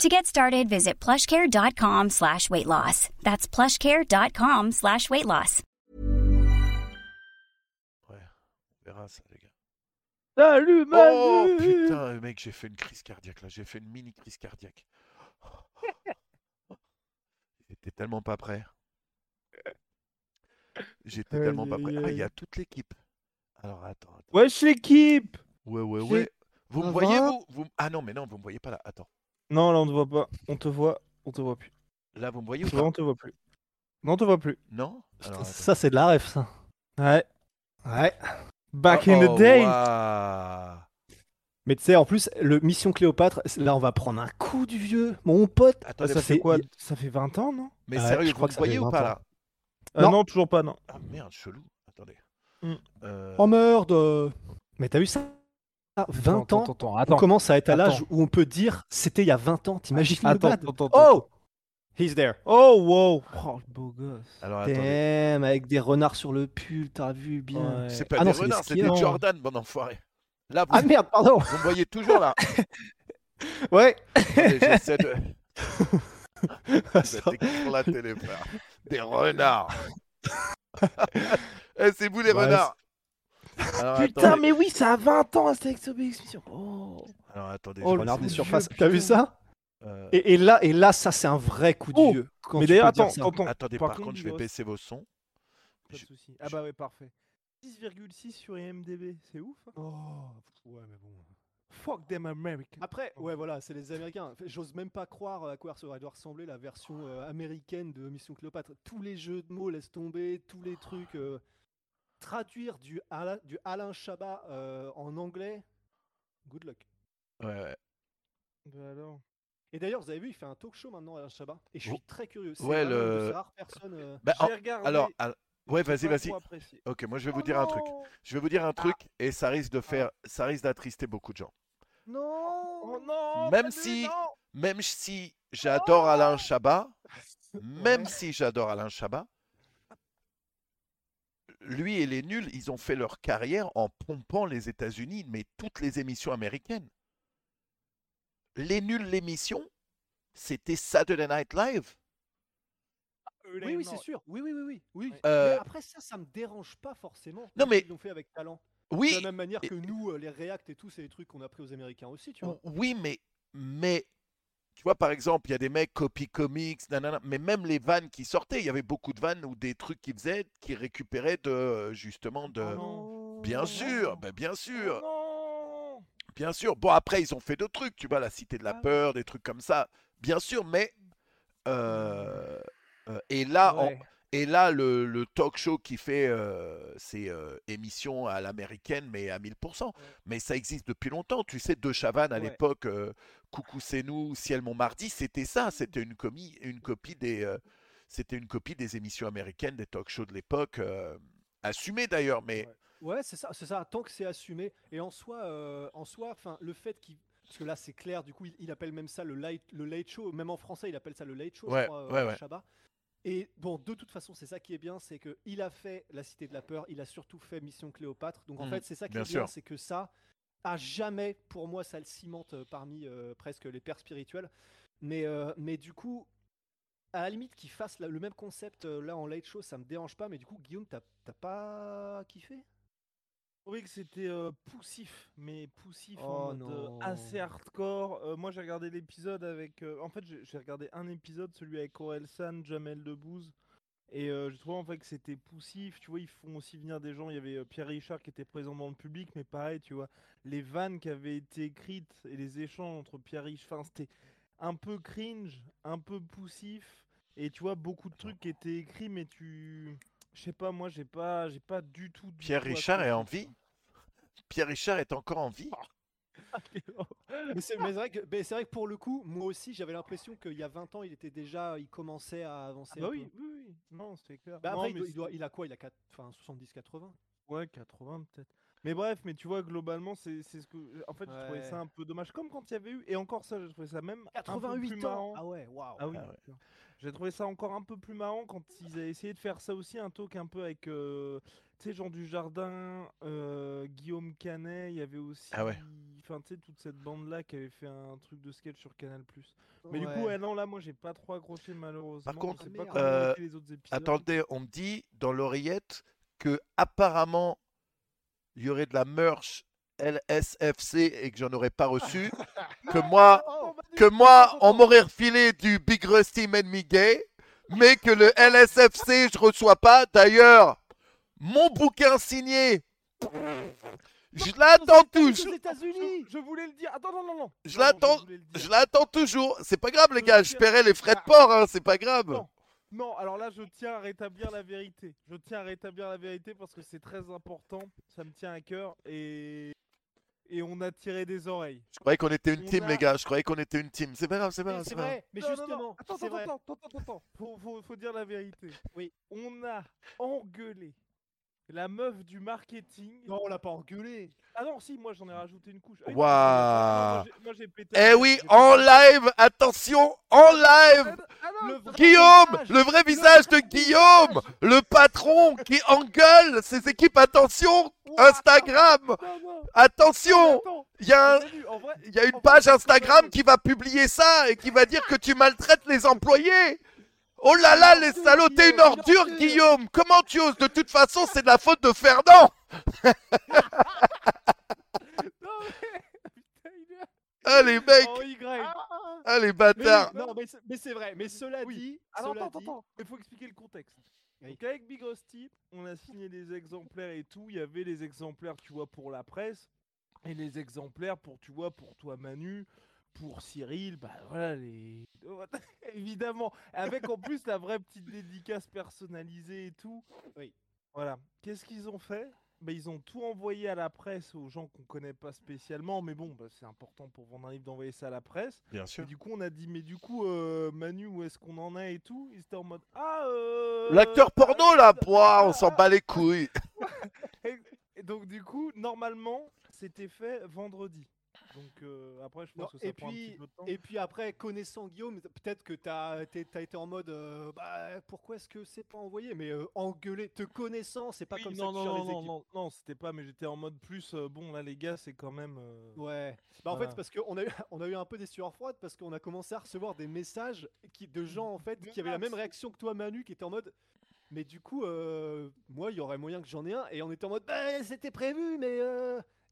To get started, visit plushcare.com slash weight loss. That's plushcare.com slash weight loss. Ouais, on verra ça, les gars. Salut, Oh Manu putain, mec, j'ai fait une crise cardiaque là, j'ai fait une mini crise cardiaque. J'étais tellement pas prêt. J'étais Aïe, tellement pas aïe, prêt. Ah, il y a toute l'équipe. Alors attends, attends. Wesh l'équipe Ouais, ouais, ouais. Vous me Ça voyez, va vous, Ah non, mais non, vous me voyez pas là. Attends. Non, là on te voit pas. On te voit, on te voit plus. Là, vous me voyez ou pas on te voit plus. Non, on te voit plus. Non Alors. Ça, c'est de la ref, ça. Ouais. Ouais. Back Oh, in the oh, day. Mais tu sais, en plus, le Mission Cléopâtre, là, on va prendre un coup du vieux. Mon pote. Ça fait quoi Ça fait 20 ans, non? Mais Ouais, sérieux, je vous crois que ça fait voyez ou 20 pas ans. là? Ah Non. non, toujours pas, non. Ah merde, chelou. Attendez. Hmm. Euh, Oh merde Mais t'as vu ça? Ah, 20 Attends, ans attends, attends, On commence à être à l'âge où on peut dire c'était il y a 20 ans. T'imagines le Attends, bad attends, attends, Oh He's there. Oh, wow Oh, le beau gosse. Alors. Damn, avec des renards sur le pull, t'as vu bien. Ouais. C'est pas Ah des non, renards, c'est des Jordan, bon enfoiré. Là, vous, Ah merde, pardon vous me voyez toujours là. Ouais J'essaie de. La télé, frère. Des renards. Eh, c'est vous les Ouais, renards. Alors, Putain, attendez. mais oui, ça a 20 ans, Astérix Obélix Mission. Oh Alors attendez. Oh, je le Renards vais des vieux essayer. surfaces. T'as vu ça Euh, et, et là, et là, ça, c'est un vrai coup de Oh vieux. Quand Mais d'ailleurs, attends. Attendez, par par, contre, contre, je vais baisser vos sons. Pas de soucis. Ah bah ouais, parfait. 6,6 sur IMDB, c'est ouf. hein. Oh, ouais, mais bon. Fuck them Americans. Après, ouais, voilà, c'est les Américains. J'ose même pas croire à quoi ça aurait dû ressembler la version euh, américaine de Mission Cléopâtre. Tous les jeux de mots laissent tomber, tous les trucs. euh, traduire du, Ala- du Alain Chabat euh, en anglais, good luck. Ouais, ouais. Bah alors. Et d'ailleurs, vous avez vu, il fait un talk show maintenant, Alain Chabat. Et je suis Oh. très curieux. C'est Ouais, une le- ces rares personnes. euh, Bah, J'ai en- regardé, alors, al- ouais, vas-y, vas-y. Ok, moi je vais Oh vous dire un truc. Je vais vous dire un truc et ça risque de faire, ça risque d'attrister beaucoup de gens. Non Oh non Même si- non Même si j'adore Alain Chabat, même si j'adore Alain Chabat, lui et les nuls, ils ont fait leur carrière en pompant les États-Unis, mais toutes les émissions américaines. Les nuls, l'émission, c'était Saturday Night Live. Oui, oui, c'est sûr. Oui, oui, oui, oui. Euh, Mais après, ça, ça me dérange pas forcément. Non, mais- Ils l'ont fait avec talent. Oui, De la même manière que nous, euh, les React et tout, c'est des trucs qu'on a pris aux Américains aussi, tu vois. Oui, mais, mais tu vois, par exemple, il y a des mecs copy comics, nanana, mais même les vannes qui sortaient, il y avait beaucoup de vannes ou des trucs qu'ils faisaient qui récupéraient de euh, justement de. Oh. Bien Oh sûr, ben bien Oh sûr, bien sûr. Bon, après, ils ont fait d'autres trucs, tu vois, la Cité de la Ah ouais. Peur, des trucs comme ça, bien sûr, mais. euh, euh, et là, en- Ouais. et là, le, le talk show qui fait euh, ses euh, émissions à l'américaine, mais à 1000%. Mais ça existe depuis longtemps. Tu sais, De Chavannes à Ouais. l'époque, euh, Coucou c'est nous, Ciel mon mardi, c'était ça. C'était une, comie- une copie des, euh, c'était une copie des émissions américaines, des talk shows de l'époque, euh, assumées d'ailleurs. Mais Ouais, c'est ça, c'est ça. Tant que c'est assumé. Et en soi, euh, en soi, enfin, le fait qu'il, parce que là, c'est clair. Du coup, il, il appelle même ça le late, le late show. Même en français, il appelle ça le late show. je Ouais, crois, ouais, euh, ouais. Chabat. Et bon, de toute façon, c'est ça qui est bien, c'est que il a fait la Cité de la Peur. Il a surtout fait Mission Cléopâtre. Donc en Mhm, fait, c'est ça qui est bien, c'est que ça, à jamais, pour moi, ça le cimente euh, parmi euh, presque les pères spirituels. Mais, euh, mais du coup, à la limite qu'il fasse la- le même concept là en late show, ça me dérange pas. Mais du coup, Guillaume, t'as pas kiffé? Trouvais que c'était euh, poussif, mais poussif Oh en mode euh, non. assez hardcore. Euh, moi j'ai regardé l'épisode avec. en fait, j'ai j'ai regardé un épisode, celui avec Orelsan, Jamel Debbouze. Et euh, j'ai trouvé en fait que c'était poussif. Tu vois, ils font aussi venir des gens. Il y avait euh, Pierre Richard qui était présent dans le public, mais pareil, tu vois, les vannes qui avaient été écrites et les échanges entre Pierre Richard, enfin, c'était un peu cringe, un peu poussif. Et tu vois, beaucoup de trucs qui étaient écrits, mais tu. Je sais pas, moi j'ai pas, j'ai pas du tout. du Pierre tout Richard est en vie Pierre Richard est encore en vie? Mais c'est mais c'est vrai, que- mais vrai que pour le coup, moi aussi, j'avais l'impression qu'il y a 20 ans, il était déjà, il commençait à avancer. Ah bah un oui, peu. oui, oui. non, c'est clair. Bah Non, après, il, il doit- il a quoi? Il a 4... enfin, 70-80 Ouais, 80 peut-être. Mais bref, mais tu vois, globalement, c'est c'est ce que. En fait, je trouvais Ouais. ça un peu dommage. Comme quand il y avait eu. Et encore ça, je trouvais ça même. un peu plus 88 ans marrant. Ah ouais, waouh Ah oui. Ah ouais. J'ai trouvé ça encore un peu plus marrant quand ils avaient essayé de faire ça aussi, un talk un peu avec, euh, tu sais, Jean Dujardin, euh, Guillaume Canet, il y avait aussi, Ah ouais. Enfin, tu sais, toute cette bande-là qui avait fait un truc de sketch sur Canal+. Mais du coup, Ouais. ouais, non, là, moi, j'ai pas trop accroché, malheureusement. contre, je sais Ah, pas Euh, les autres épisodes. Attendez, on me dit dans l'oreillette que apparemment il y aurait de la merch LSFC et que j'en aurais pas reçu. que moi, Oh, Manu, que moi, on m'aurait refilé du Big Rusty Made Me Gay, mais que le LSFC, je reçois pas. D'ailleurs, mon bouquin signé, je l'attends toujours. Je voulais le dire. Attends, non, non, non. Je l'attends-. Je l'attends toujours. C'est pas grave, les gars. Je paierai les frais de port, hein, c'est pas grave. Non. Non, alors là, je tiens à rétablir la vérité. Je tiens à rétablir la vérité parce que c'est très important. Ça me tient à cœur et et on a tiré des oreilles. Je croyais qu'on était une On team, a- les gars. Je croyais qu'on était une team. C'est pas grave, c'est pas grave. C'est c'est pas grave. vrai, mais Non, non, non. justement, Attends, attends, vrai. attends, attends, attends, attends. Faut, faut, faut dire la vérité. Oui. On a engueulé la meuf du marketing. Non, on l'a pas engueulé. Ah non, si, moi j'en ai rajouté une couche. Ah Waouh. pété. Eh oui, en live, attention, en live. Ah non, Le Guillaume, visage. le vrai visage de Guillaume, le patron qui engueule ses équipes. Attention, Instagram, non, non. attention, il y a un- vrai, y a une page Instagram qui va publier ça et qui va dire que tu maltraites les employés. Oh là là, les salauds, t'es une ordure. Guillaume. Comment tu oses? De toute façon, c'est de la faute de Fernand. Non, mais... Putain, il est Ah les mecs, en Y. ah les Mais bâtards. oui, non, mais c'est- mais c'est vrai. Mais cela Oui. dit, Alors cela attends, dit- attends, il faut expliquer le contexte. Oui. Donc avec Big Rusty, on a signé des exemplaires et tout. Il y avait les exemplaires, tu vois, pour la presse et les exemplaires pour, tu vois, pour toi Manu, pour Cyril, bah voilà les. Évidemment, avec en plus la vraie petite dédicace personnalisée et tout. Oui. Voilà. Qu'est-ce qu'ils ont fait? Bah, ils ont tout envoyé à la presse aux gens qu'on connaît pas spécialement, mais bon, bah, c'est important pour vendre un livre d'envoyer ça à la presse. Bien Et du coup, on a dit, mais du coup, euh, Manu, où est-ce qu'on en est et tout? Ils étaient en mode, ah, euh... L'acteur bah, porno là, ah, Pouah, on s'en ah, bat les couilles. Et donc, du coup, normalement, c'était fait vendredi. Donc, euh, après, je pense Non, que ça et prend un petit puis, peu de temps. et puis après, connaissant Guillaume, peut-être que tu as, été en mode euh, bah, pourquoi est-ce que c'est pas envoyé? Mais euh, engueuler, te connaissant, c'est pas Oui, comme non, ça que tu non, gères non, les non, équipes. non, non, c'était pas, mais j'étais en mode plus, euh, bon, là, les gars, c'est quand même... euh, Ouais. Bah, en Voilà. fait, parce qu'on a, eu, on a eu un peu des sueurs froides parce qu'on a commencé à recevoir des messages qui, de gens en fait qui avaient la même réaction que toi, Manu, qui était en mode. Mais du coup, euh, moi, il y aurait moyen que j'en ai un. Et on était en mode, bah, c'était prévu, mais.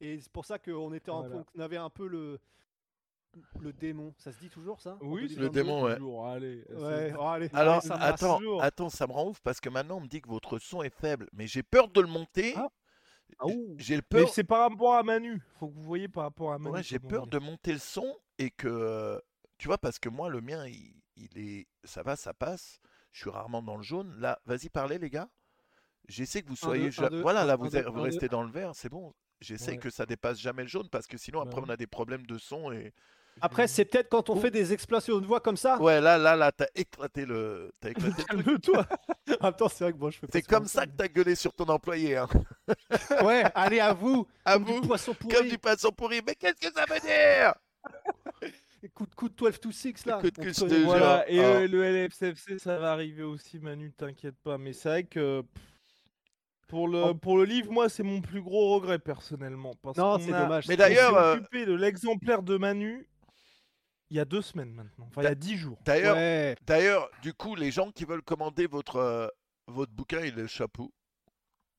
Et c'est pour ça qu'on était, un peu- Voilà. on avait un peu le. Le démon, ça se dit toujours ça? Oui, 2022? Le démon, ouais. toujours, allez. Ouais, oh, allez. Alors, allez, ça attends, toujours. attends, ça me rend ouf parce que maintenant on me dit que votre son est faible, mais j'ai peur de le monter. Ah. Ah. J'ai le Mais peur. c'est par rapport à Manu. Faut que vous voyez par rapport à Manu. Ouais, j'ai peur de monter le son et que tu vois parce que moi le mien il, il est ça va ça passe. Je suis rarement dans le jaune. Là, vas-y parlez les gars. J'essaie que vous Un, soyez deux, ja- un, deux, voilà là un, vous, deux, êtes- vous un, restez dans le vert, c'est bon. J'essaie Ouais. que ça dépasse jamais le jaune parce que sinon après on a des problèmes de son et Après, c'est peut-être quand on fait des explosions de voix comme ça. ouais là là là t'as éclaté le t'as éclaté le truc. Calme-toi. Temps, c'est vrai que moi, je fais pas C'est comme ça que t'as gueulé sur ton employé hein. Ouais, allez, à vous. À comme vous du poisson pourri. comme du poisson pourri. Mais qu'est-ce que ça veut dire? Coup de, coup de 12 to 6 là. Écoute connaît. te Voilà, jure. et Ah. euh, le LFCFC, ça va arriver aussi, Manu, t'inquiète pas. Mais c'est vrai que pff, pour le, Oh. pour le livre, moi, c'est mon plus gros regret personnellement. Parce Non, c'est a- dommage. Mais on d'ailleurs, s'est euh, occupé de l'exemplaire de Manu il y a deux semaines maintenant. Enfin, il y a dix jours. D'ailleurs, Ouais. D'ailleurs, du coup, les gens qui veulent commander votre, euh, votre bouquin, il est le chapeau.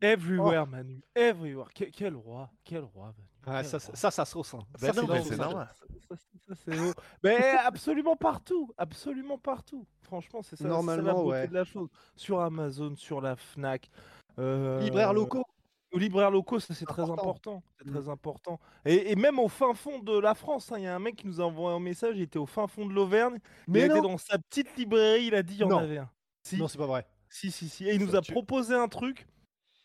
Everywhere, Manu. Everywhere. Que- quel roi. Quel roi, Manu. Ah, quel ça, roi. ça, ça, ça se ressent. Ben Ça, non, c'est mais dans c'est normal. Ça, ça, ça, c'est beau. Mais absolument partout, absolument partout. Franchement, c'est ça, c'est ça la Normalement, beauté ouais. de la chose. Sur Amazon, sur la Fnac. Euh, Libraires locaux. Aux libraires locaux, ça c'est très Important. important. C'est Mm. très important. Et, et même au fin fond de la France, hein, il y a un mec qui nous a envoyé un message, il était au fin fond de l'Auvergne. Il Mais était non. dans sa petite librairie, il a dit il y en Non. avait un. Si, Non, c'est pas vrai. si, si, si. Et il nous a tue. proposé un truc.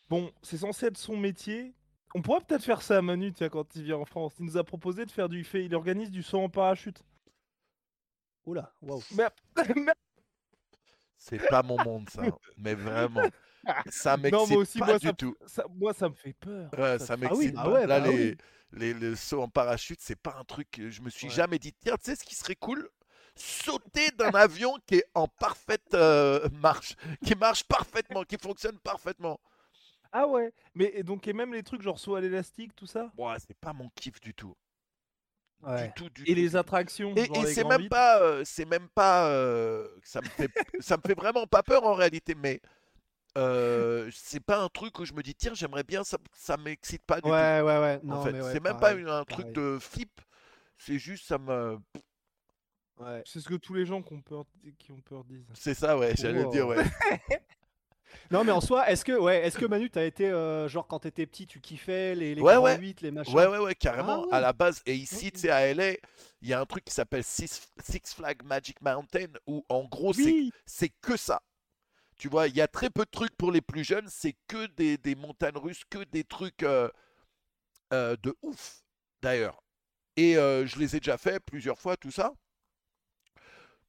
Bon, c'est censé être son métier. On pourrait peut-être faire ça à Manu, tiens, quand il vient en France. Il nous a proposé de faire du. Il, fait- il organise du saut en parachute. Oula, waouh. Mais C'est pas mon monde, ça. Mais vraiment. Ça m'excite pas moi, du ça, tout. ça- moi, ça me fait peur. Ouais, Ça ça me fait- Ah oui, m'excite bah ouais, Là, bah les, oui. les, les sauts en parachute, c'est pas un truc que je me suis Ouais. jamais dit. Tiens, tu sais ce qui serait cool? Sauter d'un avion qui est en parfaite euh, marche, qui marche parfaitement, qui fonctionne parfaitement. Ah ouais. Mais et donc, et même les trucs genre saut à l'élastique, tout ça? Ouais, c'est pas mon kiff du tout. Ouais. Du tout, du Et tout, les attractions. Et, c'est même vides. pas, euh, c'est même pas, euh, ça me fait, ça me fait vraiment pas peur en réalité, mais euh, c'est pas un truc où je me dis tiens j'aimerais bien, ça, ça m'excite pas du tout. Ouais, ouais, ouais. En Non, fait, mais ouais, c'est même pas pareil, un truc pareil. de flip, c'est juste ça me, Ouais. C'est ce que tous les gens qui ont peur, qui ont peur disent. c'est ça ouais, j'allais le dire Wow. ouais. Non, mais en soi, est-ce que, ouais, est-ce que Manu, t'as été euh, genre quand t'étais petit, tu kiffais les, les Ouais, grands ouais. 8, les machins? Ouais, ouais, ouais, carrément. Ah À la base, et ici, tu sais, à LA, il y a un truc qui s'appelle Six, Six Flags Magic Mountain, où en gros, c'est que ça. Tu vois, il y a très peu de trucs pour les plus jeunes, c'est que des, des montagnes russes, que des trucs euh, euh, de ouf, d'ailleurs. Et euh, je les ai déjà fait plusieurs fois, tout ça.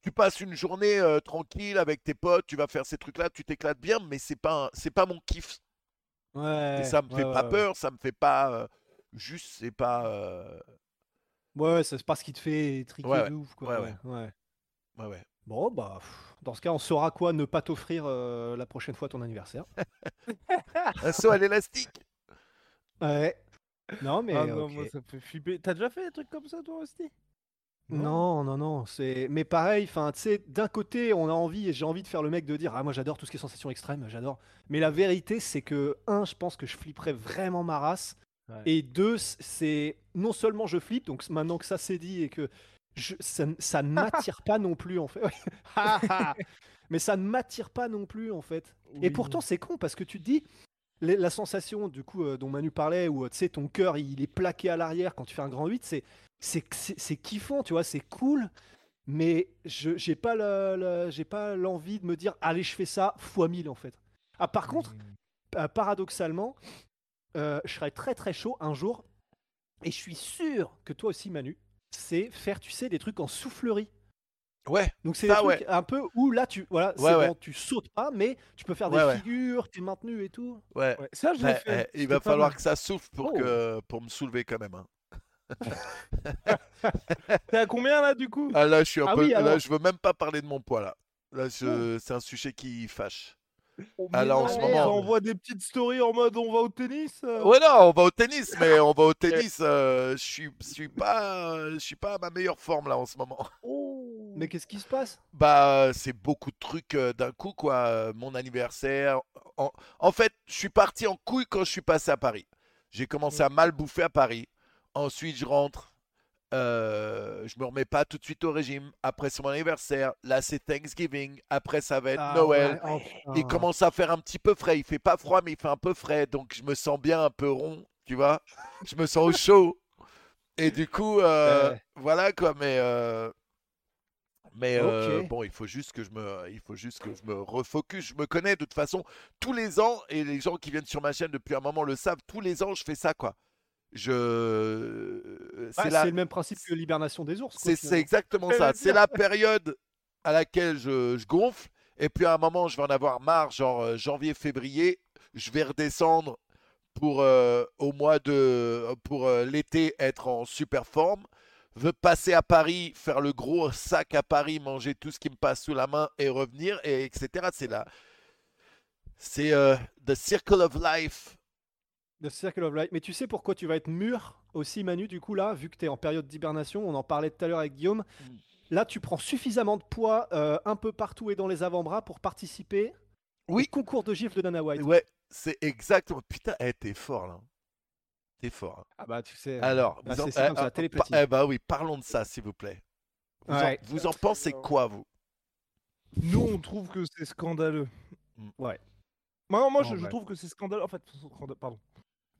Tu passes une journée tranquille avec tes potes, tu vas faire ces trucs-là, tu t'éclates bien, mais c'est pas, c'est pas mon kiff. Ouais. Et ça me ouais, fait ouais, pas peur, ça me fait pas. juste, c'est pas. Ouais, c'est pas ce qui te fait triquer de ouf, quoi. Ouais, Ouais, ouais. Bon, bah, pff, dans ce cas, on saura quoi ne pas t'offrir euh, la prochaine fois ton anniversaire. Un saut à l'élastique. Ouais. Non, mais. ah non, moi ça me fait flipper. T'as déjà fait des trucs comme ça toi aussi? Non, non, non, c'est. Mais pareil, enfin, tu sais, d'un côté, on a envie, et j'ai envie de faire le mec de dire, ah, moi j'adore tout ce qui est sensations extrêmes, j'adore. Mais la vérité, c'est que, un, je pense que je flipperais vraiment ma race. Ouais. Et deux, c'est. Non seulement je flippe, donc maintenant que ça c'est dit et que je... ça, ne m'attire pas non plus, en fait. Mais ça ne m'attire pas non plus, en fait. Et pourtant, c'est con parce que tu te dis, la sensation du coup euh, dont Manu parlait, où euh, tu sais, ton cœur il est plaqué à l'arrière quand tu fais un grand 8, c'est c'est kiffant, tu vois, c'est cool. Mais je j'ai pas la- la- j'ai pas l'envie de me dire allez je fais ça fois 1000 en fait. Ah par contre, euh, paradoxalement, euh, je serais très très chaud un jour et je suis sûr que toi aussi Manu, c'est faire tu sais des trucs en soufflerie. Ouais, Donc c'est trucs un peu où là tu voilà, c'est Ouais, ouais. bon, tu sautes pas mais tu peux faire Ouais, des ouais. figures, t'es maintenu et tout. ouais. Ouais, ça je Ouais, l'ai fait. eh, il va falloir mal. que ça souffle pour, Oh. que, pour me soulever quand même. hein. T'es à combien là du coup? Ah là, je suis un Ah peu. oui, là, je veux même pas parler de mon poids là. Là, je... c'est un sujet qui fâche. Oh, Ah, en on moment- envoie des petites stories en mode on va au tennis. euh. Ouais, non, on va au tennis, mais on va au tennis. euh, je suis, je suis pas, euh, je suis pas à ma meilleure forme là en ce moment. Oh. Mais qu'est-ce qui se passe? Bah, c'est beaucoup de trucs euh, d'un coup, quoi. Mon anniversaire. En... en fait, je suis parti en couille quand je suis passé à Paris. J'ai commencé à mal bouffer à Paris. Ensuite, je rentre. Euh, je me remets pas tout de suite au régime. Après, c'est mon anniversaire. Là, c'est Thanksgiving. Après, ça va être Ah Noël. ouais, Il commence à faire un petit peu frais. Il fait pas froid, mais il fait un peu frais. Donc, je me sens bien un peu rond, tu vois. Je me sens au chaud. Et du coup, euh, Ouais. voilà quoi. Mais, euh, mais bon, il faut juste que je me, il faut juste que je me refocus. Je me connais de toute façon tous les ans et les gens qui viennent sur ma chaîne depuis un moment le savent. Tous les ans, je fais ça quoi. Je, Ouais, c'est la, le même principe que l'hibernation des ours. c'est exactement ça. C'est la période à laquelle je, je gonfle. Et puis à un moment, je vais en avoir marre, genre euh, janvier, février. Je vais redescendre pour euh, au mois de pour euh, l'été être en super forme. Veux passer à Paris, faire le gros sac à Paris, manger tout ce qui me passe sous la main et revenir, et etc. C'est là. C'est euh, the circle of life. The Circle of Life. Mais tu sais pourquoi tu vas être mûr aussi, Manu, du coup, là, vu que tu es en période d'hibernation, on en parlait tout à l'heure avec Guillaume. Mm. Là, tu prends suffisamment de poids euh, un peu partout et dans les avant-bras pour participer Oui. au concours de gifles de Dana White. Ouais, c'est exactement. Putain, eh, t'es fort là. T'es fort. hein. Ah bah, tu sais. Alors, bah, vous en- c'est c'est comme eh, ça, pa- eh bah oui, parlons de ça, s'il vous plaît. Vous, en- Ouais. vous en pensez quoi, vous? Nous on trouve que c'est scandaleux. Mm. Ouais. Moi, moi Non, je, je ouais. trouve que c'est scandaleux. En fait, pardon.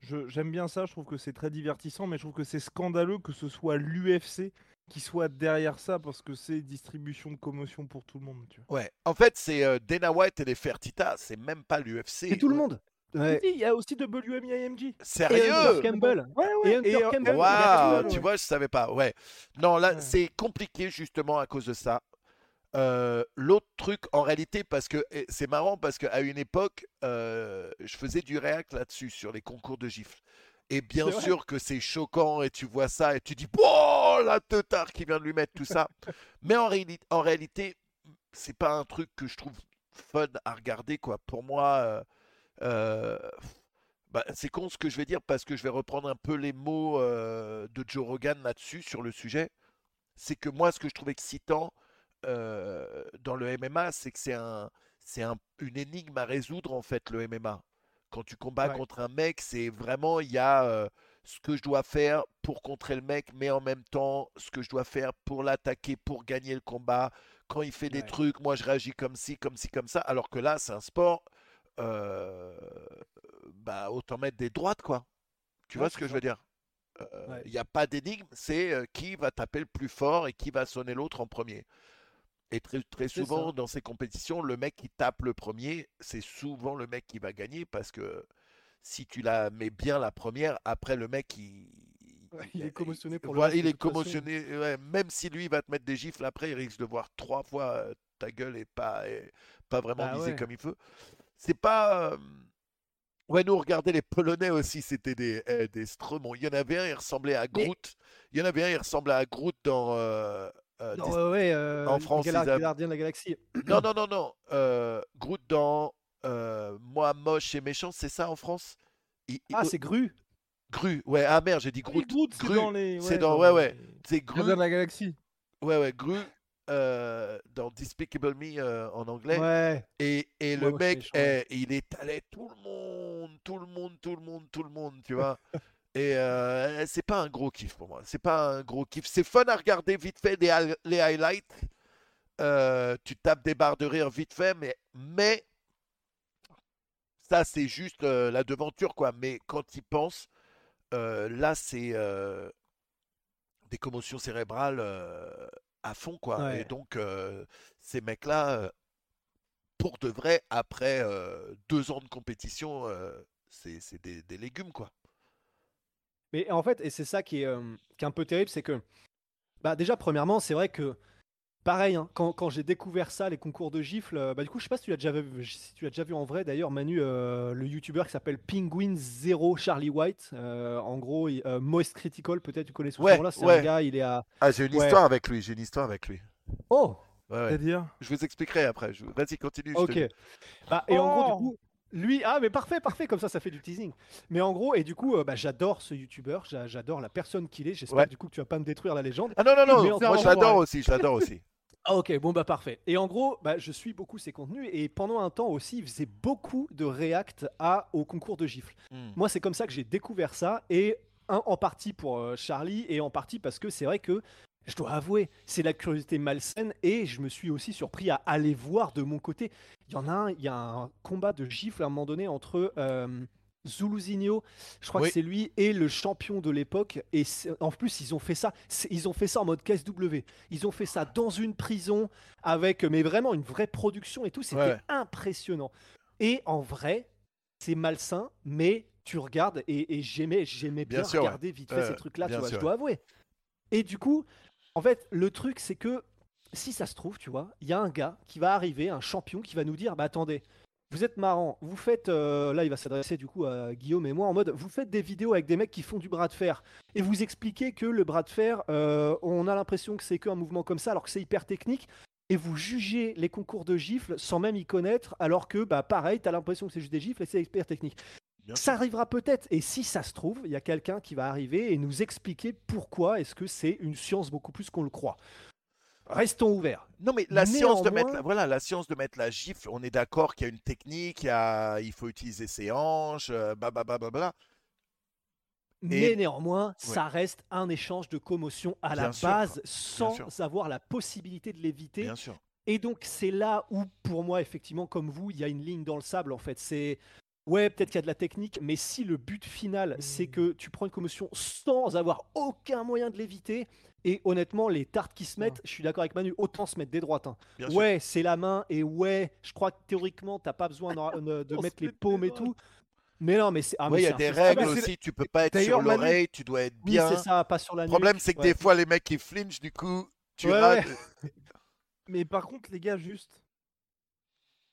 Je- J'aime bien ça, je trouve que c'est très divertissant, mais je trouve que c'est scandaleux que ce soit l'UFC qui soit derrière ça parce que c'est distribution de commotion pour tout le monde. Tu vois. Ouais. En fait, c'est euh, Dana White et les Fertitta, c'est même pas l'UFC. Et tout le monde. Ouais. Il y a aussi WMIMG. Et Sérieux? Hunter Campbell. Ouais, Et Hunter Campbell. Waouh, ouais. tu vois, je savais pas. Ouais. Non, là, Ouais. c'est compliqué justement à cause de ça. Euh, L'autre truc, en réalité, parce que c'est marrant parce qu'à une époque, euh, je faisais du réact là-dessus, sur les concours de gifles. Et bien sûr que c'est choquant et tu vois ça et tu dis, oh, la teutard qui vient de lui mettre tout ça. Mais en, réali- en réalité, c'est pas un truc que je trouve fun à regarder, quoi. Pour moi, euh, bah, c'est con ce que je vais dire parce que je vais reprendre un peu les mots de Joe Rogan là-dessus, sur le sujet. C'est que moi, ce que je trouve excitant euh, dans le MMA, c'est que c'est un, c'est un- une énigme à résoudre, en fait, le MMA. Quand tu combats Ouais. contre un mec, c'est vraiment, il y a euh, ce que je dois faire pour contrer le mec, mais en même temps, ce que je dois faire pour l'attaquer, pour gagner le combat. Quand il fait des trucs, moi, je réagis comme ci, comme ci, comme ça. Alors que là, c'est un sport, euh, bah, autant mettre des droites, quoi. Tu Ouais, vois ce que je veux dire? Il n'y a pas d'énigme, c'est qui va taper le plus fort et qui va sonner l'autre en premier. Et très, très souvent, ça. dans ces compétitions, le mec qui tape le premier, c'est souvent le mec qui va gagner parce que si tu la mets bien la première, après le mec, il, Ouais, il est commotionné pour le voilà, reste, il est commotionné. ouais, même si lui va te mettre des gifles, après, il risque de voir trois fois euh, ta gueule et pas, et pas vraiment viser ouais. comme il veut. C'est pas. Ouais, nous, regardez les Polonais aussi, c'était des, eh, des. Il y en avait un, il ressemblait à Mais- Groot. Il y en avait un, il ressemblait à Groot dans. euh, euh, Non, Dis- ouais, ouais, euh, en les France, Gardien de la Galaxie. Non, non, non, non. euh, Groot dans euh, Moi, moche et méchant, c'est ça en France? Il- Ah, c'est Gru. Gru. Ouais, ah merde, j'ai dit Groot. Groot, c'est Gru, dans les. c'est dans- ouais, ouais. les C'est Gru. Gardiens de la Galaxie. Ouais, ouais, Gru. dans Despicable Me en anglais. Ouais. Et, et le mec, eh, il étalait tout le monde, tout le monde, tout le monde, tout le monde, tu vois. Et euh, c'est pas un gros kiff pour moi. C'est pas un gros kiff. C'est fun à regarder vite fait les highlights. Euh, tu tapes des barres de rire vite fait, mais, mais ça, c'est juste euh, la devanture, quoi. Mais quand il pense, euh, là, c'est des commotions cérébrales à fond, quoi. Ouais. Et donc, ces mecs-là, euh, pour de vrai, après deux ans de compétition, c'est c'est des, des légumes, quoi. Mais en fait, et c'est ça qui est, euh, qui est un peu terrible, c'est que, bah déjà, premièrement, c'est vrai que, pareil, hein, quand, quand j'ai découvert ça, les concours de gifles, euh, bah du coup, je sais pas si tu l'as déjà vu, si tu l'as déjà vu en vrai, d'ailleurs, Manu, euh, le youtubeur qui s'appelle Penguin Zero Charlie White, euh, en gros, il- euh, Most Critical, peut-être tu connais ce Ouais, là c'est ouais. un gars, il est à... Ah, j'ai une Ouais. histoire avec lui, j'ai une histoire avec lui. Oh Ouais, ouais. C'est-à-dire? Je vous expliquerai après. je- Vas-y, continue. je te Ok. Bah, et en gros, du Oh coup, lui, ah, mais parfait, parfait, comme ça, ça fait du teasing. Mais en gros, et du coup, euh, bah, j'adore ce youtubeur, j'a- j'adore la personne qu'il est. J'espère Ouais. du coup que tu vas pas me détruire la légende. Ah non, non, non, moi fait, je l'adore ouais. aussi, je l'adore aussi. Ah, ok, bon, bah, parfait. Et en gros, bah, je suis beaucoup ses contenus et pendant un temps aussi, il faisait beaucoup de react à, au concours de gifles. Hmm. Moi, c'est comme ça que j'ai découvert ça et un, en partie pour euh, Charlie et en partie parce que c'est vrai que. Je dois avouer, c'est la curiosité malsaine et je me suis aussi surpris à aller voir de mon côté. Il y en a un, il y a un combat de gifles à un moment donné entre euh, Zuluzinho, je crois Oui. que c'est lui, et le champion de l'époque. Et en plus, ils ont fait ça, ils ont fait ça en mode KSW. Ils ont fait ça dans une prison avec, mais vraiment une vraie production et tout. C'était Ouais. impressionnant. Et en vrai, c'est malsain, mais tu regardes et, et j'aimais, j'aimais Bien bien, sûr, ouais. regarder vite fait Ouais, ces trucs-là, tu bien vois, sûr. je dois avouer. Et du coup, en fait, le truc, c'est que si ça se trouve, tu vois, il y a un gars qui va arriver, un champion, qui va nous dire, bah attendez, vous êtes marrant, vous faites, euh, là il va s'adresser du coup à Guillaume et moi en mode, vous faites des vidéos avec des mecs qui font du bras de fer et vous expliquez que le bras de fer, euh, on a l'impression que c'est qu'un mouvement comme ça alors que c'est hyper technique et vous jugez les concours de gifles sans même y connaître alors que bah pareil, t'as l'impression que c'est juste des gifles et c'est hyper technique. Bien Ça arrivera peut-être et si ça se trouve, il y a quelqu'un qui va arriver et nous expliquer pourquoi est-ce que c'est une science beaucoup plus qu'on le croit. Restons ouverts. Non, mais la science de mettre, la, voilà, la science de mettre la gifle, on est d'accord qu'il y a une technique, il, y a- il faut utiliser ses hanches, euh, blablabla. Mais néanmoins, ça reste un échange de commotion à la sûr, base sans avoir la possibilité de l'éviter. Bien sûr. Et donc, c'est là où, pour moi, effectivement, comme vous, il y a une ligne dans le sable, en fait. C'est. Ouais, peut-être qu'il y a de la technique, mais si le but final, c'est Mmh. que tu prends une commotion sans avoir aucun moyen de l'éviter, et honnêtement, les tartes qui se mettent, je suis d'accord avec Manu, autant se mettre des droites. hein. Ouais, c'est la main, et ouais, je crois que théoriquement, t'as pas besoin de, mettre les paumes et tout. Mais non, mais c'est. Ah, mais il y a c'est des règles Ah, c'est- aussi, tu peux pas être sur l'oreille, tu dois être Oui, bien. c'est ça, pas sur la Le problème, c'est que ouais. des fois, les mecs, ils flinchent, du coup, tu Ouais, rates. ouais. Mais par contre, les gars, juste.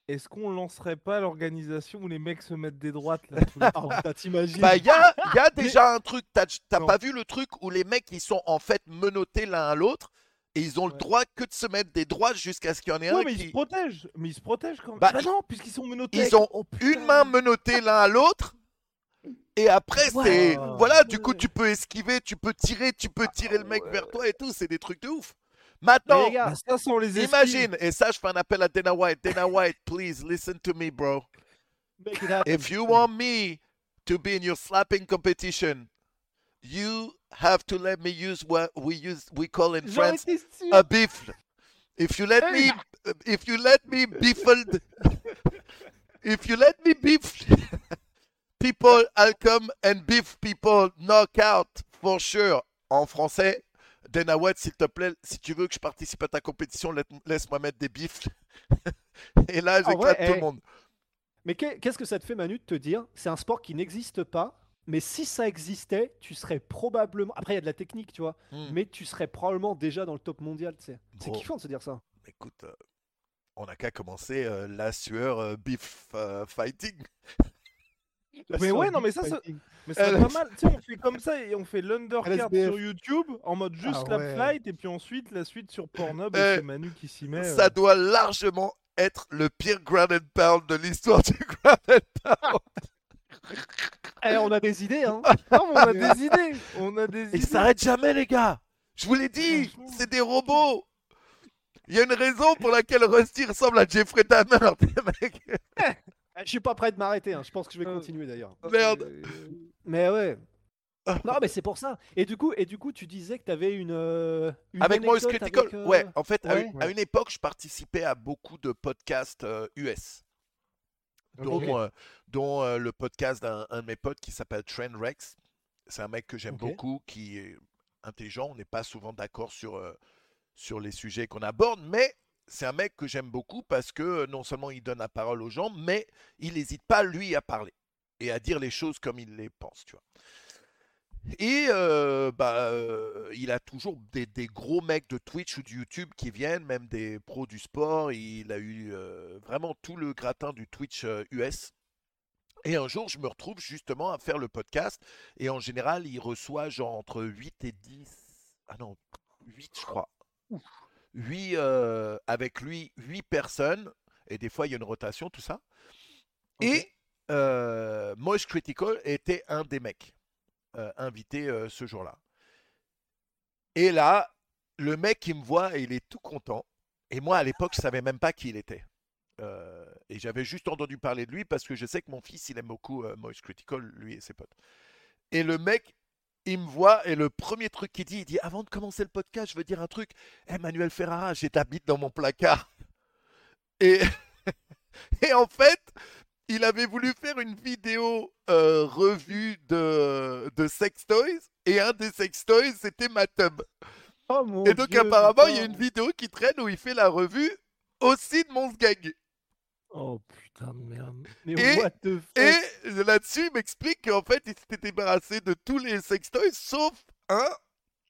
Est-ce qu'on lancerait pas l'organisation où les mecs se mettent des droites là tous les Ah, putain, t'imagines Bah, il y a, y a déjà un truc. T'as t'as Non. pas vu le truc où les mecs ils sont en fait menottés l'un à l'autre et ils ont le Ouais. droit que de se mettre des droites jusqu'à ce qu'il y en ait Ouais, un mais ils qui. se protègent. Mais ils se protègent quand même. Bah, Bah, non, puisqu'ils sont menottés. ils ont Oh, Une main menottée l'un à l'autre. Et après, Ouais. c'est. Voilà, du coup, tu peux esquiver, tu peux tirer, tu peux tirer le mec vers toi et tout. C'est des trucs de ouf. Maintenant, gars, ça, les imagine, et ça, je fais un appel à Dana White. Dana White, please listen to me, bro. make it happen. If you want me to be in your slapping competition, you have to let me use what we use we call in France a beef. If you let me if you let me beefled if you let me beef people I'll come and beef people knockout for sure. En français, Dana White, s'il te plaît, si tu veux que je participe à ta compétition, laisse-moi mettre des bifs. Et là, En j'éclate tout eh, le monde. Mais qu'est- qu'est-ce que ça te fait, Manu, de te dire c'est un sport qui n'existe pas, mais si ça existait, tu serais probablement. Après, il y a de la technique, tu vois, Hmm. mais tu serais probablement déjà dans le top mondial, tu sais. C'est kiffant de se dire ça. Écoute, euh, on n'a qu'à commencer euh, la sueur euh, beef euh, Mais ouais, non, mais ça, ça- Mais c'est Elle- pas mal. Tu sais, on fait comme ça et on fait l'undercard sur YouTube en mode juste Ah la ouais. flight et puis ensuite la suite sur Pornhub et c'est Manu qui s'y met. Ça euh. doit largement être le pire ground and pound de l'histoire du ground and pound. Eh, on a des idées, hein. Non, mais on a des idées. On a des Ils idées. s'arrêtent jamais, les gars. Je vous l'ai dit, c'est des robots. Il y a une raison pour laquelle Rusty ressemble à Jeffrey Dahmer. mec. Eh, Je suis pas prêt de m'arrêter, hein. je pense que je vais Euh, continuer d'ailleurs. Merde. Euh, Mais ouais. Non, mais c'est pour ça. Et du coup, et du coup, tu disais que tu avais une, euh, une Avec anecdote Critical, avec, euh, ouais. En fait, à, une, à une époque, je participais à beaucoup de podcasts euh, US, dont, euh, dont euh, le podcast d'un un de mes potes qui s'appelle Trent Rex. C'est un mec que j'aime beaucoup, qui est intelligent. On n'est pas souvent d'accord sur, euh, sur les sujets qu'on aborde, mais c'est un mec que j'aime beaucoup parce que euh, non seulement il donne la parole aux gens, mais il n'hésite pas, lui, à parler et à dire les choses comme il les pense, tu vois. Et euh, bah, euh, il a toujours des, gros mecs de Twitch ou de YouTube qui viennent, même des pros du sport. Il a eu vraiment tout le gratin du Twitch US. Et un jour, je me retrouve justement à faire le podcast. Et en général, il reçoit genre entre 8 et 10. Ah non, 8, je crois. 8 euh, avec lui, 8 personnes. Et des fois, il y a une rotation, tout ça. Et euh, Critical était un des mecs euh, invités euh, ce jour-là. Et là, le mec, il me voit et il est tout content. Et moi, à l'époque, je savais même pas qui il était. Euh, et j'avais juste entendu parler de lui parce que je sais que mon fils, il aime beaucoup Moist Critical, lui et ses potes. Et le mec, il me voit et le premier truc qu'il dit, il dit Avant de commencer le podcast, je veux dire un truc. Emmanuel Ferrara, j'ai ta bite dans mon placard. Et, et en fait, il avait voulu faire une vidéo euh, revue de, de sex toys. Et un des sex toys, c'était ma tub. Oh mon Et donc, Dieu, apparemment, il y a une vidéo qui traîne où il fait la revue aussi de mon gag. Oh putain de merde. Mais Et- what the fuck? Et là-dessus, il m'explique qu'en fait, il s'était débarrassé de tous les sextoys sauf un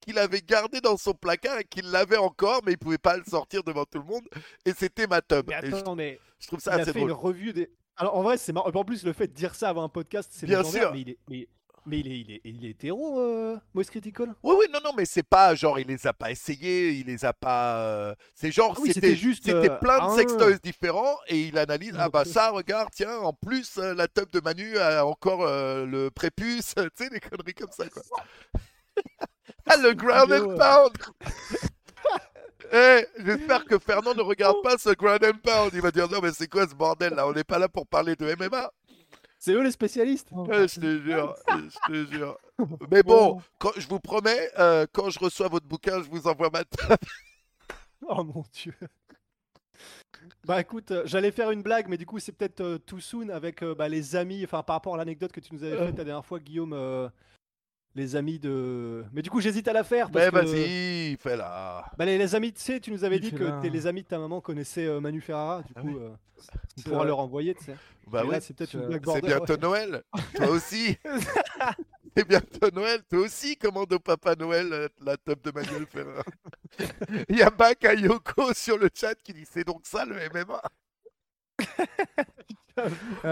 qu'il avait gardé dans son placard et qu'il l'avait encore, mais il pouvait pas le sortir devant tout le monde. Et c'était ma tub. Mais Et je, attends, mais je trouve il ça a assez fait drôle. une revue des. Alors en vrai, c'est marrant. En plus, le fait de dire ça avant un podcast, c'est Bien sûr. Mais il est, mais, mais il est, il est, il est hétéro, euh, Moist Critical? Oui, oui, non, non, mais c'est pas genre, il les a pas essayés, il les a pas. euh, C'est genre, Ah oui, c'était juste, c'était euh, plein de ah. sextoys différents et il analyse. Ah bah ça, regarde, tiens, en plus, euh, la tub de Manu a encore le prépuce, tu sais, des conneries comme ça, quoi. ah, le ground and pound Eh, j'espère que Fernand ne regarde pas ce ground and pound. Il va dire non, mais c'est quoi ce bordel là? On n'est pas là pour parler de MMA. C'est eux les spécialistes. Ouais, je te jure, je te jure. Mais bon, quand, je vous promets, euh, quand je reçois votre bouquin, je vous envoie ma table. Oh mon dieu. Bah écoute, euh, j'allais faire une blague, mais du coup c'est peut-être euh, too soon avec euh, bah, les amis, enfin par rapport à l'anecdote que tu nous avais faite la dernière fois, Guillaume, euh, les amis de... Mais du coup j'hésite à la faire. Parce Mais que- vas-y, fais-la. Bah, les, les amis, tu sais, tu nous avais Il dit que t'es- les amis de ta maman connaissaient euh, Manu Ferrara, du Ah coup oui. euh, pourras vrai. leur envoyer, tu sais. Bah Mais oui, là c'est peut-être une c'est- blague c'est border, bientôt ouais. Noël. Toi aussi. C'est bientôt Noël, toi aussi commande au Papa Noël euh, la top de Manuel Ferrer. Il y a Bakayoko sur le chat qui dit c'est donc ça le MMA. Ah,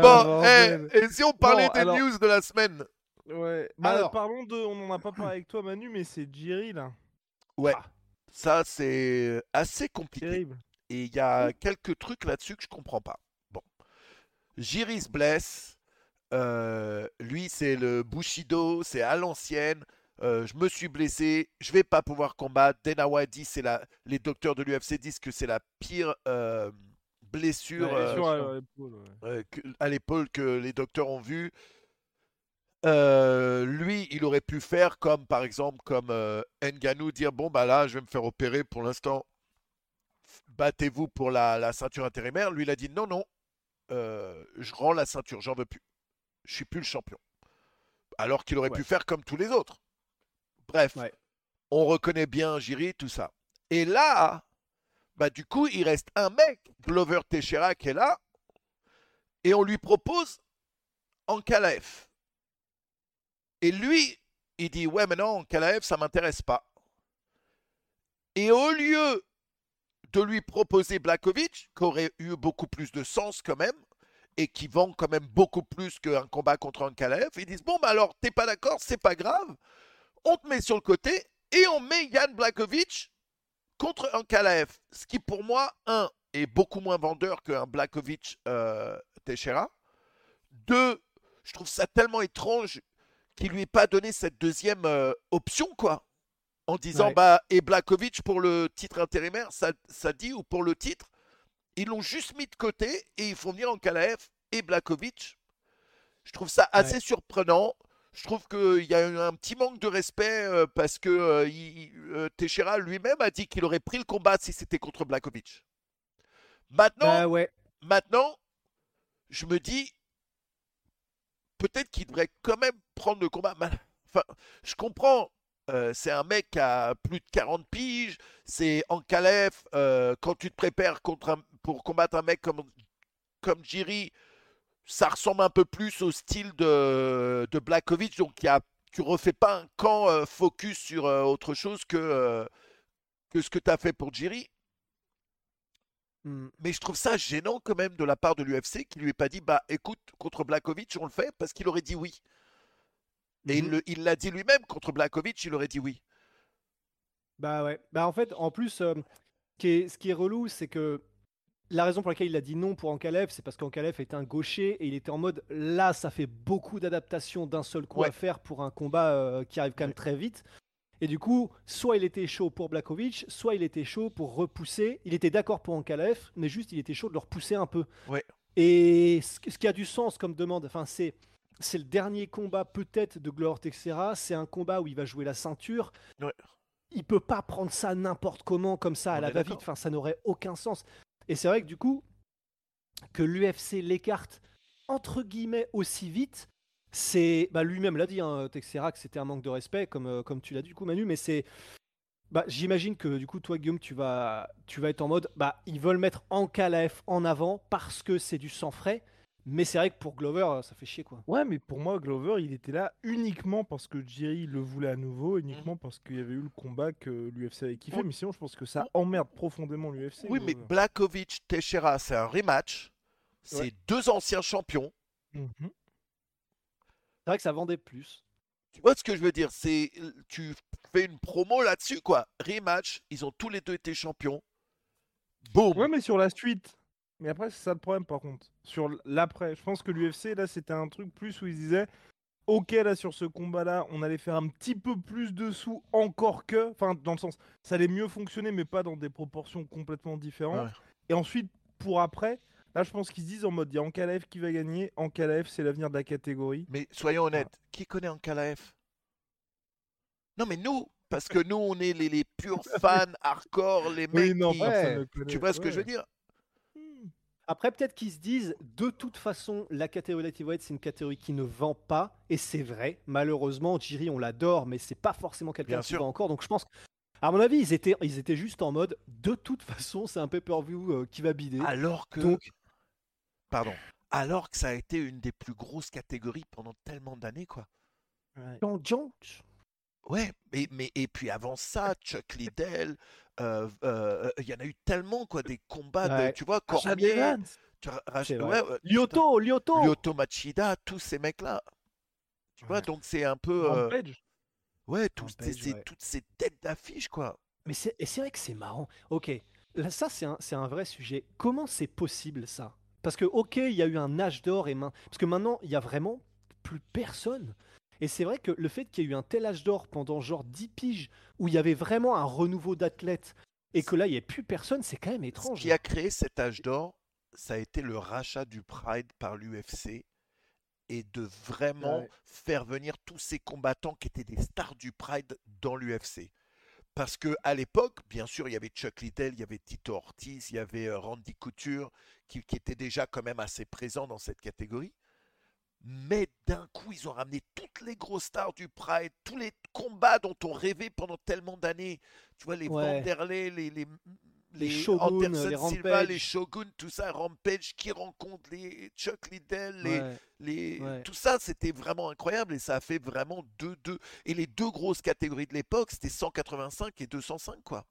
Bon, eh, bordel. et si on parlait Bon, des alors- news de la semaine? Ouais. Bah, Alors. parlons de. On en a pas parlé avec toi, Manu, mais c'est Jerry là. Ouais, ça c'est assez compliqué. Terrible. Et il y a quelques trucs là-dessus que je comprends pas. Bon. Jiri se blesse. Euh, lui, c'est le Bushido, c'est à l'ancienne. Euh, je me suis blessé, je vais pas pouvoir combattre. Dana White dit, c'est la... les docteurs de l'UFC disent que c'est la pire euh, blessure Ouais, sur, l'épaule, ouais. que- à l'épaule que les docteurs ont vu. Euh, lui, il aurait pu faire comme par exemple comme euh, Ngannou dire bon bah là je vais me faire opérer pour l'instant. Battez-vous pour la, la ceinture intérimaire. Lui il a dit non non, euh, je rends la ceinture, j'en veux plus. Je suis plus le champion. Alors qu'il aurait Ouais. pu faire comme tous les autres. Bref, Ouais. on reconnaît bien Jiri tout ça. Et là, bah du coup il reste un mec, Glover Teixeira qui est là, et on lui propose Ankalaev. Et lui, il dit Ouais, mais non, Ankalaev, ça m'intéresse pas. Et au lieu de lui proposer Blakovic, qui aurait eu beaucoup plus de sens quand même, et qui vend quand même beaucoup plus qu'un combat contre Ankalaev, ils disent Bon, bah alors, t'es pas d'accord, c'est pas grave, on te met sur le côté et on met Yann Blakovic contre Ankalaev. Ce qui, pour moi, un, est beaucoup moins vendeur qu'un Blakovic euh, Teixeira. Deux, je trouve ça tellement étrange qu'il lui ait pas donné cette deuxième euh, option, quoi. En disant, Ouais. bah, et Blakovic pour le titre intérimaire, ça, ça dit, ou pour le titre, ils l'ont juste mis de côté et ils font venir Ankalaev et Blakovic. Je trouve ça assez surprenant. Je trouve qu'il y a un petit manque de respect euh, parce que euh, il- Teixeira lui-même a dit qu'il aurait pris le combat si c'était contre Blakovic. Maintenant, Bah ouais. Maintenant, je me dis, peut-être qu'il devrait quand même prendre le combat. Enfin, je comprends. euh, c'est un mec a plus de 40 piges. C'est en Calef. quand tu te prépares contre pour combattre un mec comme, comme Jiri, ça ressemble un peu plus au style de, de Blakovic. Donc, y a, tu refais pas un camp euh, focus sur euh, autre chose que, euh, que ce que tu as fait pour Jiri. Hmm. Mais je trouve ça gênant quand même de la part de l'UFC qui lui ait pas dit bah écoute contre Blakovic on le fait parce qu'il aurait dit oui. Et il l'a dit lui-même contre Blakovic il aurait dit oui. Bah ouais. Bah en fait, en plus, euh, qui est- ce qui est relou, c'est que la raison pour laquelle il a dit non pour Ankalev, c'est parce qu'Ankalev est un gaucher et il était en mode là, ça fait beaucoup d'adaptation d'un seul coup Ouais. à faire pour un combat euh, qui arrive quand même Ouais. très vite. Et du coup, soit il était chaud pour Blakovic, soit il était chaud pour repousser. Il était d'accord pour Ankalev, mais juste il était chaud de le repousser un peu. Ouais. Et ce, qui a du sens comme demande, enfin c'est c'est le dernier combat peut-être de Glover Teixeira. C'est un combat où il va jouer la ceinture Ouais. il peut pas prendre ça n'importe comment comme ça à On la va-vite. Enfin, ça n'aurait aucun sens. Et c'est vrai que du coup, que l'UFC l'écarte entre guillemets aussi vite, c'est bah, lui-même l'a dit, hein, Texera, que c'était un manque de respect, comme, euh, comme tu l'as dit du coup, Manu. Mais c'est, bah, j'imagine que du coup, toi, Guillaume, tu vas, tu vas être en mode, bah, ils veulent mettre Ankalaev en avant parce que c'est du sang frais. Mais c'est vrai que pour Glover, euh, ça fait chier quoi. Ouais, mais pour moi, Glover, il était là uniquement parce que Jerry le voulait à nouveau, uniquement parce qu'il y avait eu le combat que l'UFC avait kiffé. Mais sinon, je pense que ça emmerde profondément l'UFC. Oui mais. Blakovic Teixeira c'est un rematch. C'est Ouais. deux anciens champions. Mhm. C'est vrai que ça vendait plus. Tu vois ce que je veux dire? C'est tu fais une promo là-dessus quoi. Rematch ils ont tous les deux été champions. Boum. Ouais, mais sur la suite. Mais après, c'est ça le problème par contre. Sur l'après, je pense que l'UFC, là, c'était un truc plus où ils disaient Ok, là, sur ce combat-là, on allait faire un petit peu plus de sous encore que. Enfin, dans le sens, ça allait mieux fonctionner, mais pas dans des proportions complètement différentes. Ouais. Et ensuite, pour après, là, je pense qu'ils se disent en mode il y a Ankalaev qui va gagner. Ankalaev, c'est l'avenir de la catégorie. Mais soyons honnêtes, qui connaît Ankalaev? Non mais nous, parce que nous on est les, les purs fans hardcore, les mecs qui... ne ne connaît. Tu vois ce que je veux dire? Hmm. Après, peut-être qu'ils se disent, de toute façon, la catégorie lightweight, c'est une catégorie qui ne vend pas, et c'est vrai. Malheureusement, Jiri, on l'adore, mais c'est pas forcément quelqu'un qui vend encore. Donc, je pense, à mon avis, ils étaient, ils étaient juste en mode, de toute façon, c'est un pay-per-view euh, qui va bider. Alors que... Donc, Pardon. Alors que ça a été une des plus grosses catégories pendant tellement d'années quoi. John Jones. Ouais, mais, mais et puis avant ça, Chuck Liddell, euh, euh, il y en a eu tellement quoi, des combats, de, Ouais. tu vois, Cormier, tu Rach- ouais, ouais, Lyoto, Lyoto. Lyoto Machida, tous ces mecs-là. Tu vois, Ouais. donc c'est un peu, euh, ouais, tous ces- ouais. toutes ces têtes d'affiche quoi. Mais c'est et c'est vrai que c'est marrant. Ok, là, ça c'est un, c'est un vrai sujet. Comment c'est possible ça? Parce que ok, il y a eu un âge d'or et main... parce que maintenant il y a vraiment plus personne. Et c'est vrai que le fait qu'il y ait eu un tel âge d'or pendant genre 10 piges où il y avait vraiment un renouveau d'athlètes et que là il n'y ait plus personne, c'est quand même Ce étrange. qui a créé cet âge d'or, ça a été le rachat du Pride par l'UFC et de vraiment Ouais. faire venir tous ces combattants qui étaient des stars du Pride dans l'UFC. Parce que à l'époque, bien sûr, il y avait Chuck Liddell, il y avait Tito Ortiz, il y avait euh, Randy Couture, qui, qui étaient déjà quand même assez présents dans cette catégorie. Mais d'un coup, ils ont ramené toutes les grosses stars du Pride, tous les combats dont on rêvait pendant tellement d'années. Tu vois, les Ouais. Vanderlei, les, les, Les Shogun, Anderson les Silva, Rampage. les Shogun, tout ça, Rampage qui rencontre les Chuck Liddell, les, Ouais. les... Ouais. tout ça, c'était vraiment incroyable et ça a fait vraiment deux, deux. Et les deux grosses catégories de l'époque, c'était 185 et 205, quoi.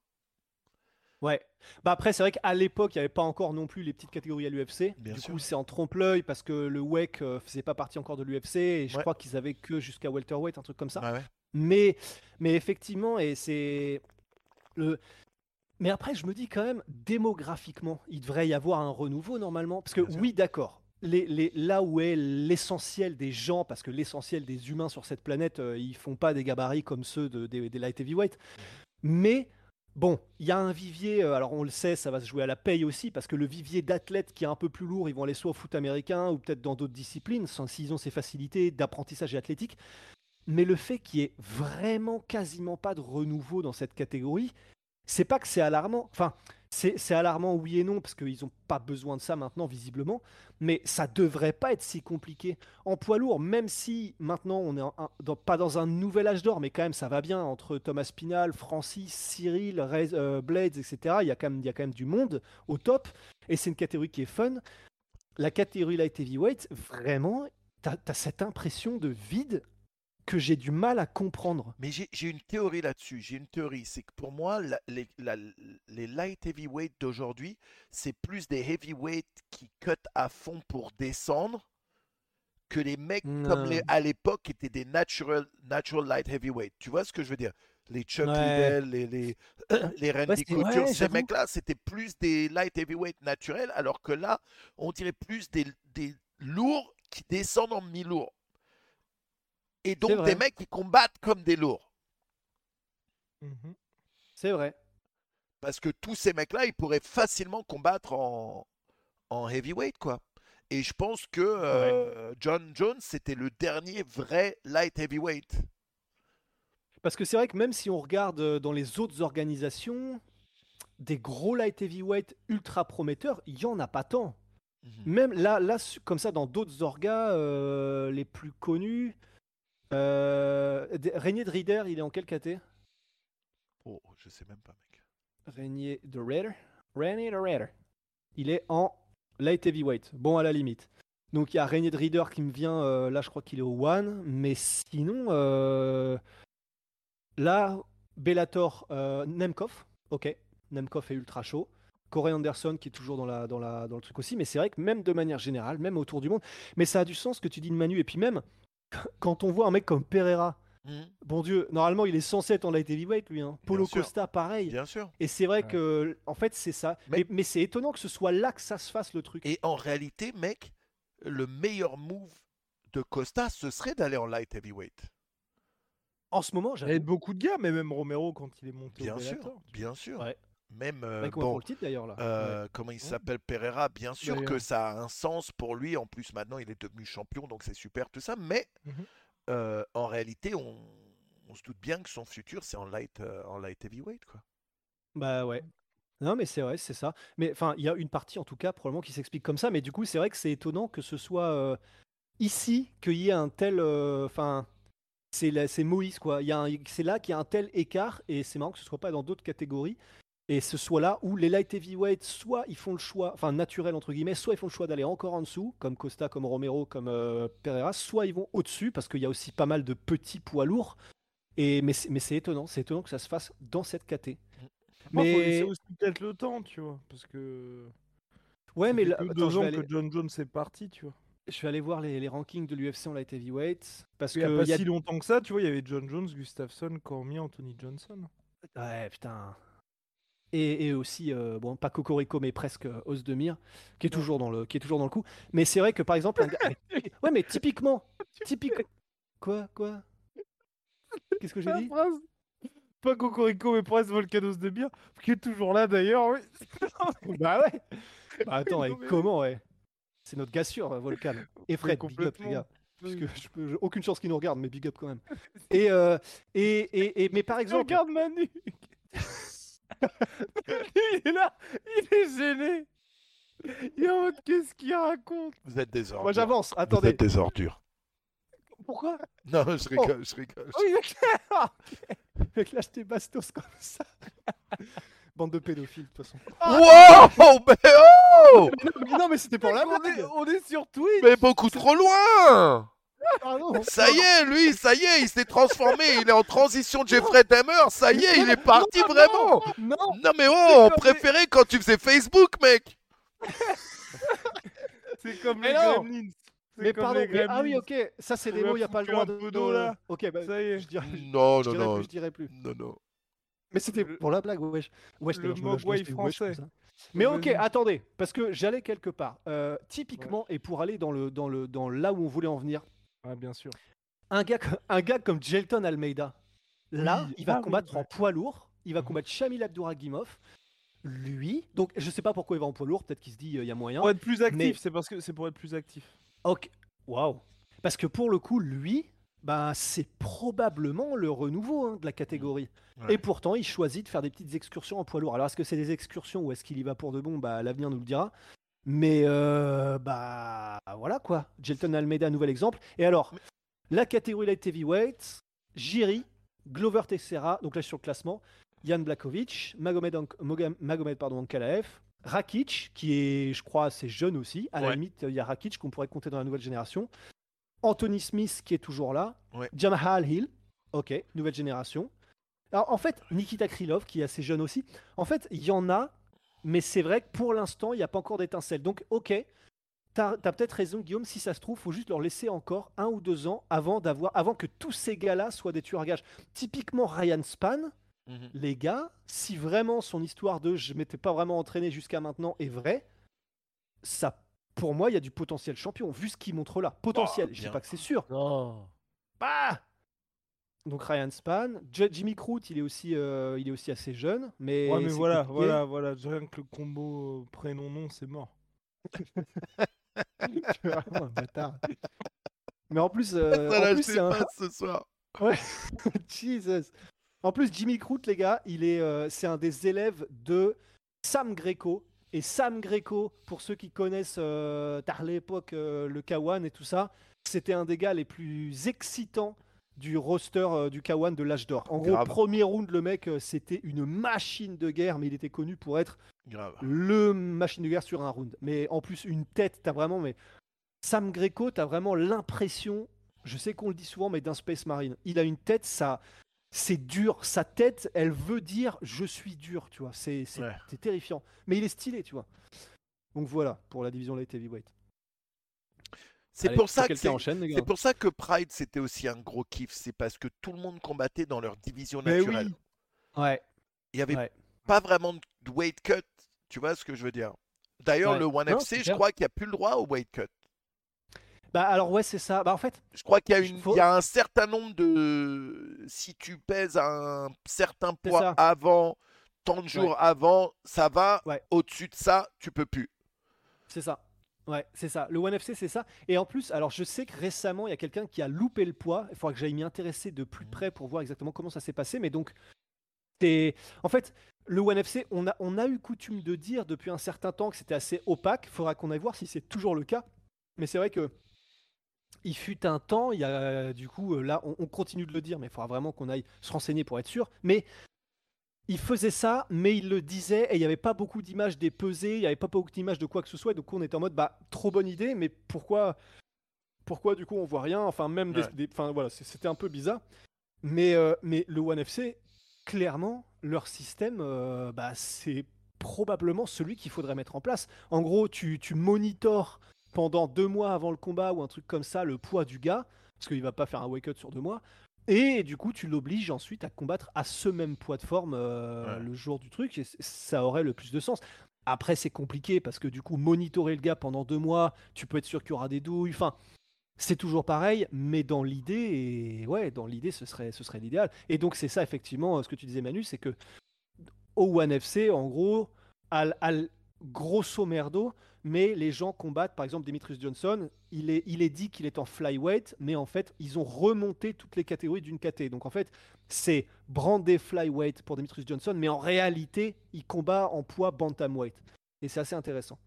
Ouais. Bah après, c'est vrai qu'à l'époque, il n'y avait pas encore non plus les petites catégories à l'UFC. Du sûr. coup, c'est en trompe-l'œil parce que le WEC euh, faisait pas partie encore de l'UFC et je Ouais. crois qu'ils avaient que jusqu'à welterweight, un truc comme ça. Ouais. Mais, mais effectivement, et c'est le. Mais après, je me dis quand même, démographiquement, il devrait y avoir un renouveau normalement. Parce que Bien oui, d'accord. Les, les- là où est l'essentiel des gens, parce que l'essentiel des humains sur cette planète, euh, ils font pas des gabarits comme ceux de- des, des light heavyweight. Mais bon, il y a un vivier, euh, alors on le sait, ça va se jouer à la paye aussi, parce que le vivier d'athlètes qui est un peu plus lourd, ils vont aller soit au foot américain ou peut-être dans d'autres disciplines, sans- s'ils ont ces facilités d'apprentissage et athlétique. Mais le fait qu'il y ait vraiment quasiment pas de renouveau dans cette catégorie, c'est pas que c'est alarmant. Enfin, c'est alarmant oui et non, parce qu'ils n'ont pas besoin de ça maintenant, visiblement. Mais ça devrait pas être si compliqué. En poids lourd, même si maintenant on est en- dans- pas dans un nouvel âge d'or, mais quand même ça va bien entre Thomas Pinal, Francis, Cyril, euh, Blades, etc. Il y, a quand même, il y a quand même du monde au top. Et c'est une catégorie qui est fun. La catégorie light heavyweight, vraiment, tu as cette impression de vide que j'ai du mal à comprendre. Mais j'ai une théorie là-dessus. J'ai une théorie. C'est que pour moi, la- les, la- les light heavyweight d'aujourd'hui, c'est plus des heavyweight qui cut à fond pour descendre que les mecs comme les, à l'époque étaient des natural, natural light heavyweight. Tu vois ce que je veux dire? Les Chuck Ouais. Liddell, les, les, les Randy Couture, ouais, ces mecs-là, c'était plus des light heavyweight naturels, alors que là, on dirait plus des, des lourds qui descendent en mi-lourd. Et donc des mecs qui combattent comme des lourds. Mhm. C'est vrai. Parce que tous ces mecs-là, ils pourraient facilement combattre en, en heavyweight, quoi. Et je pense que euh, John Jones, c'était le dernier vrai light heavyweight. Parce que c'est vrai que même si on regarde euh, dans les autres organisations, des gros light heavyweight ultra prometteurs, il y en a pas tant. Mhm. Même là, là comme ça, dans d'autres orgas euh, les plus connus, euh, Régnier de Rieder, il est en quel KT Oh, je sais même pas, mec. Régnier de Rieder? Régnier de Rieder. Il est en light heavyweight. Bon, à la limite. Donc il y a Régnier de Rieder qui me vient, euh, là je crois qu'il est au one, mais sinon, euh, là, Bellator, euh, Nemkov, ok, Nemkov est ultra chaud. Corey Anderson qui est toujours dans, la, dans, la, dans le truc aussi, mais c'est vrai que même de manière générale, même autour du monde, mais ça a du sens ce que tu dis de Manu, et puis même quand on voit un mec comme Pereira, Mhm. bon Dieu, normalement il est censé être en light heavyweight lui, hein. Polo sûr. Costa pareil, Bien sûr. et c'est vrai Ouais. que, en fait, c'est ça. Mais- Mais, mais c'est étonnant que ce soit là que ça se fasse le truc. Et en réalité, mec, le meilleur move de Costa, ce serait d'aller en light heavyweight. En ce moment, avait beaucoup de gars, mais même Romero quand il est monté Bien au sûr, bien sûr. Ouais. Même, euh, bon, le titre d'ailleurs là. Euh, comment il s'appelle Pereira, bien sûr que ça a un sens pour lui. En plus, maintenant, il est devenu champion, donc c'est super tout ça. Mais Mhm. euh, en réalité, on, on se doute bien que son futur, c'est en light, euh, en light heavyweight. Quoi. Bah ouais. Non, mais c'est vrai, c'est ça. Mais enfin, il y a une partie en tout cas probablement qui s'explique comme ça. Mais du coup, c'est vrai que c'est étonnant que ce soit ici qu'il y ait un tel. Enfin, c'est Moïse quoi. Il y a un- C'est là qu'il y a un tel écart et c'est marrant que ce soit pas dans d'autres catégories. Et ce soit là où les light heavyweight, soit ils font le choix, enfin naturel entre guillemets, soit ils font le choix d'aller encore en dessous, comme Costa, comme Romero, comme euh, Pereira, soit ils vont au-dessus, parce qu'il y a aussi pas mal de petits poids lourds. Et, mais c'est mais c'est étonnant, c'est étonnant que ça se fasse dans cette KT. Moi, faut laisser Mais aussi peut-être le temps, tu vois, parce que. ouais, mais là, attends, deux ans aller, que John Jones est parti, tu vois. je vais aller voir les, les rankings de l'UFC en light heavyweight, parce Il y a pas il y a- si longtemps que ça, tu vois, il y avait John Jones, Gustafsson, Cormier, Anthony Johnson. Ouais, putain. Et, et aussi, euh, bon, pas Cocorico, mais presque euh, Ozdemir, qui est, toujours dans le, qui est toujours dans le coup. Mais c'est vrai que par exemple. un ouais, mais typiquement. typiquement Quoi Quoi? Qu'est-ce que j'ai dit? Pas Cocorico, mais presque Volcanos de Bière, qui est toujours là d'ailleurs, oui. Bah ouais Bah attends, mais- comment, ouais? C'est notre gars sûr, euh, Volcan. Et Fred, big up, les gars. Parce que je peux- aucune chance qu'ils nous regardent, mais big up quand même. Et, euh, et, et, et- mais par exemple. Regarde Manu Il est là, il est gêné Il est en mode qu'est-ce qu'il raconte Vous êtes des ordures. Moi j'avance, Vous attendez. êtes des ordures. Pourquoi? Non, je rigole, je rigole. Oui, d'accord Avec lâche tes bastos comme ça. Bande de pédophiles, de toute façon. Wow Mais oh Mais non, mais c'était pour la on, est, on est sur Twitch Mais beaucoup trop loin. Ça y est, lui, ça y est, il s'est transformé, il est en transition Jeffrey Dahmer, ça y est, il est parti vraiment Non, Non mais oh, on préférait quand tu faisais Facebook, mec C'est comme Mais les non Gremlins mais comme pardon. les mais- ah oui, ok. Ça, c'est des mots, il n'y a pas le droit de. là. Ok, bah. Ça y est. Je dirais, Non, je non, dirais non, plus, je dirais plus. non, non. Mais c'était pour la blague, wesh. Wesh, le wesh comme français. ça. Mais ok, attendez, parce que j'allais quelque part. Euh, typiquement, et pour aller dans le, dans le, dans là où on voulait en venir, Ah, bien sûr. un gars, co- un gars comme Jelton Almeida, là, Oui, il va ah oui, combattre en poids lourd, il va Mhm. combattre Shamil Abdouragimov. Lui, donc je sais pas pourquoi il va en poids lourd, peut-être qu'il se dit il y a moyen. Pour être plus actif, Mais- c'est parce que c'est pour être plus actif. Ok, waouh. Parce que pour le coup, lui, bah, c'est probablement le renouveau hein, de la catégorie. Ouais. Et pourtant, il choisit de faire des petites excursions en poids lourd. Alors, est-ce que c'est des excursions ou est-ce qu'il y va pour de bon? Bah, L'avenir nous le dira. Mais euh, bah voilà quoi. Jelton Almeida, nouvel exemple. Et alors, la catégorie light heavyweight, Jiri, Glover Teixeira, donc là sur le classement, Jan Blakovic, Magomed, Ank- Magomed pardon, Ankalaev, Rakic, qui est, je crois, assez jeune aussi. À la limite, il y a Rakic qu'on pourrait compter dans la nouvelle génération. Anthony Smith, qui est toujours là. Ouais. Jamal Hill, ok, nouvelle génération. Alors, en fait, Nikita Krylov, qui est assez jeune aussi. En fait, il y en a, mais c'est vrai que pour l'instant, il n'y a pas encore d'étincelle. Donc, ok, t'as as, peut-être raison, Guillaume, si ça se trouve, faut juste leur laisser encore un ou deux ans avant, d'avoir, avant que tous ces gars-là soient des tueurs à gages. Typiquement, Ryan Span, Mhm. les gars, si vraiment son histoire de je m'étais pas vraiment entraîné jusqu'à maintenant est vraie, ça, pour moi, il y a du potentiel champion, vu ce qu'il montre là. Potentiel, je dis pas que c'est sûr. Oh. Bah Donc Ryan Span, J- Jimmy Crute, il est aussi, euh, il est aussi assez jeune, mais, Ouais, mais voilà, compliqué. voilà, voilà. Rien que le combo euh, prénom-nom, c'est mort. Tu es vraiment un bâtard. Mais en plus, euh, Ça en lâche plus, c'est un... passes ce soir. Jesus. En plus, Jimmy Crute, les gars, il est, euh, c'est un des élèves de Sam Greco. Et Sam Greco, pour ceux qui connaissent euh, à l'époque euh, le K1 et tout ça, c'était un des gars les plus excitants du roster euh, du K1 de l'âge d'or. En gros, Grave. premier round, le mec, euh, c'était une machine de guerre, mais il était connu pour être Grave. le machine de guerre sur un round. Mais en plus, une tête, t'as vraiment. Mais Sam Greco, t'as vraiment l'impression, je sais qu'on le dit souvent, mais d'un Space Marine. Il a une tête, ça. C'est dur, sa tête, elle veut dire je suis dur, tu vois. C'est c'est- Ouais. c'est terrifiant. Mais il est stylé, tu vois. Donc voilà pour la division light heavyweight. C'est pour ça que quelqu'un c'est enchaîne, les gars. c'est pour ça que Pride c'était aussi un gros kiff, c'est parce que tout le monde combattait dans leur division naturelle. oui. Ouais. Il y avait Ouais. pas vraiment de weight cut, tu vois ce que je veux dire? D'ailleurs, Ouais. le One Non, FC, je clair. crois qu'il n'y a plus le droit au weight cut. Bah alors ouais, c'est ça. Bah en fait, Je crois qu'il y a, Il une, faut- il y a un certain nombre de. Si tu pèses un certain poids avant, tant de jours avant, ça va. Au-dessus de ça, tu peux plus. C'est ça. Ouais, c'est ça. Le One FC, c'est ça. Et en plus, alors je sais que récemment, il y a quelqu'un qui a loupé le poids. Il faudra que j'aille m'y intéresser de plus près pour voir exactement comment ça s'est passé. Mais donc, c'est. En fait, le One FC, on a, on a eu coutume de dire depuis un certain temps que c'était assez opaque. Il faudra qu'on aille voir si c'est toujours le cas. Mais c'est vrai que. Il fut un temps, il y a du coup, là, on, on continue de le dire, mais il faudra vraiment qu'on aille se renseigner pour être sûr. Mais il faisait ça, mais il le disait et il n'y avait pas beaucoup d'images des pesées, il n'y avait pas beaucoup d'images de quoi que ce soit. Et donc on était en mode, bah, trop bonne idée, mais pourquoi, pourquoi du coup on voit rien Enfin, même des, Ouais. des- enfin voilà, c'était un peu bizarre. Mais, euh, mais le One FC, clairement, leur système, euh, bah, c'est probablement celui qu'il faudrait mettre en place. En gros, tu, tu monitores pendant deux mois avant le combat ou un truc comme ça le poids du gars, parce qu'il va pas faire un wake-up sur deux mois. Et du coup, tu l'obliges ensuite à combattre à ce même poids de forme euh, Ouais. le jour du truc, et ça aurait le plus de sens. Après, c'est compliqué parce que du coup, monitorer le gars pendant deux mois, tu peux être sûr qu'il y aura des douilles. Enfin, c'est toujours pareil, mais dans l'idée, et ouais, dans l'idée, ce serait, ce serait l'idéal. Et donc, c'est ça, effectivement, ce que tu disais, Manu, c'est que au One FC, en gros, al, al- grosso merdo, mais les gens combattent, par exemple, Demetrius Johnson, il est, il est dit qu'il est en flyweight, mais en fait, ils ont remonté toutes les catégories d'une KT. Donc, en fait, c'est brandé flyweight pour Demetrius Johnson, mais en réalité, il combat en poids bantamweight. Et c'est assez intéressant.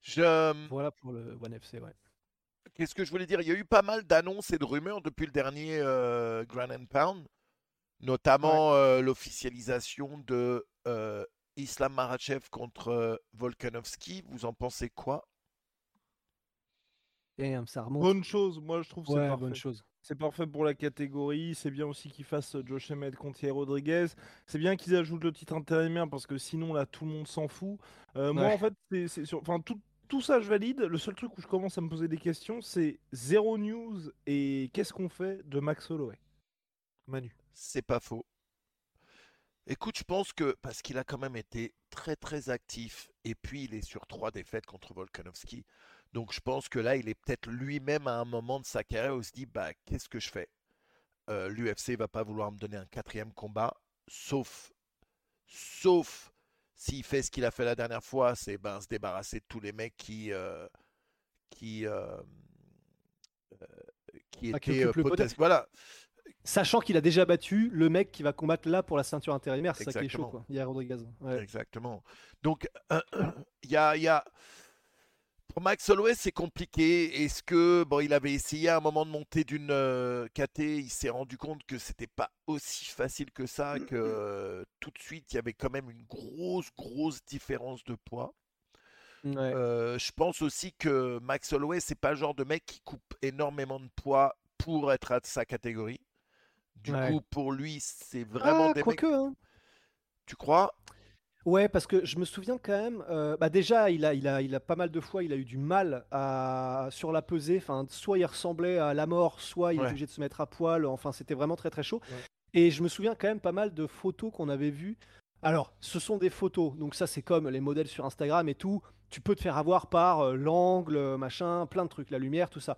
Je... Voilà pour le One FC, ouais. Qu'est-ce que je voulais dire? Il y a eu pas mal d'annonces et de rumeurs depuis le dernier euh, Grand and Pound, notamment euh, l'officialisation de euh, Islam Makhachev contre euh, Volkanovski. Vous en pensez quoi? Euh, ça remonte. Bonne chose, moi je trouve que c'est Ouais, parfait. bonne chose. C'est parfait pour la catégorie. C'est bien aussi qu'ils fassent euh, Josh Emmett contre Yair Rodriguez. C'est bien qu'ils ajoutent le titre intérimaire parce que sinon là tout le monde s'en fout. Euh, Moi en fait, c'est, c'est sur... enfin, tout, tout ça je valide. Le seul truc où je commence à me poser des questions, c'est zéro news et qu'est-ce qu'on fait de Max Holloway? Manu. C'est pas faux. Écoute, je pense que parce qu'il a quand même été très très actif et puis il est sur trois défaites contre Volkanovski. Donc je pense que là, il est peut-être lui-même à un moment de sa carrière où il se dit bah qu'est-ce que je fais? Euh, L'UFC va pas vouloir me donner un quatrième combat, sauf sauf s'il fait ce qu'il a fait la dernière fois, c'est ben se débarrasser de tous les mecs qui euh, qui euh, euh, qui Ah, qui étaient podium. poten- voilà Sachant qu'il a déjà battu le mec qui va combattre là pour la ceinture intérimaire, c'est ça qui est chaud, Exactement. quoi. Yair Rodriguez. Ouais. Exactement. Donc, il y a, il y a- Pour Max Holloway, c'est compliqué. Est-ce que. Bon, il avait essayé à un moment de monter d'une euh, KT. Il s'est rendu compte que c'était pas aussi facile que ça. Que euh, tout de suite, il y avait quand même une grosse, grosse différence de poids. Ouais. Euh, je pense aussi que Max Holloway, c'est pas le genre de mec qui coupe énormément de poids pour être à sa catégorie. Du Ouais. coup, pour lui, c'est vraiment Ah, des mecs. quoique, hein. Tu crois? Ouais, parce que je me souviens quand même. euh, bah déjà, il a, il a, il a pas mal de fois, il a eu du mal à, sur la pesée. Enfin, soit il ressemblait à la mort, soit il Ouais. était obligé de se mettre à poil. Enfin, c'était vraiment très très chaud. Ouais. Et je me souviens quand même pas mal de photos qu'on avait vues. Alors, ce sont des photos, donc ça c'est comme les modèles sur Instagram et tout. Tu peux te faire avoir par euh, l'angle, euh, machin, plein de trucs, la lumière, tout ça.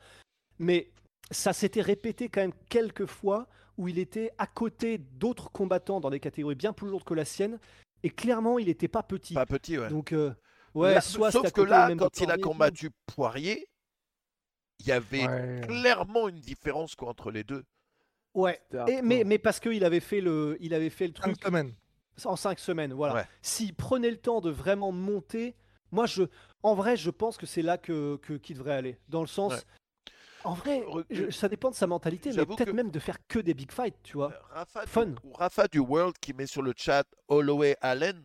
Mais ça s'était répété quand même quelques fois où il était à côté d'autres combattants dans des catégories bien plus lourdes que la sienne. Et clairement, il n'était pas petit. Pas petit, ouais. Donc, euh, ouais, Là- soit sauf que là, même quand il a combattu Poirier, il y avait Ouais. clairement une différence quoi, entre les deux. Ouais. Et, mais, mais parce qu'il avait fait le, il avait fait le Cinq truc semaines. en cinq semaines, voilà. Ouais. S'il prenait le temps de vraiment monter, moi je, en vrai, je pense que c'est là que devrait aller. Dans le sens, Ouais. En vrai, Re- je- ça dépend de sa mentalité, mais peut-être que- même de faire que des big fights, tu vois. Euh, Rafa, Fun. Du, ou Rafa du World qui met sur le chat Holloway Allen.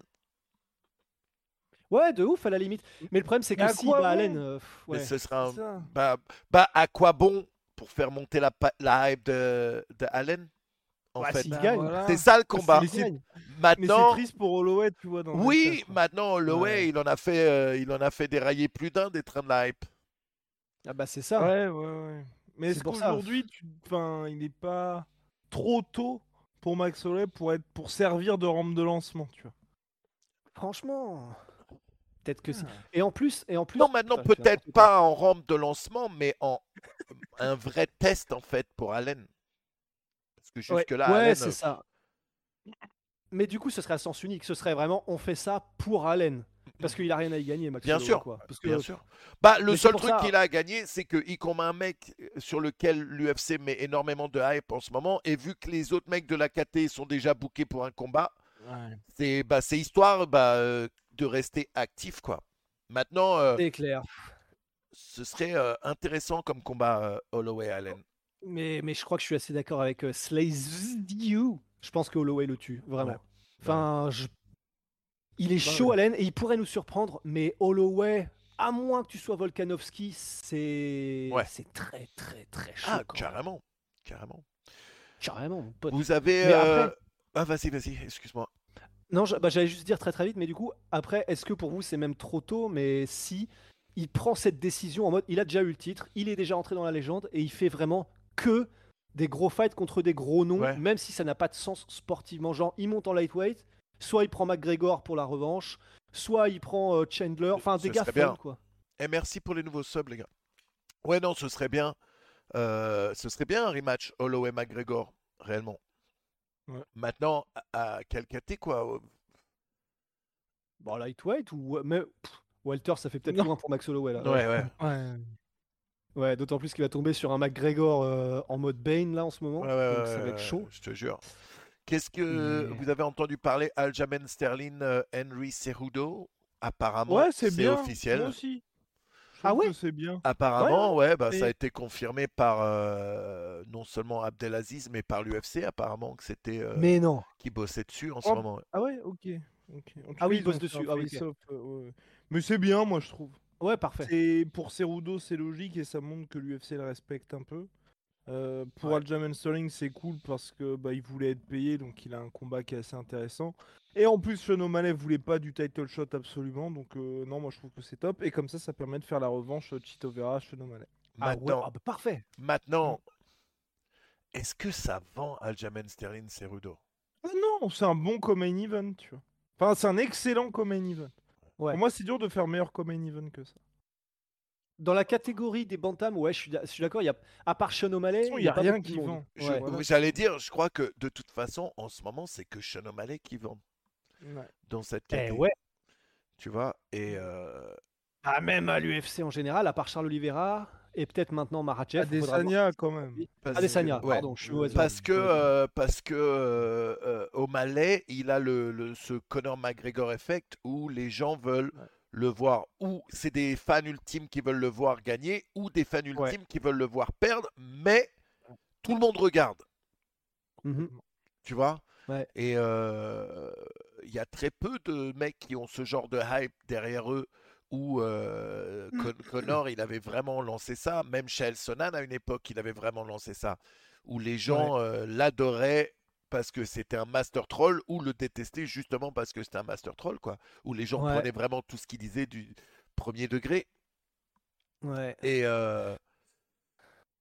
Ouais, de ouf à la limite. Mais le problème, c'est que à si quoi bah, bon Allen, euh, Mais ce sera un- C'est bah, bah, à quoi bon pour faire monter la, hype de, de Allen en Bah, fait? s'il Bah, voilà. C'est ça le combat. C'est- c'est Maintenant, triste pour Holloway, tu vois. Dans oui, maintenant Holloway, Ouais. il en a fait, euh, il en a fait dérailler plus d'un des trains de la hype. Ah bah c'est ça. Ouais, ouais, ouais. Mais est-ce qu'aujourd'hui, tu... enfin, il n'est pas trop tôt pour Max Holloway pour être pour servir de rampe de lancement, tu vois? Franchement, peut-être que si. Ah. Et en plus, et en plus. Non, maintenant fais peut-être pas en rampe de lancement, mais en un vrai test en fait pour Allen. Parce que Ouais, jusque-là, ouais, Allen, c'est euh, ça. Mais du coup, ce serait à sens unique. Ce serait vraiment, on fait ça pour Allen. Parce qu'il a rien à y gagner, Max Bien Holloway, sûr, quoi. Parce que, Bien sûr. Bah, le seul truc ça- qu'il a à gagner, c'est qu'il combat un mec sur lequel l'UFC met énormément de hype en ce moment. Et vu que les autres mecs de la KT sont déjà bookés pour un combat, c'est bah, c'est histoire bah, euh, de rester actif. quoi. Maintenant, euh, C'est clair. ce serait euh, intéressant comme combat euh, Holloway-Allen. Mais, mais je crois que je suis assez d'accord avec euh, Slazy You. Je pense que Holloway le tue, vraiment. Ouais. Enfin, je- il est Bah, chaud l'aine et il pourrait nous surprendre, mais Holloway, à moins que tu sois Volkanovski, c'est Ouais. c'est très très très chaud. Ah, quand même. carrément. Carrément. Carrément, mon pote. Vous avez. Euh, après- Ah, vas-y, vas-y, excuse-moi. Non, bah, j'allais juste dire très très vite, mais du coup, après, est-ce que pour vous c'est même trop tôt? Mais si il prend cette décision en mode, il a déjà eu le titre, il est déjà entré dans la légende et il fait vraiment que des gros fights contre des gros noms, Ouais. même si ça n'a pas de sens sportivement. Genre, il monte en lightweight, soit il prend McGregor pour la revanche, soit il prend euh, Chandler, enfin des gars folles, quoi. Et merci pour les nouveaux subs, les gars. Ouais, non, ce serait bien. euh, ce serait bien un rematch Holloway McGregor, réellement. Ouais. Maintenant, à, à quel caté, quoi Bon, lightweight ou mais pff, Walter, ça fait peut-être loin pour Max Holloway là. Ouais, ouais. Ouais. Ouais, d'autant plus qu'il va tomber sur un McGregor euh, en mode Bane là en ce moment, Ouais, ouais, donc ouais, ça va être chaud. Je te jure. Qu'est-ce que vous avez entendu parler Aljamain Sterling, euh, Henry Cejudo? Apparemment, Ouais, c'est officiel. Moi aussi. Je Ah ouais? c'est bien. Apparemment, ouais, bah, ça a été confirmé par euh, non seulement Abdelaziz, mais par l'UFC, apparemment, que c'était euh, Mais non. qui bossait dessus en ce Oh, moment. Ah ouais, ok. Ah cas, oui, il bosse dessus. Ah euh, ouais. Mais c'est bien, moi, je trouve. Ouais, parfait. Pour Cerudo, c'est logique et ça montre que l'UFC le respecte un peu. Euh, pour Ouais. Aljamain Sterling, c'est cool parce que bah, il voulait être payé, donc il a un combat qui est assez intéressant. Et en plus, Sean O'Malley voulait pas du title shot absolument, donc euh, non, moi je trouve que c'est top. Et comme ça, ça permet de faire la revanche euh, Chito Vera, Sean O'Malley. Ah ouais, Maintenant, ah bah parfait. maintenant est-ce que ça vend Aljamain Sterling Cerudo Ah non, c'est un bon co-main event, tu vois. Enfin, c'est un excellent co-main event. Ouais. Pour moi, c'est dur de faire meilleur co-main event que ça. Dans la catégorie des bantams, ouais, je suis, suis d'accord. Il y a, à part Sean O'Malley, il y a pas rien qui vend. Je- Ouais. voilà. J'allais dire, je crois que de toute façon, en ce moment, c'est que Sean O'Malley qui vend Ouais. dans cette Eh catégorie. ouais. Tu vois Et euh, Ah, même à l'UFC en général, à part Charles Oliveira et peut-être maintenant Marachev. Adesanya, quand même. parce- Adesanya, ouais. pardon, je suis au Parce que, euh, parce que euh, euh, O'Malley, il a le, le- ce Conor McGregor effect où les gens veulent Ouais. Le voir, ou c'est des fans ultimes qui veulent le voir gagner, ou des fans ultimes Ouais. qui veulent le voir perdre, mais tout le monde regarde, Mhm. tu vois? Ouais. Et euh, il y a très peu de mecs qui ont ce genre de hype derrière eux. Où euh, Con- Conor, il avait vraiment lancé ça. Même Chael Sonnen, à une époque, il avait vraiment lancé ça. Où les gens euh, l'adoraient parce que c'était un master troll ou le détestaient justement parce que c'était un master troll, quoi. Où les gens Ouais. prenaient vraiment tout ce qu'il disait du premier degré. Ouais. Et euh,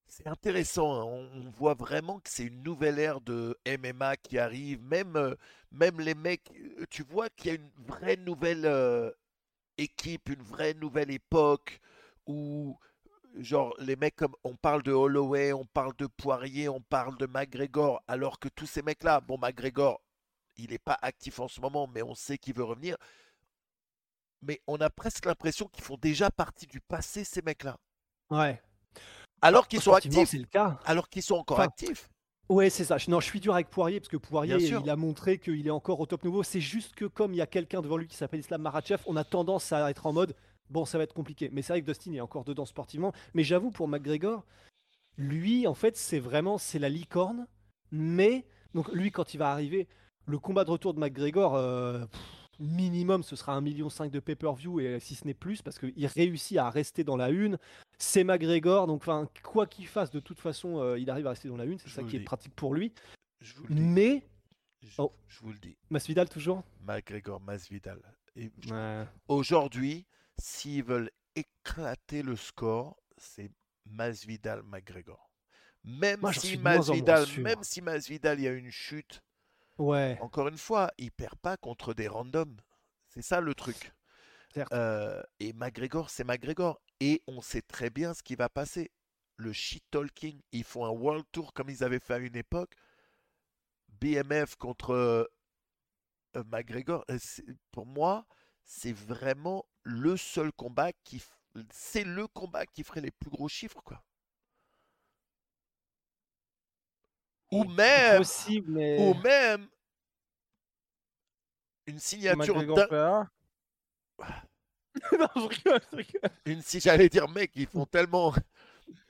c'est intéressant. hein. On, on voit vraiment que c'est une nouvelle ère de MMA qui arrive. Même, euh, même les mecs, euh, tu vois qu'il y a une vraie nouvelle euh, équipe, une vraie nouvelle époque où, genre, les mecs comme on parle de Holloway, on parle de Poirier, on parle de McGregor, alors que tous ces mecs-là, bon, McGregor, il n'est pas actif en ce moment, mais on sait qu'il veut revenir. Mais on a presque l'impression qu'ils font déjà partie du passé, ces mecs-là. Ouais. Alors qu'ils sont actifs. c'est le cas. Alors qu'ils sont encore Enfin, actifs. Ouais, c'est ça. Non, je suis dur avec Poirier parce que Poirier, il a montré qu'il est encore au top nouveau. C'est juste que comme il y a quelqu'un devant lui qui s'appelle Islam Makhachev, on a tendance à être en mode bon, ça va être compliqué. Mais c'est vrai que Dustin est encore dedans sportivement. Mais j'avoue pour McGregor, lui, en fait, c'est vraiment c'est la licorne. Mais donc lui, quand il va arriver, le combat de retour de McGregor, euh, pff, minimum, ce sera 1,5 million de pay-per-view et si ce n'est plus, parce qu'il réussit à rester dans la une. C'est McGregor, donc enfin, quoi qu'il fasse, de toute façon, euh, il arrive à rester dans la une. C'est ça qui est pratique pour lui. Je vous le dis. Mais Je, Oh. je vous le dis. Masvidal toujours? McGregor, Masvidal. Et Aujourd'hui, s'ils veulent éclater le score, c'est Masvidal, McGregor. Même Moi, si Masvidal, même si Masvidal, il y a une chute, Ouais. encore une fois, il perd pas contre des randoms. C'est ça le truc. Euh, et McGregor, c'est McGregor. Et on sait très bien ce qui va passer. Le shit talking, ils font un world tour comme ils avaient fait à une époque. BMF contre euh, McGregor, euh, pour moi, c'est vraiment le seul combat qui. f- C'est le combat qui ferait les plus gros chiffres, quoi. Ou même, Possible, mais. ou même une signature d'un- non, je rigole, je rigole. une si j'allais dire mec ils font tellement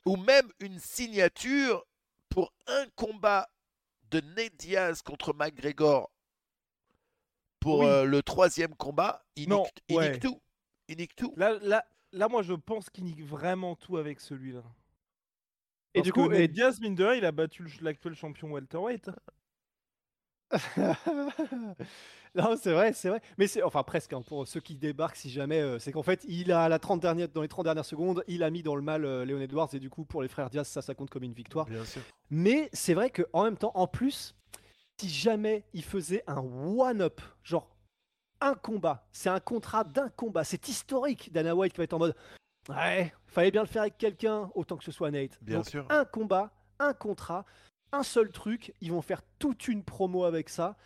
ou même une signature pour un combat de Nate Diaz contre McGregor pour Oui. euh, le troisième combat, il Non, nique, il nique tout. Il nique tout. Là, là, là, moi, je pense qu'il nique vraiment tout avec celui-là. Et du coup, et- Diaz, mine de rien, il a battu l'actuel champion welterweight. non, c'est vrai, c'est vrai. Mais c'est enfin presque hein, pour ceux qui débarquent, si jamais, euh, c'est qu'en fait, il a la 30 dernière, dans les 30 dernières secondes, il a mis dans le mal euh, Léon Edwards et du coup pour les frères Diaz, ça, ça compte comme une victoire. Bien sûr. Mais c'est vrai que en même temps, en plus, si jamais il faisait un one-up, genre un combat, c'est un contrat d'un combat, c'est historique. Dana White qui va être en mode, ouais, fallait bien le faire avec quelqu'un, autant que ce soit Nate. Bien Donc, sûr. Un combat, un contrat, un seul truc. Ils vont faire toute une promo avec ça.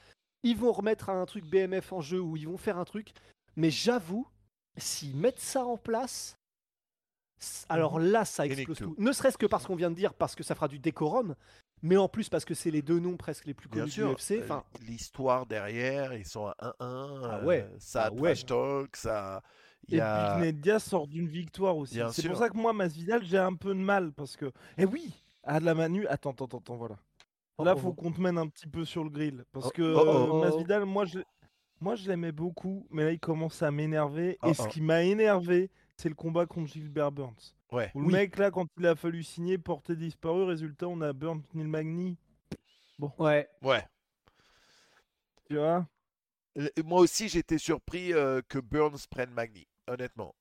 Ils vont remettre un truc BMF en jeu ou ils vont faire un truc. Mais j'avoue, s'ils mettent ça en place, alors là, ça explose tout. tout. Ne serait-ce que parce qu'on vient de dire, parce que ça fera du décorum, mais en plus parce que c'est les deux noms presque les plus Bien connus sûr. du UFC. euh, Enfin, L'histoire derrière, ils sont à 1-1. Ah euh, ouais. Ça Ah ouais. trash talk, ça. Et y a... Diaz sort d'une victoire aussi. C'est pour ça que moi, Masvidal, j'ai un peu de mal parce que. Eh oui, à de la Manu. Attends, attends, attends, voilà. Là, Oh, faut oh. qu'on te mène un petit peu sur le grill parce Oh, que oh, oh. Masvidal, moi, je, moi, je l'aimais beaucoup, mais là, il commence à m'énerver. Oh, et ce oh. qui m'a énervé, c'est le combat contre Gilbert Burns. Ouais. Où le Oui. mec, là, quand il a fallu signer, porté disparu. Résultat, on a Burns Neil Magny. ouais. Ouais. Tu vois? Moi aussi, j'étais surpris euh, que Burns prenne Magny, honnêtement.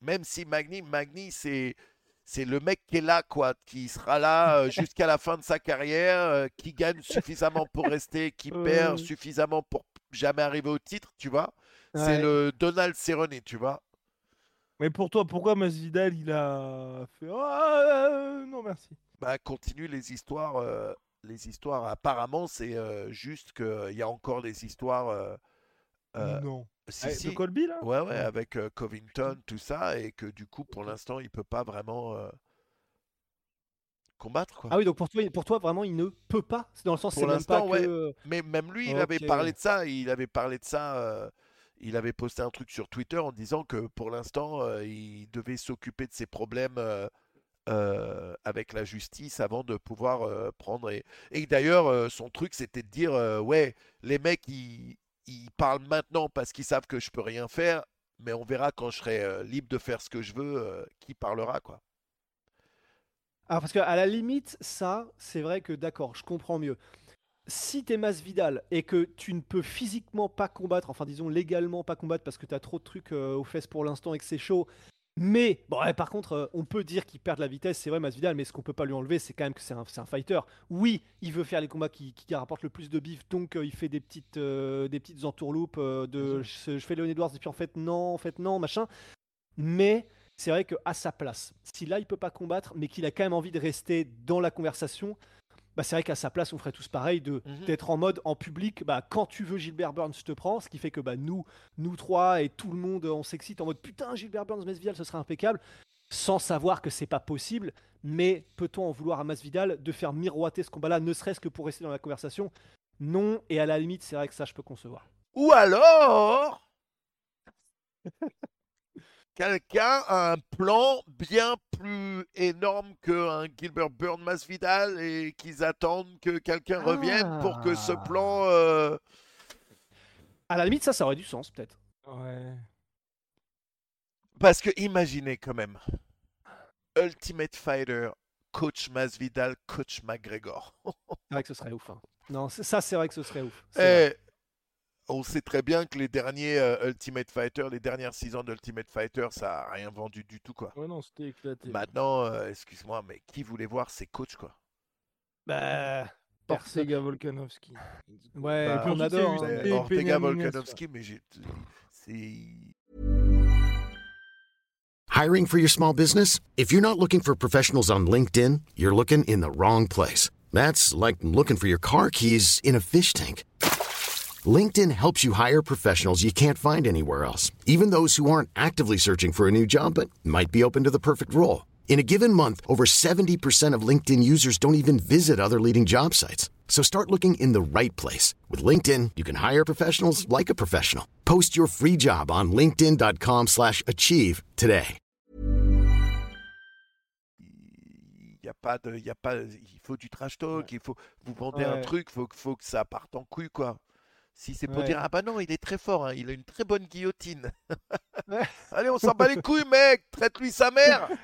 Même si Magny, Magny, c'est c'est le mec qui est là, quoi, qui sera là euh, jusqu'à la fin de sa carrière, euh, qui gagne suffisamment pour rester, qui Ouais. perd suffisamment pour jamais arriver au titre, tu vois. C'est le Donald Cerrone, tu vois. Mais pour toi, pourquoi Masvidal, il a fait Ah, euh, non, merci. Bah, continue les histoires. euh, les histoires, apparemment, c'est euh, juste qu'il y a encore des histoires. non. si, Eh, si. De Colby, là? Ouais, ouais, avec Covington, tout ça, et que du coup, pour l'instant, il peut pas vraiment combattre, quoi. Ah oui, donc pour toi, pour toi, vraiment, il ne peut pas. C'est dans le sens, Pour l'instant, ouais. que. Mais même lui, il avait parlé de ça. Il avait parlé de ça. Il avait posté un truc sur Twitter en disant que pour l'instant, euh, il devait s'occuper de ses problèmes euh, euh, avec la justice avant de pouvoir prendre. Et, d'ailleurs, son truc, c'était de dire ouais, les mecs, ils, parlent maintenant parce qu'ils savent que je peux rien faire. Mais on verra quand je serai libre de faire ce que je veux, qui parlera, quoi. Alors parce qu'à la limite, ça, c'est vrai que d'accord, je comprends mieux. Si t'es Masvidal et que tu ne peux physiquement pas combattre, enfin disons légalement pas combattre parce que t'as trop de trucs euh, aux fesses pour l'instant et que c'est chaud, mais bon, ouais, par contre, euh, on peut dire qu'il perd de la vitesse, c'est vrai Masvidal, mais ce qu'on peut pas lui enlever, c'est quand même que c'est un, fighter. Oui, il veut faire les combats qui, qui rapportent le plus de bif, donc euh, il fait des petites, des petites entourloupes de je, je fais Leon Edwards et puis en fait non, en fait non, machin. Mais c'est vrai qu'à sa place, si là il peut pas combattre, mais qu'il a quand même envie de rester dans la conversation, bah c'est vrai qu'à sa place on ferait tous pareil, de Mhm. d'être en mode en public, bah quand tu veux Gilbert Burns je te prends, ce qui fait que bah nous, nous trois et tout le monde on s'excite en mode putain Gilbert Burns Masvidal ce serait impeccable, sans savoir que c'est pas possible, mais peut-on en vouloir à Masvidal de faire miroiter ce combat-là, ne serait-ce que pour rester dans la conversation? Non, et à la limite c'est vrai que ça je peux concevoir. Ou alors, quelqu'un a un plan bien plus énorme qu'un Gilbert Burn Masvidal et qu'ils attendent que quelqu'un revienne pour que ce Ah. plan. euh, À la limite ça ça aurait du sens peut-être. Ouais. Parce que imaginez quand même, Ultimate Fighter, coach Masvidal, coach McGregor. C'est vrai que ce serait ouf. hein. Non, ça c'est vrai que ce serait ouf. Et on sait très bien que les derniers euh, Ultimate Fighter, les dernières six ans d'Ultimate Fighter, ça a rien vendu du tout quoi. Ouais, non, c'était éclaté. Maintenant, euh, excuse-moi, mais qui voulait voir ces coachs quoi? Bah, Ortega Volkanovski. Ouais, Bah, on adore. hein. Ortega Volkanovski, mais j'ai. C'est. Hiring for your small business? If you're not looking for professionals on LinkedIn, you're looking in the wrong place. That's like looking for your car keys in a fish tank. LinkedIn helps you hire professionals you can't find anywhere else, even those who aren't actively searching for a new job but might be open to the perfect role. In a given month, over 70% of LinkedIn users don't even visit other leading job sites. So start looking in the right place. With LinkedIn, you can hire professionals like a professional. Post your free job on linkedin.com slash achieve today. Il n'y a pas de, y a pas, il faut du trash talk, il faut, vous vendez un Ouais. truc, faut, faut que ça parte en couille, quoi. Si c'est pour Ouais. dire, ah bah non, il est très fort, hein, il a une très bonne guillotine. Ouais. Allez, on s'en bat les couilles, mec, traite-lui sa mère.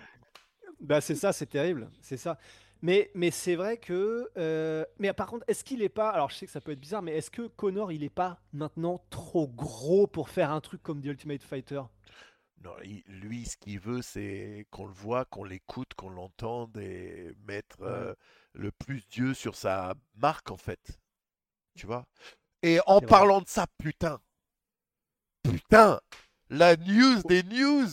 Bah c'est ça, c'est terrible, c'est ça. Mais, mais c'est vrai que. euh, Mais par contre, est-ce qu'il est pas. Alors je sais que ça peut être bizarre, mais est-ce que Connor, il est pas maintenant trop gros pour faire un truc comme The Ultimate Fighter? Non, lui, ce qu'il veut, c'est qu'on le voit, qu'on l'écoute, qu'on l'entende et mettre euh, le plus Dieu sur sa marque, en fait. Tu vois? Et en vrai. parlant de ça, putain, putain, la news des news,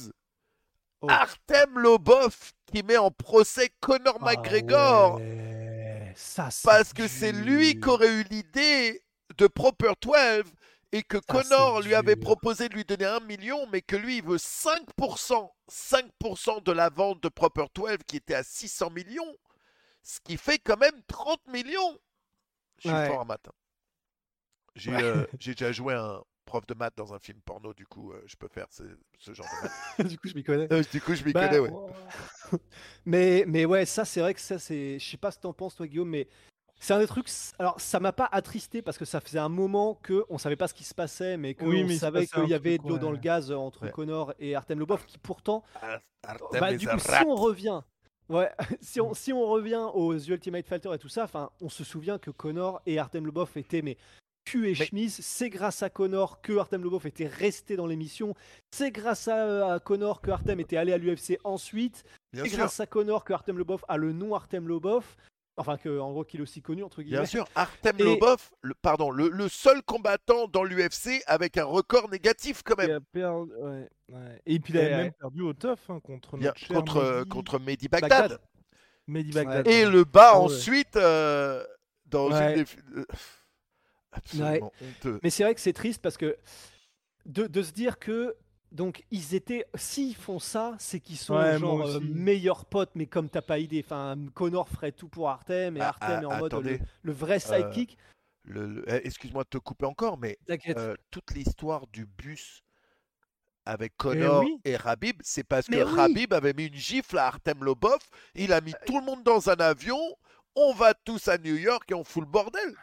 Oh. Artem Lobov qui met en procès Conor Ah McGregor ouais, Ça, c'est parce que c'est lui qui aurait eu l'idée de Proper 12 et que Ça, Connor lui avait proposé de lui donner un million, mais que lui, il veut 5%, 5% de la vente de Proper 12 qui était à 600 millions, ce qui fait quand même 30 millions. Je suis Ouais. fort en matin. J'ai Ouais. euh, j'ai déjà joué un prof de maths dans un film porno, du coup, euh, je peux faire ce, ce genre de maths. du coup, je m'y connais. Euh, du coup, je m'y Bah, connais, ouais. Mais, mais ouais, ça, c'est vrai que ça, c'est. Je sais pas ce que t'en penses, toi, Guillaume, mais c'est un des trucs. Alors, ça m'a pas attristé parce que ça faisait un moment que on savait pas ce qui se passait, mais qu'on Oui, savait qu'il y avait de l'eau dans le gaz entre Ouais. Connor et Artem Lobov, qui pourtant. Ar- Artem Bah, du coup, si on revient. Ouais, si on, si on revient aux Ultimate Fighter et tout ça, enfin, on se souvient que Connor et Artem Lobov étaient mais cul et Mais- chemise. C'est grâce à Connor que Artem Lobov était resté dans l'émission. C'est grâce à, à Connor que Artem était allé à l'UFC ensuite. Bien C'est sûr, grâce à Connor que Artem Lobov a le nom Artem Lobov. Enfin, que, en gros, qu'il est aussi connu, entre guillemets. bien sûr. Artem Et- Lobov, le, pardon, le, le seul combattant dans l'UFC avec un record négatif quand Il même. a perdu- ouais, ouais. Et puis il avait Ouais, même perdu au tough hein, contre notre contre, euh, Mehdi- contre Mehdi Bagdad. Bagdad. Mehdi Ouais. Bagdad. Et ouais. le bat Ah ensuite euh, dans Ouais. une des... euh, honteux. Mais c'est vrai que c'est triste parce que de, de se dire que donc ils étaient s'ils font ça, c'est qu'ils sont Ouais, genre euh, meilleurs potes, mais comme t'as pas idée. Enfin, Connor ferait tout pour Artem et Ah, Artem ah, est en mode attendez. le, le vrai sidekick. Le- le- eh, Excuse-moi de te couper encore, mais euh, toute l'histoire du bus avec Connor oui. et Rabib, c'est parce que oui. Rabib avait mis une gifle à Artem Lobov, il a mis tout le monde dans un avion, on va tous à New York et on fout le bordel.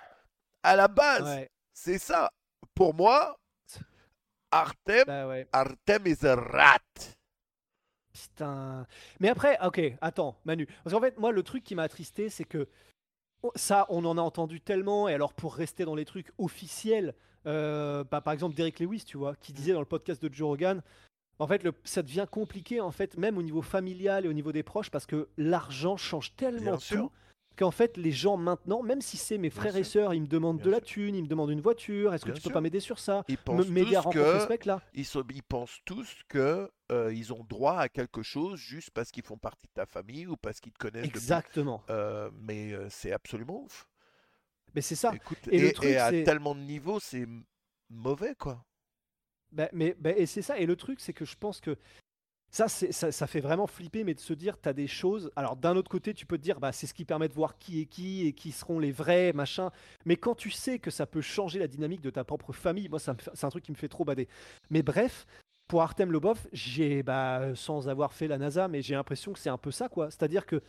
À la base, Ouais, c'est ça. Pour moi, Artem, bah ouais. Artem is a rat. Putain. Mais après, ok, attends, Manu. Parce qu'en fait, moi, le truc qui m'a attristé, c'est que ça, on en a entendu tellement. Et alors, pour rester dans les trucs officiels, euh, bah, par exemple, Derek Lewis, tu vois, qui disait dans le podcast de Joe Rogan, en fait, le- ça devient compliqué, en fait, même au niveau familial et au niveau des proches, parce que l'argent change tellement Bien tout sûr. Qu'en fait, les gens maintenant, même si c'est mes frères et sœurs, ils me demandent de la thune, ils me demandent une voiture, est-ce que tu peux pas m'aider sur ça? Ils pensent tous que ce mec-là ils, sont- ils pensent tous que euh, ils ont droit à quelque chose juste parce qu'ils font partie de ta famille ou parce qu'ils te connaissent depuis- Exactement. Euh, mais euh, c'est absolument ouf. Mais c'est ça. Écoute, Et et, le truc, et à tellement de niveaux, c'est mauvais quoi. Bah, mais, bah, et c'est ça. Et le truc, c'est que je pense que ça, ça, ça fait vraiment flipper, mais de se dire, tu as des choses. Alors, d'un autre côté, tu peux te dire, bah, c'est ce qui permet de voir qui est qui et qui seront les vrais, machin. Mais quand tu sais que ça peut changer la dynamique de ta propre famille, moi, c'est un truc qui me fait trop bader. Mais bref, pour Artem Lobov, j'ai, bah, sans avoir fait la NASA, mais j'ai l'impression que c'est un peu ça, quoi. C'est-à-dire que.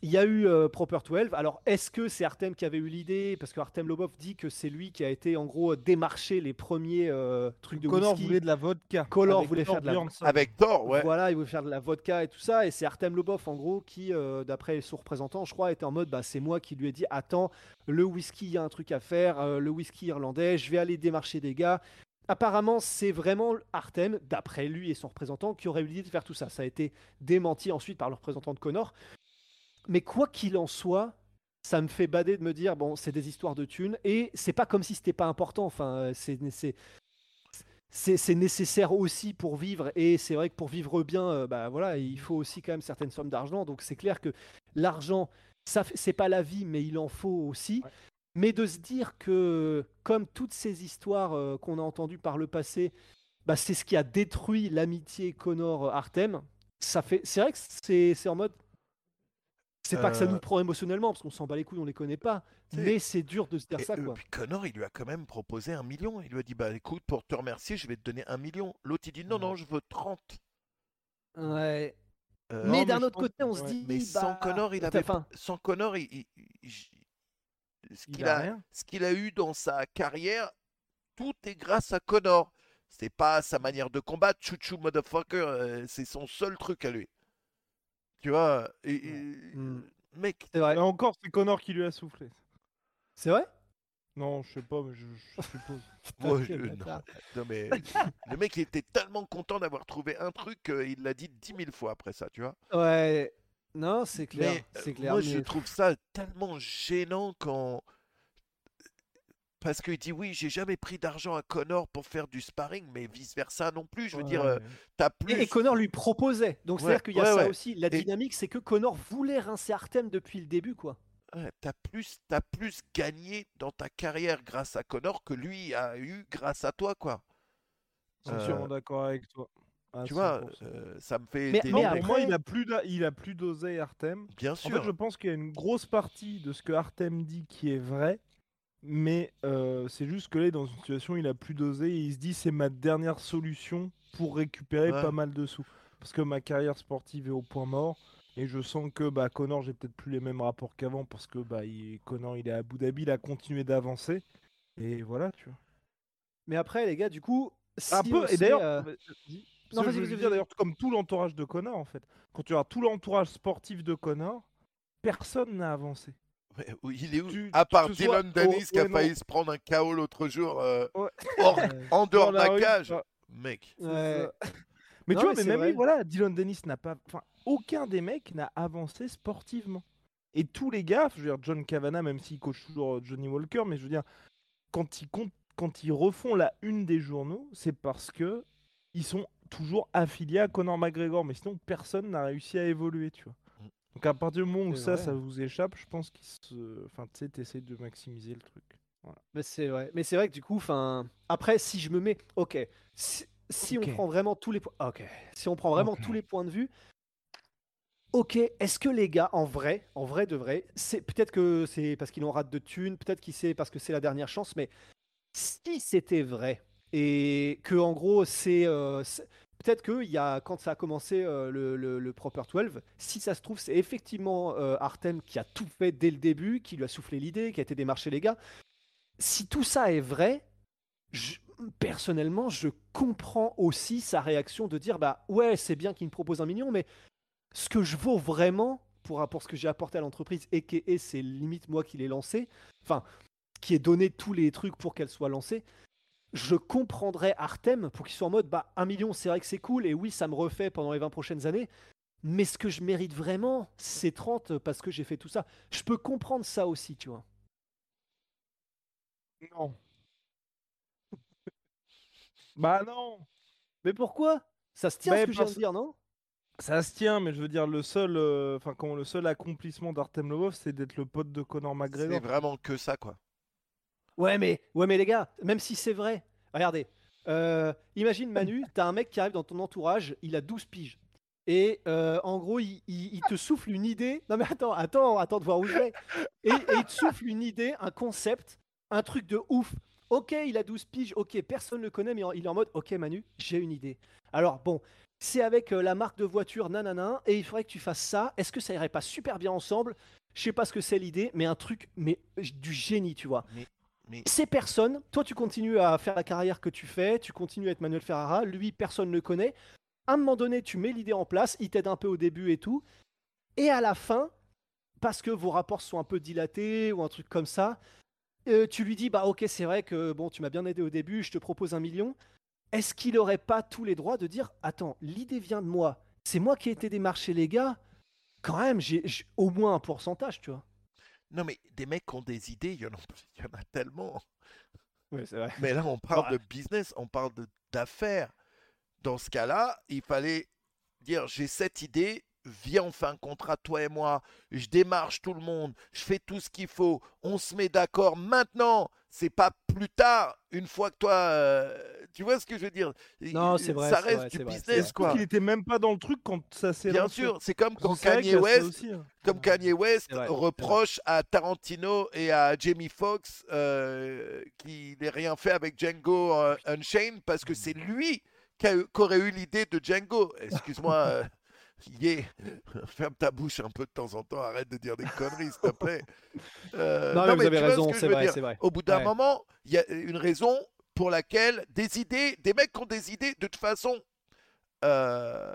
Il y a eu euh, Proper 12. Alors, est-ce que c'est Artem qui avait eu l'idée? Parce que Artem Lobov dit que c'est lui qui a été, en gros, démarché les premiers euh, trucs de Connor whisky. voulait de la vodka. Connor avec voulait Thor faire de la- Bjornsson. Avec Thor, ouais. Voilà, il veut faire de la vodka et tout ça. Et c'est Artem Lobov, en gros, qui, euh, d'après son représentant, je crois, était en mode bah, c'est moi qui lui ai dit Attends, le whisky, il y a un truc à faire, euh, le whisky irlandais, je vais aller démarcher des gars. Apparemment, c'est vraiment Artem, d'après lui et son représentant, qui aurait eu l'idée de faire tout ça. Ça a été démenti ensuite par le représentant de Connor. Mais quoi qu'il en soit, ça me fait bader de me dire bon, c'est des histoires de thunes et c'est pas comme si c'était pas important. Enfin, euh, c'est nécessaire aussi pour vivre et c'est vrai que pour vivre bien, euh, bah voilà, il faut aussi quand même certaines sommes d'argent. Donc c'est clair que l'argent, ça c'est pas la vie, mais il en faut aussi. Mais de se dire que comme toutes ces histoires euh, qu'on a entendues par le passé, bah, c'est ce qui a détruit l'amitié Connor-Artem. Ça fait, c'est vrai que c'est en mode. C'est pas que ça Euh, nous prend émotionnellement parce qu'on s'en bat les couilles, on les connaît pas. Mais c'est dur de se dire Et, ça euh, quoi. puis Connor, il lui a quand même proposé un million. Il lui a dit Bah écoute, pour te remercier, je vais te donner un million. L'autre, il dit Non, Ouais. non, je veux 30. Ouais. Euh, mais d'un autre côté, on se dit. mais sans bah, Connor, il avait faim. sans Connor, il, il- il- j- ce Il qu'il a ce qu'il a eu dans sa carrière, tout est grâce à Connor. C'est pas sa manière de combattre, chouchou motherfucker, euh, c'est son seul truc à lui. Tu vois, et- et- Mm. mec, C'est vrai. Et encore, c'est Connor qui lui a soufflé. C'est vrai? Non, je sais pas, mais je, je suppose. moi, je- non, non, mais le mec il était tellement content d'avoir trouvé un truc qu'il l'a dit dix mille fois après ça, tu vois. Ouais. Non, c'est clair. Mais euh, C'est clair. moi, je mais- trouve ça tellement gênant quand. Parce qu'il dit oui, j'ai jamais pris d'argent à Connor pour faire du sparring, mais vice versa non plus. Je veux dire, euh, Ouais. t'as plus. Et, et Connor lui proposait. Donc Ouais, c'est-à-dire qu'il y a ouais, ça ouais. aussi. La Et- dynamique, c'est que Connor voulait rincer Artem depuis le début, quoi. Ouais, t'as plus, t'as plus gagné dans ta carrière grâce à Connor que lui a eu grâce à toi, quoi. Je suis Euh, entièrement d'accord avec toi. Tu vois, 100%. euh, ça me fait Mais- des Non, mais pour moi, il a plus d'a- il a plus d'oseille Artem. bien En sûr. fait, je pense qu'il y a une grosse partie de ce que Artem dit qui est vrai, mais euh, c'est juste que là, il est dans une situation où il a plus d'oseille et il se dit c'est ma dernière solution pour récupérer Ouais. pas mal de sous. Parce que ma carrière sportive est au point mort et je sens que bah, Connor, j'ai peut-être plus les mêmes rapports qu'avant parce que bah, il- Connor, il est à Abu Dhabi, il a continué d'avancer. Et voilà, tu vois. Mais après, les gars, du coup. Si Un peu, et d'ailleurs, euh, non, vas-y. d'ailleurs, comme tout l'entourage de Connor en fait. Quand tu as tout l'entourage sportif de Connor, personne n'a avancé. Où il est où Tu- À part Dylan Dennis qui a ouais, non. failli se prendre un KO l'autre jour euh, Ouais. hors- en dehors de la cage. Mec. Ouais. Mais Non, tu vois, mais mais même vrai. lui, voilà, Dylan Dennis n'a pas. Enfin, aucun des mecs n'a avancé sportivement. Et tous les gars, je veux dire, John Cavana, même s'il coach toujours euh, Johnny Walker, mais je veux dire, quand ils, comptent- quand ils refont la une des journaux, c'est parce que ils sont toujours affiliés à Conor McGregor. Mais sinon, personne n'a réussi à évoluer, tu vois. Donc à partir du moment où ça, vrai. ça vous échappe, je pense qu'ils se. Enfin, tu sais, t'essayes de maximiser le truc. Voilà. Mais c'est vrai. Mais c'est vrai que du coup, enfin, après, si je me mets, ok, si, on prend vraiment tous les, po- ok, si on prend vraiment tous les points de vue, ok, est-ce que les gars, en vrai, en vrai de vrai, c'est peut-être que c'est parce qu'ils ont rate de thunes, peut-être que c'est parce que c'est la dernière chance, mais si c'était vrai et que en gros c'est euh, c'est- Peut-être que il y a, quand ça a commencé euh, le, Proper 12, si ça se trouve, c'est effectivement euh, Artem qui a tout fait dès le début, qui lui a soufflé l'idée, qui a été démarcher les gars si tout ça est vrai, personnellement, je comprends aussi sa réaction de dire bah ouais, c'est bien qu'il me propose un million, mais ce que je vaux vraiment pour, pour ce que j'ai apporté à l'entreprise et que c'est limite moi qui l'ai lancé, enfin, qui ai donné tous les trucs pour qu'elle soit lancée. Je comprendrais Artem pour qu'il soit en mode bah un million, c'est vrai que c'est cool et oui, ça me refait pendant les 20 prochaines années. Mais ce que je mérite vraiment, c'est 30 parce que j'ai fait tout ça. Je peux comprendre ça aussi, tu vois. Non. bah non. Mais pourquoi? Ça se tient Mais ce que je viens parce- de dire, non? Ça se tient, mais je veux dire, le seul, euh, enfin, le seul accomplissement d'Artem Lobov, c'est d'être le pote de Conor C'est McGregor. vraiment que ça, quoi. Ouais, mais, ouais, mais les gars, même si c'est vrai, regardez, euh, imagine Manu, t'as un mec qui arrive dans ton entourage, il a 12 piges. Et euh, en gros, il, te souffle une idée. Non, mais attends, attends, attends de voir où je vais. Et, il te souffle une idée, un concept, un truc de ouf. Ok, il a 12 piges, ok, personne ne le connaît, mais il est en mode, ok, Manu, j'ai une idée. Alors, bon, c'est avec euh, la marque de voiture, nanana, et il faudrait que tu fasses ça. Est-ce que ça irait pas super bien ensemble? Je sais pas ce que c'est l'idée, mais un truc, mais du génie, tu vois. Ces personnes, toi tu continues à faire la carrière que tu fais, tu continues à être Manuel Ferrara, lui personne ne le connaît. À un moment donné, tu mets l'idée en place, il t'aide un peu au début et tout. Et à la fin, parce que vos rapports sont un peu dilatés ou un truc comme ça, euh, tu lui dis bah ok c'est vrai que bon tu m'as bien aidé au début, je te propose un million. Est-ce qu'il n'aurait pas tous les droits de dire attends l'idée vient de moi, c'est moi qui ai été démarché les gars, quand même j'ai j'ai au moins un pourcentage tu vois. Non, mais des mecs qui ont des idées, il y en a, il y en a tellement. Oui c'est vrai. Mais là, on parle de business, on parle d'affaires. Dans ce cas-là, il fallait dire j'ai cette idée, viens, on fait un contrat, toi et moi, je démarche tout le monde, je fais tout ce qu'il faut, on se met d'accord maintenant, c'est pas plus tard, une fois que toi. euh, tu vois ce que je veux dire? Non, c'est vrai, Ça c'est reste vrai, du vrai, business, Est-ce quoi. qu'il était même pas dans le truc quand ça s'est Bien lancé sûr, c'est comme quand vrai Kanye West aussi, hein. comme Kanye West vrai, vrai. reproche à Tarantino et à Jamie Foxx euh, qu'il n'ait rien fait avec Django euh, Unchained parce que c'est lui qui, eu- aurait eu l'idée de Django. Excuse-moi, euh, Yeah. Ferme ta bouche un peu de temps en temps, arrête de dire des conneries, s'il te plaît. Euh, Non, mais vous mais avez raison, c'est vrai, c'est vrai. Au bout d'un Ouais. moment, il y a une raison pour laquelle des idées, des mecs qui ont des idées, de toute façon, euh,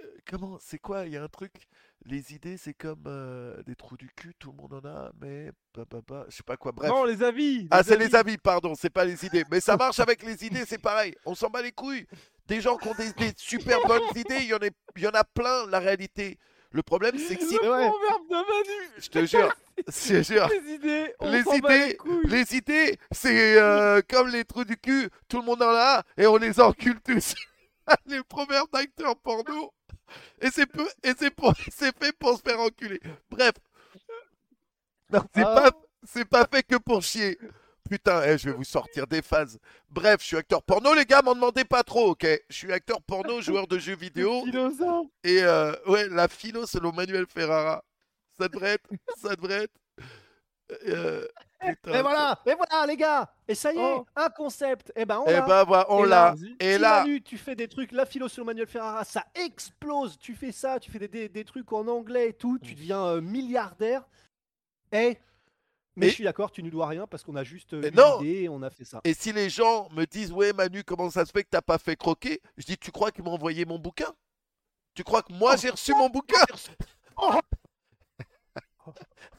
euh, comment, c'est quoi, il y a un truc, les idées, c'est comme euh, des trous du cul, tout le monde en a, mais, bah, bah, bah, je sais pas quoi, bref. Non, les avis. Ah, c'est les avis, pardon, c'est pas les idées. Mais ça marche avec les idées, c'est pareil. On s'en bat les couilles. Des gens qui ont des, des super bonnes idées, il y, en il y en a plein, la réalité. Le problème, c'est que si. Le Ouais. proverbe de Manu. Je te jure, je te jure. Les idées. On Les idées, les idées, c'est euh, comme les trous du cul, tout le monde en a et on les encule tous. les proverbes d'acteurs porno. Et c'est peu, et c'est pour, c'est fait pour se faire enculer. Bref. C'est Ah. pas, c'est pas fait que pour chier. Putain, eh, je vais vous sortir des phases. Bref, je suis acteur porno, les gars, m'en demandez pas trop, ok? Je suis acteur porno, joueur de jeux vidéo. Et euh, ouais, la philo selon Manuel Ferrara. Ça devrait être. Ça devrait être. euh, putain. Et voilà, et voilà les gars, et ça y est, Oh. un concept. Et ben on Eh l'a. ben voilà, on Et l'a. là, vas-y. Et Si là, Manu, tu fais des trucs, la philo sur Manuel Ferrara, ça explose. Tu fais ça, tu fais des, des- des trucs en anglais et tout, tu deviens euh, milliardaire. Et mais Et- je suis d'accord, tu nous dois rien parce qu'on a juste euh, non. l'idée et on a fait ça. et si les gens me disent Ouais, Manu, comment ça se fait que t'as pas fait croquer Je dis Tu crois qu'ils m'ont envoyé mon bouquin? Tu crois que moi j'ai reçu mon bouquin?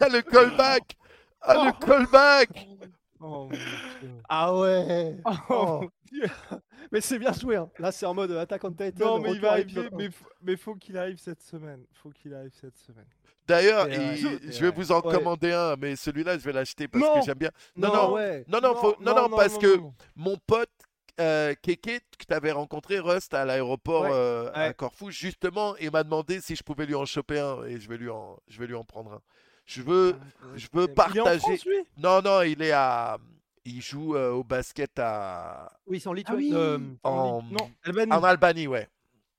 Ah, le callback Ah, le callback Oh, mon Dieu. Ah ouais. Oh, Oh. Mais c'est bien joué. Hein. Là, c'est en mode Attack on Titan. Non, mais il va arriver. Mais, faut qu'il arrive cette semaine. Faut qu'il arrive cette semaine. D'ailleurs, je vais vous en Ouais. commander un, mais celui-là, je vais l'acheter parce Non. que j'aime bien. Non, Non, non, ouais. non, non, faut- non, non, parce que non. mon pote euh, Keke, que tu avais rencontré, Rust, à l'aéroport Ouais, euh, à. Corfou, justement, il m'a demandé si je pouvais lui en choper un et je vais lui en, je vais lui en prendre un. Je veux, je veux Il est en partager. France, lui? Non, non, il est à. Il joue euh, au basket à... Oui, c'est en Ah Lituanie. oui. euh, en... Non, Albanie. en Albanie, ouais.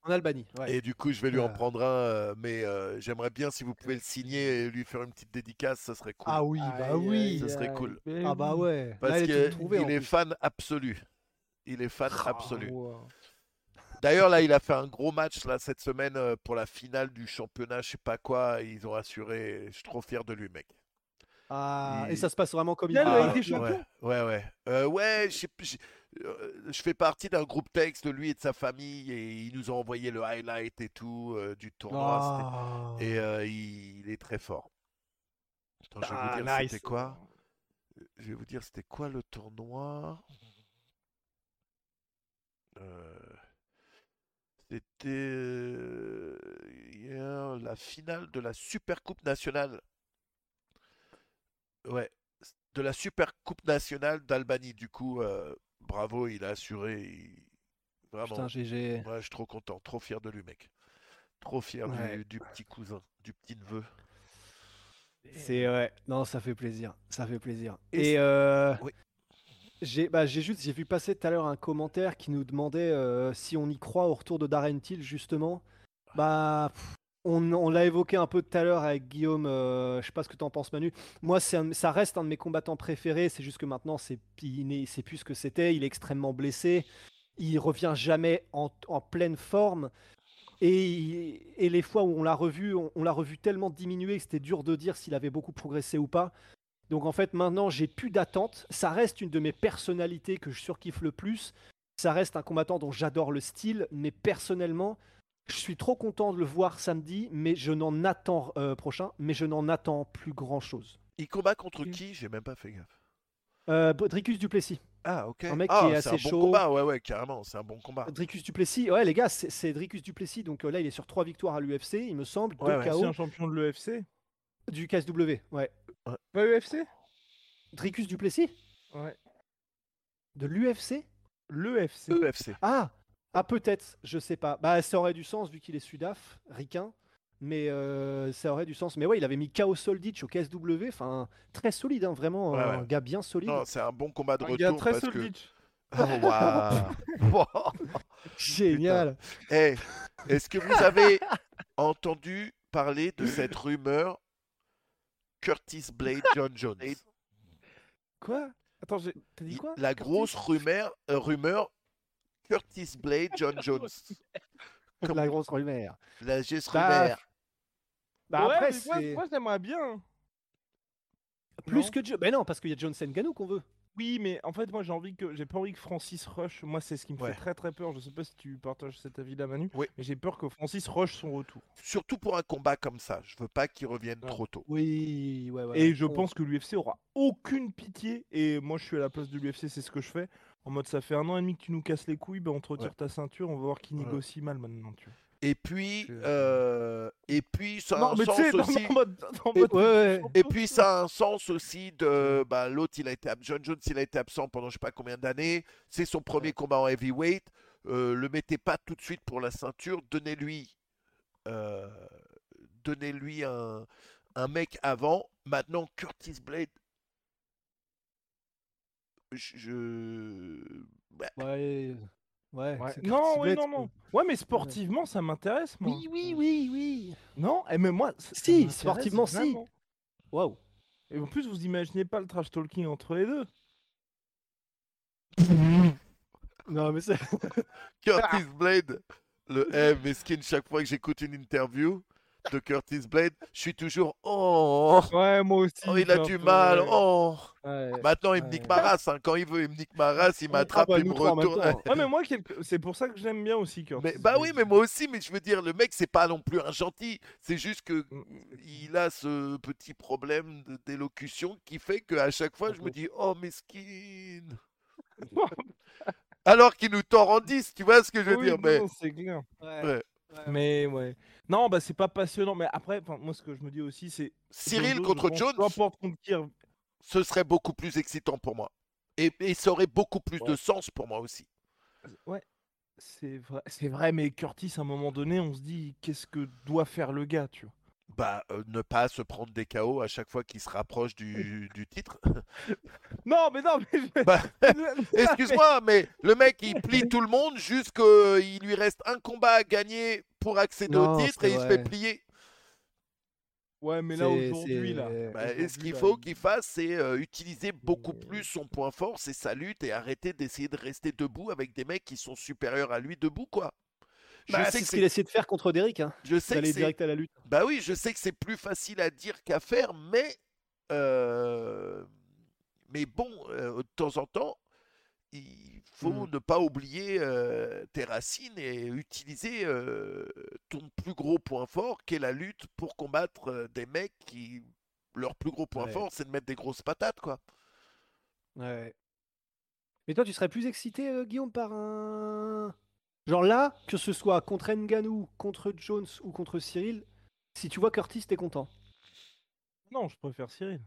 en Albanie. Ouais. Et du coup, je vais lui en Ah. prendre un, euh, mais euh, j'aimerais bien si vous pouvez le signer et lui faire une petite dédicace, ça serait cool. Ah oui, bah oui. Ce serait cool. Ah bah ouais. Parce elle est qu'il est fan absolu. Il est fan Ah, absolu. Wow. D'ailleurs, là, il a fait un gros match là, cette semaine euh, pour la finale du championnat, je sais pas quoi. Ils ont assuré. Je suis trop fier de lui, mec. Ah, et ça se passe vraiment comme il Ah, Champions ouais, ouais, ouais. Euh, ouais, je euh, je fais partie d'un groupe texte de lui et de sa famille et ils nous ont envoyé le highlight et tout euh, du tournoi. Ah. Et euh, il, il est très fort. Attends, je vais Ah, vous dire nice. c'était quoi? Je vais vous dire c'était quoi le tournoi? Euh, C'était euh, hier la finale de la Super Coupe nationale. Ouais, de la Super Coupe nationale d'Albanie. Du coup, euh, bravo, il a assuré. il- Vraiment, Putain, GG. ouais, je suis trop content, trop fier de lui, mec. Trop fier du- Ouais. du, petit cousin, du petit neveu. C'est ouais. Non, ça fait plaisir. Ça fait plaisir. Et Et c'est- euh, Oui. J'ai bah, j'ai juste j'ai vu passer tout à l'heure un commentaire qui nous demandait euh, si on y croit au retour de Darren Till justement. Bah on, l'a évoqué un peu tout à l'heure avec Guillaume. euh, je sais pas ce que tu en penses Manu. Moi ça reste un de mes combattants préférés. C'est juste que maintenant c'est il n'est- c'est plus ce que c'était. Il est extrêmement blessé. Il revient jamais en, pleine forme. Et, les fois où on l'a revu, on l'a revu tellement diminué que c'était dur de dire s'il avait beaucoup progressé ou pas. Donc en fait, maintenant, j'ai plus d'attente. Ça reste une de mes personnalités que je surkiffe le plus. Ça reste un combattant dont j'adore le style, mais personnellement, je suis trop content de le voir samedi, mais je n'en attends euh, prochain, mais je n'en attends plus grand chose. Il combat contre Ok. qui? J'ai même pas fait gaffe. Euh, Dricus Duplessis. Ah, ok. Un mec ah, qui est c'est assez un bon chaud. combat, ouais, ouais, carrément, c'est un bon combat. Dricus Duplessis, ouais les gars, c'est- c'est Dricus Duplessis. Donc euh, là, il est sur trois victoires à l'UFC, il me semble, deux Ouais. KO Ancien champion de l'EFC. du KSW. Ouais. Pas UFC Dricus Duplessis Ouais. De l'UFC L'EFC. EFC. Ah Ah peut-être, je sais pas. Bah ça aurait du sens vu qu'il est sudaf, ricain. Mais euh, ça aurait du sens. Mais ouais, il avait mis KO Soldic au KSW. Enfin, très solide, hein, vraiment. Ouais, un gars bien solide. Non, c'est un bon combat de Un retour gars très parce que. solide. Oh. Wow. Génial. Eh, est-ce que vous avez entendu parler de cette rumeur Curtis Blade John Jones Quoi? Attends, j'ai- t'as dit quoi? La grosse rumeur, euh, rumeur Curtis Blade John Jones. La grosse rumeur. La Gis Bah, Rumeur. Bah, Ouais, après, mais moi, j'aimerais bien. plus non? que Joe. Mais non, parce qu'il y a Johnson Ganou qu'on veut. Oui, mais en fait, moi, j'ai envie que j'ai pas envie que Francis Rush. Moi, c'est ce qui me Ouais. fait très très peur. Je sais pas si tu partages cet avis-là, Manu. Oui. Mais j'ai peur que Francis rush son retour. Surtout pour un combat comme ça. Je veux pas qu'il revienne trop tôt. Oui, ouais, ouais. Et je pense que l'UFC aura aucune pitié. Et moi, je suis à la place de l'UFC, c'est ce que je fais. En mode, ça fait un an et demi que tu nous casses les couilles, ben on te retire Ouais. ta ceinture, on va voir qui Ouais. négocie mal maintenant. Tu vois. Et puis, euh, et puis ça a non, un sens aussi. Et- mode- Ouais, ouais. Et puis ça a un sens aussi de bah, l'autre il a été John Jones il a été absent pendant je sais pas combien d'années. C'est son premier combat en heavyweight. Euh, le mettez pas tout de suite pour la ceinture. Donnez-lui euh, donnez-lui un, un mec avant. Maintenant Curtis Blade. Je, je- bah, Ouais. Ouais. Non, oui, non, non. Ouais, mais sportivement, ça m'intéresse, moi. Oui, oui, oui, oui. Non, eh, mais moi. Si, sportivement, si. Waouh. Et en plus, vous imaginez pas le trash talking entre les deux. Non, mais c'est. Curtis Blade le eh, mesquine chaque fois que j'écoute une interview de Curtis Blade je suis toujours oh, Ouais, moi aussi. oh, il a du peu- mal ouais. oh Ouais. Maintenant, il me Ouais. nique ma race. hein. Quand il veut, il me nique ma race, il Ah m'attrape, bah, il nous me trois en même retourne. Ouais, mais moi, c'est pour ça que j'aime bien aussi Curtis. Mais, bah oui, mais moi aussi, mais je veux dire, le mec, c'est pas non plus un gentil. C'est juste que Mm. il a ce petit problème d'élocution qui fait qu'à chaque fois, je me dis, oh, mesquine. Alors qu'il nous tord en 10, tu vois ce que je veux Oui, dire non, mais... clair. Ouais. Mais ouais. Non, bah c'est pas passionnant. Mais après, moi, ce que je me dis aussi, c'est. Cyril contre Jones, contre qui. ce serait beaucoup plus excitant pour moi. Et, et ça aurait beaucoup plus de Ouais. sens pour moi aussi. C'est vrai, c'est vrai, mais Curtis, à un moment donné, on se dit qu'est-ce que doit faire le gars, tu vois? Bah, euh, ne pas se prendre des KO à chaque fois qu'il se rapproche du, du titre. Non, mais non, mais. je- Bah, Excuse-moi, mais le mec, il plie tout le monde jusqu'il lui reste un combat à gagner pour accéder Non, au titre et il se fait plier. Ouais, mais là, aujourd'hui, là. Bah, et ce qu'il faut il- qu'il fasse, c'est euh, utiliser beaucoup plus son point fort, c'est sa lutte, et arrêter d'essayer de rester debout avec des mecs qui sont supérieurs à lui debout, quoi. Je Bah, sais c'est que ce qu'il a essayé de faire contre Derrick, hein. je sais que direct à la lutte. Bah oui, je sais que c'est plus facile à dire qu'à faire, mais euh, mais bon, euh, de temps en temps, il faut Mhm. ne pas oublier euh, tes racines et utiliser ton plus gros point fort, qui est la lutte pour combattre des mecs qui leur plus gros point Ouais. fort, c'est de mettre des grosses patates, quoi. Ouais. Mais toi, tu serais plus excité, Guillaume, par un. Genre là, que ce soit contre Nganou, contre Jones ou contre Cyril, si tu vois Curtis, t'es content. Non, je préfère Cyril.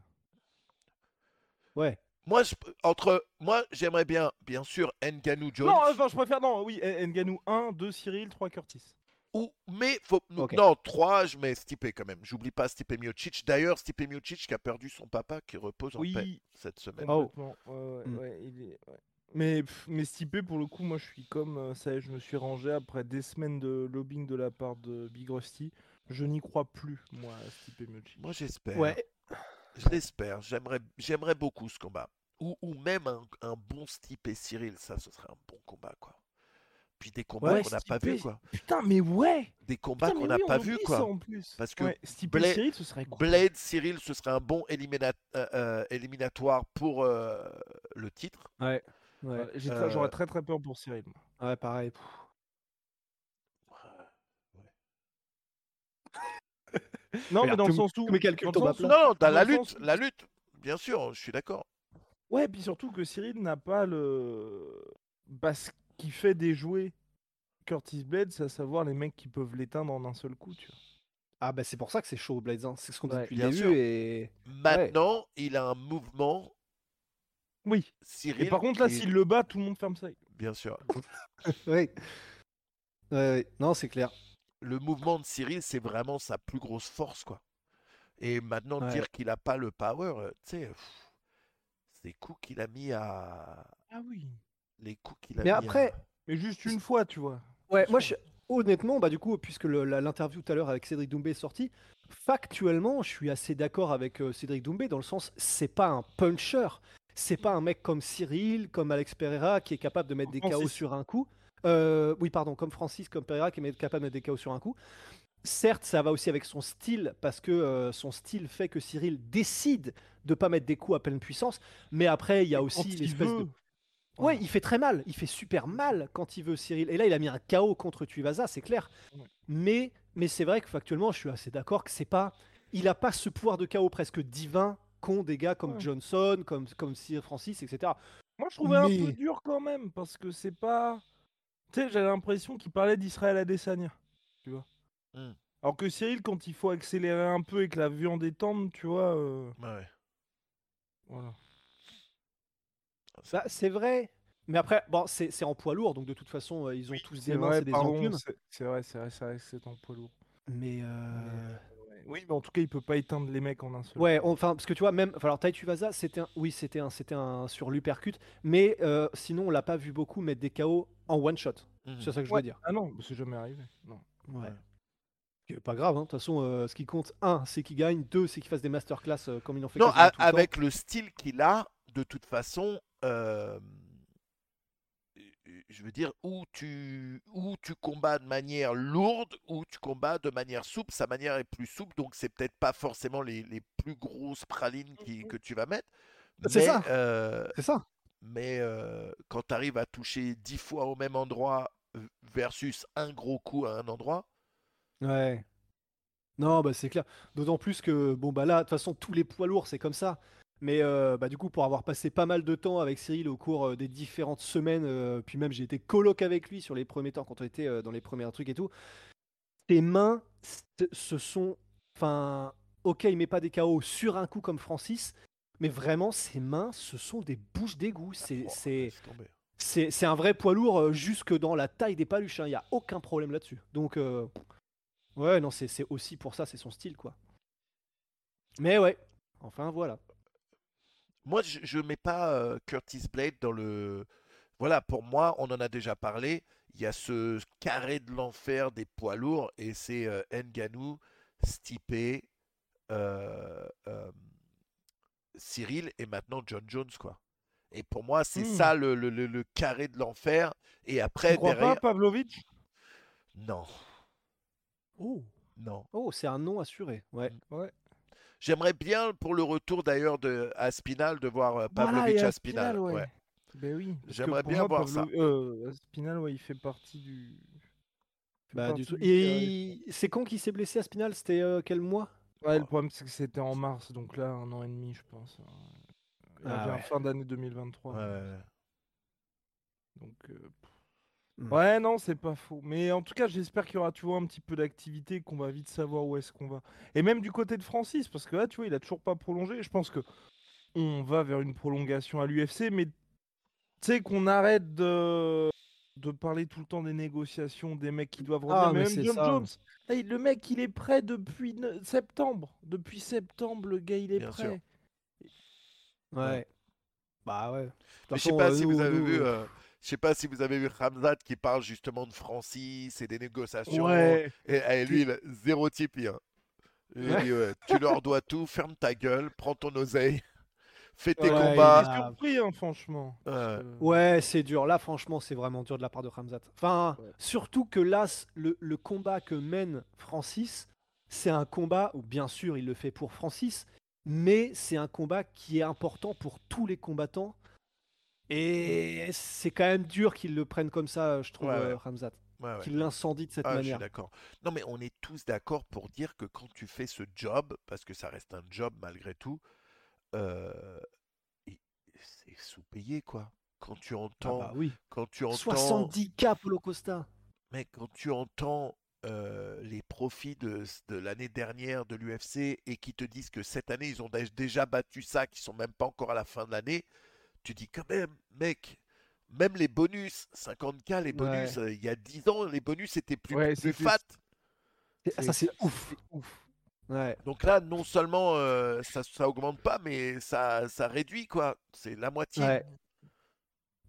Ouais. Moi, je- entre moi, j'aimerais bien, bien sûr, Ngannou Jones. Non, enfin, je préfère. Non, oui, N- Ngannou 1, 2 Cyril, 3 Curtis. Ou, mais faut, non, 3, je mets Stipe quand même. J'oublie pas Stipe Miocic. D'ailleurs, Stipe Miocic qui a perdu son papa, qui repose en paix Oui, cette semaine. Oh. complètement. Ouais, ouais, Mm. ouais, il est- ouais. Mais, mais Stipe, pour le coup, moi, je suis comme euh, ça. y est, Je me suis rangé après des semaines de lobbying de la part de Big Rusty. Je n'y crois plus, moi, à Stipe Miocic. Moi, j'espère. Ouais. Je l'espère. J'aimerais, j'aimerais beaucoup ce combat. Ou, ou même un, un bon Stipe et Cyril, ça, ce serait un bon combat, quoi. Puis des combats Ouais, qu'on n'a pas vus, quoi. Putain, mais ouais Des combats qu'on n'a oui, pas vus, quoi. ça en plus. Parce que Ouais, Stipe Bla- et Cyril, ce serait cool. Blade, Cyril, ce serait un bon élimina- euh, euh, éliminatoire pour euh, le titre. Ouais. Ouais. Très- Euh, J'aurais très très peur pour Cyril. Ouais, pareil. Non, Mais mais dans le sens où. mes calculs dans sens. Non, non, t'as dans la lutte, la lutte. Bien sûr, je suis d'accord. Ouais, puis surtout que Cyril n'a pas le. Bah, ce qui fait déjouer Curtis Blade, c'est à savoir les mecs qui peuvent l'éteindre en un seul coup, tu vois. Ah, bah c'est pour ça que c'est chaud, Blades. hein. C'est ce qu'on dit Ouais, depuis le début. Et... Maintenant, il a un mouvement, Oui. Cyril. Et par contre, là, s'il le bat, tout le monde ferme ça. Bien sûr. ouais. Non, c'est clair. Le mouvement de Cyril, c'est vraiment sa plus grosse force, quoi. Et maintenant, Ouais. dire qu'il a pas le power, euh, tu sais, ces coups qu'il a mis à. Ah oui. Les coups qu'il a Mais mis à- après, Mais juste une fois, tu vois. Ouais, moi, je- honnêtement, bah, du coup, puisque l'interview tout à l'heure avec Cédric Doumbé est sortie, factuellement, je suis assez d'accord avec euh, Cédric Doumbé dans le sens, c'est pas un puncher. C'est pas un mec comme Cyril, comme Alex Pereira qui est capable de mettre des Francis. KO sur un coup. Euh, oui, pardon, comme Francis, comme Pereira, qui est capable de mettre des KO sur un coup. Certes, ça va aussi avec son style, parce que euh, son style fait que Cyril décide de pas mettre des coups à pleine puissance. Mais après, il y a aussi l'espèce de. Ouais, il fait très mal. Il fait super mal quand il veut Cyril. Et là, il a mis un KO contre Tuivasa, c'est clair. Ouais. Mais, mais c'est vrai que factuellement, je suis assez d'accord que c'est pas. Il a pas ce pouvoir de KO presque divin des gars comme Ouais. Johnson, comme, comme Cyril Francis, etc. Moi, je trouvais un peu dur quand même, parce que c'est pas. Tu sais, j'avais l'impression qu'il parlait d'Israël Adesanya. Tu vois. Hmm. Alors que Cyril, quand il faut accélérer un peu et que la viande est tendre, tu vois. euh, Ouais. Voilà. Bah, c'est vrai. Mais après, bon, c'est c'est en poids lourd, donc de toute façon, euh, ils ont tous des mains, vrai, c'est des c'est c'est vrai, c'est vrai, c'est vrai que c'est en poids lourd. Mais euh. Oui, mais en tout cas, il peut pas éteindre les mecs en un seul. ouais, enfin, parce que tu vois, même, alors Tai Tuivasa, c'était un, oui, c'était un, c'était un sur l'uppercut, mais euh, sinon, on l'a pas vu beaucoup mettre des KO en one shot. Mhm. C'est ça que je Ouais. veux dire. Ah non, c'est jamais arrivé. Non. Ouais. Ouais. Pas grave, hein. de toute façon, euh, ce qui compte, un, c'est qu'il gagne, deux, c'est qu'il fasse des masterclass euh, comme ils l'ont fait Non, quasiment a- tout le temps. avec le style qu'il a, de toute façon, euh, je veux dire, où tu, où tu combats de manière lourde, ou tu combats de manière souple. Sa manière est plus souple, donc c'est peut-être pas forcément les, les plus grosses pralines qui- que tu vas mettre. C'est mais, ça. euh, C'est ça. mais euh, quand tu arrives à toucher 10 fois au même endroit versus un gros coup à un endroit, Ouais. Non, bah c'est clair. D'autant plus que, bon, bah là, de toute façon, tous les poids lourds, c'est comme ça. Mais euh, bah, du coup, pour avoir passé pas mal de temps avec Cyril au cours euh, des différentes semaines, euh, puis même j'ai été coloc avec lui sur les premiers temps quand on était euh, dans les premiers trucs et tout, ses mains, ce sont. Enfin, ok, il met pas des KO sur un coup comme Francis, mais vraiment, ses mains, ce sont des bouches d'égout. C'est. oh, c'est... C'est un vrai poids lourd jusque dans la taille des paluches. Il n'y a aucun problème là-dessus. Donc, ouais, non, c'est aussi pour ça, c'est son style, quoi. Mais ouais, enfin voilà. Moi, je ne mais pas euh, Curtis Blade dans le. Voilà, pour moi, on en a déjà parlé. Il y a ce carré de l'enfer des poids lourds et c'est euh, Ngannou, Stipe, euh, euh, Cyril et maintenant John Jones, quoi. Et pour moi, c'est Hmm. ça le, le- le- le carré de l'enfer. Et Tu après, crois derrière. pas, Pavlovitch? Non, Oh, non. oh c'est un nom assuré. Ouais. Ouais. J'aimerais bien pour le retour d'ailleurs de Aspinal de voir euh, Voilà, Aspinal. Aspinal, ouais. ouais. Ben oui. J'aimerais bien moi, voir ça. Euh, Spinal, ouais, il fait partie du. fait Bah, du partie tout. du carré. Et c'est quand qu'il s'est blessé à Spinal? C'était euh, quel mois? Ouais, le problème, c'est que c'était en mars, donc là, un an et demi, je pense. Il Ah avait un ouais. fin d'année 2023. Ouais, ouais, ouais. Donc, euh, pff. Hmm. Ouais, non, c'est pas faux. Mais en tout cas, j'espère qu'il y aura, tu vois, un petit peu d'activité, qu'on va vite savoir où est-ce qu'on va. Et même du côté de Francis, parce que là, tu vois, il a toujours pas prolongé. Je pense que on va vers une prolongation à l'UFC, mais tu sais qu'on arrête de de parler tout le temps des négociations, des mecs qui doivent revenir. Ah, mais mais même c'est John ça. Jones, hey, le mec, il est prêt depuis ne- septembre. Depuis septembre, le gars, il est Bien sûr. prêt. Ouais. Bah ouais. Je sais pas euh, si nous- vous avez nous, vu. euh, euh, Je sais pas si vous avez vu Hamzat qui parle justement de Francis et des négociations. Ouais. Et, et lui, il a zéro Tipeee. hein. Il Ouais. dit, ouais, tu leur dois tout, ferme ta gueule, prends ton oseille, fais tes Ouais, combats. il a- J'ai surpris, hein, franchement. Ouais. c'est dur. Là, franchement, c'est vraiment dur de la part de Ramzat. Enfin, Ouais. surtout que là, le, le combat que mène Francis, c'est un combat où, bien sûr, il le fait pour Francis, mais c'est un combat qui est important pour tous les combattants. Et c'est quand même dur qu'ils le prennent comme ça, je trouve, Ouais, ouais. euh, Ramzat. Ouais, ouais. Qu'il l'incendie de cette Ah, je suis manière. d'accord. Non, mais on est tous d'accord pour dire que quand tu fais ce job, parce que ça reste un job malgré tout, euh, c'est sous-payé, quoi. Quand tu Ah entends, bah oui. quand tu entends, 70 k Polo Costa. mec, quand tu entends euh, les profits de, de l'année dernière de l'UFC et qui te disent que cette année ils ont dé- déjà battu ça, qu'ils sont même pas encore à la fin de l'année, tu dis quand même, mec, même les bonus, 50K, les bonus, euh, il y a 10 ans, les bonus étaient plus, Ouais, plus fat. Ah, ça, c'est ouf. ouf. Ouais. Donc là, non seulement euh, ça, ça augmente pas, mais ça, ça réduit, quoi. C'est la moitié.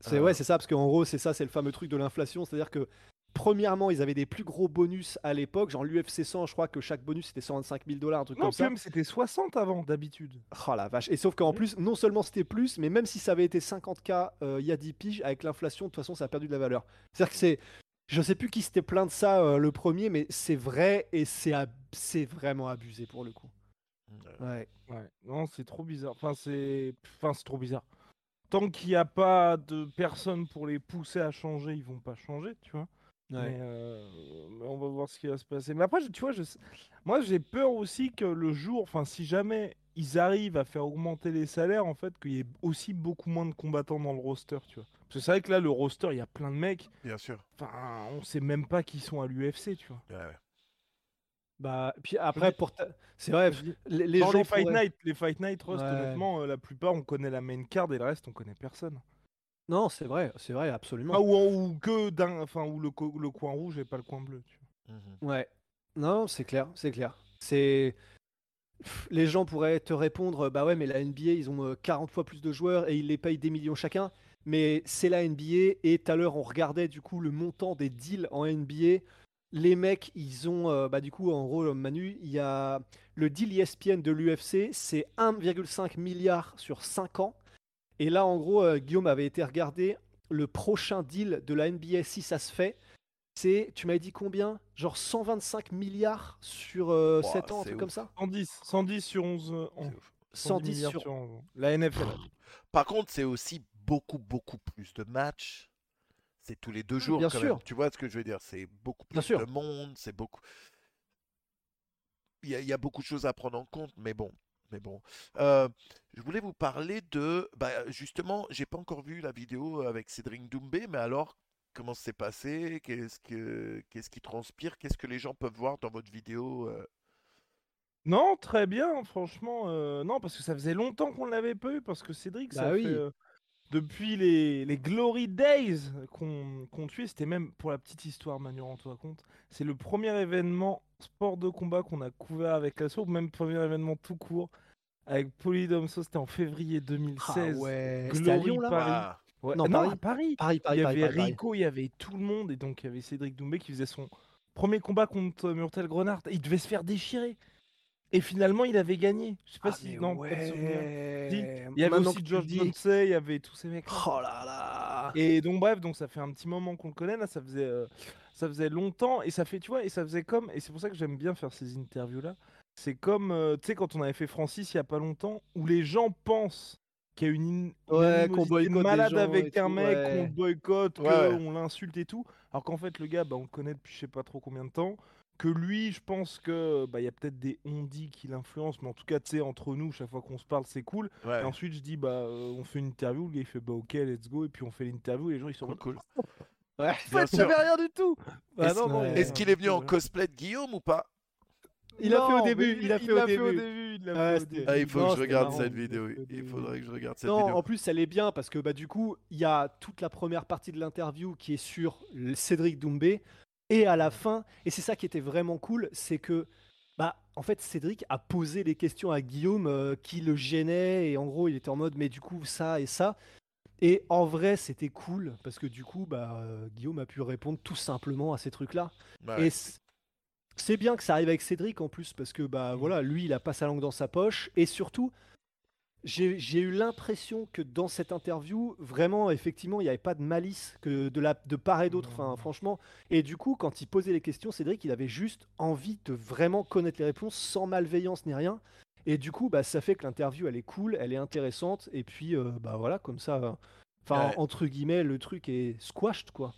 C'est Euh. ouais, c'est ça, parce qu'en gros, c'est ça, c'est le fameux truc de l'inflation, c'est-à-dire que premièrement, ils avaient des plus gros bonus à l'époque. Genre l'UFC 100, je crois que chaque bonus c'était 125 000 dollars, un truc Non, comme ça. c'était 60 avant d'habitude. Oh la vache. Et sauf qu'en Mm. plus, non seulement c'était plus, mais même si ça avait été 50K euh, il y a 10 piges, avec l'inflation, de toute façon, ça a perdu de la valeur. C'est-à-dire que c'est. Je sais plus qui s'était plaint de ça euh, le premier, mais c'est vrai et c'est ab- c'est vraiment abusé pour le coup. Ouais. Ouais, non, c'est trop bizarre. Enfin, c'est enfin, c'est trop bizarre. Tant qu'il n'y a pas de personnes pour les pousser à changer, ils vont pas changer, tu vois. Mais, euh, mais on va voir ce qui va se passer. Mais après, je- tu vois, je sais- moi j'ai peur aussi que le jour, enfin, si jamais ils arrivent à faire augmenter les salaires, en fait, qu'il y ait aussi beaucoup moins de combattants dans le roster, tu vois. Parce que c'est vrai que là, le roster, il y a plein de mecs. Bien sûr. Enfin, on sait même pas qui sont à l'UFC, tu vois. Ouais, ouais. Bah, puis après, pour ta- c'est vrai, Je les, les Dans gens les Fight pourraient- Night, les Fight Night, Rust, Ouais. honnêtement, euh, la plupart, on connaît la main card et le reste, on connaît personne. Non, c'est vrai, c'est vrai, absolument. Ah, ou, en- ou que d'un, enfin, ou le, co- le coin rouge et pas le coin bleu. Tu vois. Mhm. Ouais. Non, c'est clair, c'est clair. C'est les gens pourraient te répondre bah ouais, mais la NBA, ils ont euh, 40 fois plus de joueurs et ils les payent des millions chacun. Mais c'est la NBA et tout à l'heure on regardait du coup le montant des deals en NBA. Les mecs, ils ont euh, bah du coup en gros Manu, il y a le deal ESPN de l'UFC, c'est 1,5 milliard sur 5 ans. Et là en gros euh, Guillaume avait été regarder le prochain deal de la NBA si ça se fait. C'est, tu m'avais dit combien? Genre 125 milliards sur euh, Ouah, 7 ans, un truc comme ça? 110, 110 sur 11 euh, ans. C'est ouf. 110 milliards sur... 11 ans. La NFL. Par contre, c'est aussi beaucoup, beaucoup plus de matchs. C'est tous les deux jours. bien quand sûr. même. Tu vois ce que je veux dire? C'est beaucoup Bien plus sûr. de monde. C'est beaucoup. Il y, a, il y a beaucoup de choses à prendre en compte, mais bon. Mais bon. Euh, je voulais vous parler de. Bah, justement, j'ai pas encore vu la vidéo avec Cédric Doumbé, mais alors, comment c'est passé? Qu'est-ce que qu'est-ce qui transpire? Qu'est-ce que les gens peuvent voir dans votre vidéo euh? Non, très bien, franchement. euh, non, parce que ça faisait longtemps qu'on ne l'avait pas eu, parce que Cédric, ça Bah oui. fait, euh, depuis les, les Glory Days qu'on qu'on tuait, c'était même, pour la petite histoire, Manu, rends-toi compte, c'est le premier événement sport de combat qu'on a couvert avec l'assaut, même premier événement tout court, avec Polydomso, c'était en février 2016. Ah ouais, c'était à Glory Lyon là Paris. Ouais, Non, non, Paris. Paris. Paris, il y avait Paris. Rico, il y avait tout le monde, et donc il y avait Cédric Doumbé qui faisait son premier combat contre Murtel Grenard. Il devait se faire déchirer. Et finalement, il avait gagné. Je sais pas Ah, si. Non, ouais. Si, Il y avait Maintenant aussi George Dempsey, il y avait tous ces mecs. Oh là là Et donc bref, donc ça fait un petit moment qu'on le connaît là, ça faisait euh, ça faisait longtemps et ça fait tu vois et ça faisait comme et c'est pour ça que j'aime bien faire ces interviews là. C'est comme euh, tu sais quand on avait fait Francis il y a pas longtemps où les gens pensent qu'il y a une, Ouais, malade gens avec un tout, mec, ouais. qu'on boycotte, ouais. qu'on l'insulte et tout, alors qu'en fait le gars bah, on le connaît depuis je sais pas trop combien de temps. Que lui, je pense que bah il y a peut-être des on-dit qui l'influencent, mais en tout cas, tu sais, entre nous, chaque fois qu'on se parle, c'est cool. ouais. Et ensuite, je dis, bah, euh, on fait une interview. Le gars, il fait, bah, ok, let's go. Et puis, on fait l'interview. Et les gens, ils sont en Cool, cool. Ouais. En fait, j'avais rien du tout. Bah, Est-ce non, non, ouais. qu'il est venu en cosplay de Guillaume ou pas? Il a fait au Non, début, il a fait au début. début, il Ouais, fait au début. Ah, il faut Non, que je regarde marrant, cette vidéo. fait au Il faudrait que je regarde cette Non, vidéo. en plus, elle est bien parce que bah, du coup, il y a toute la première partie de l'interview qui est sur Cédric Doumbé. Et à la fin, et c'est ça qui était vraiment cool, c'est que bah, en fait, Cédric a posé des questions à Guillaume euh, qui le gênaient. Et en gros, il était en mode, mais du coup, ça et ça. Et en vrai, c'était cool parce que du coup, bah, euh, Guillaume a pu répondre tout simplement à ces trucs-là. Ouais. Et c'est bien que ça arrive avec Cédric en plus parce que bah voilà, lui il a pas sa langue dans sa poche et surtout j'ai eu l'impression que dans cette interview vraiment effectivement il n'y avait pas de malice que de la de part et d'autre. Enfin franchement et du coup quand il posait les questions, Cédric il avait juste envie de vraiment connaître les réponses sans malveillance ni rien. Et du coup bah ça fait que l'interview elle est cool, elle est intéressante et puis euh, bah voilà comme ça. euh, Enfin entre guillemets le truc est squashed quoi.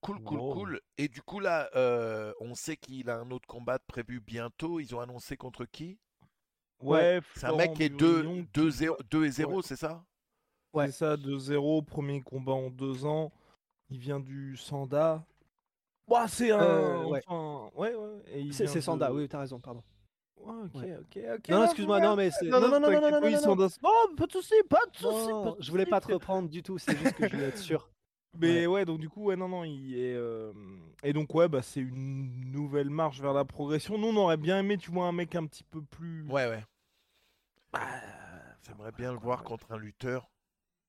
Cool, cool, Wow. cool. Et du coup, là, euh, on sait qu'il a un autre combat prévu bientôt. Ils ont annoncé contre qui? Ouais, C'est un mec qui est 2 2 et 0, c'est ça Ouais. C'est ça, 2-0, premier combat en deux ans. Il vient du Sanda. Ouah, c'est un. Euh, ouais. Enfin, ouais, ouais. et il C'est vient c'est Sanda, oui t'as raison pardon. Ouais, ok, Ouais. ok, ok. Non, excuse-moi, non, mais c'est. Non, non, non, non, non, non, non, Sanda, non, non, pas de soucis, pas de soucis. Non, pas de je voulais pas te reprendre du tout, c'est juste que je voulais être sûr. Mais ouais. donc du coup, ouais, non, non, il est. euh, Et donc, ouais, bah, c'est une nouvelle marche vers la progression. Nous, on aurait bien aimé, tu vois, un mec un petit peu plus. Ouais, ouais. Bah, J'aimerais bien le voir contre un lutteur.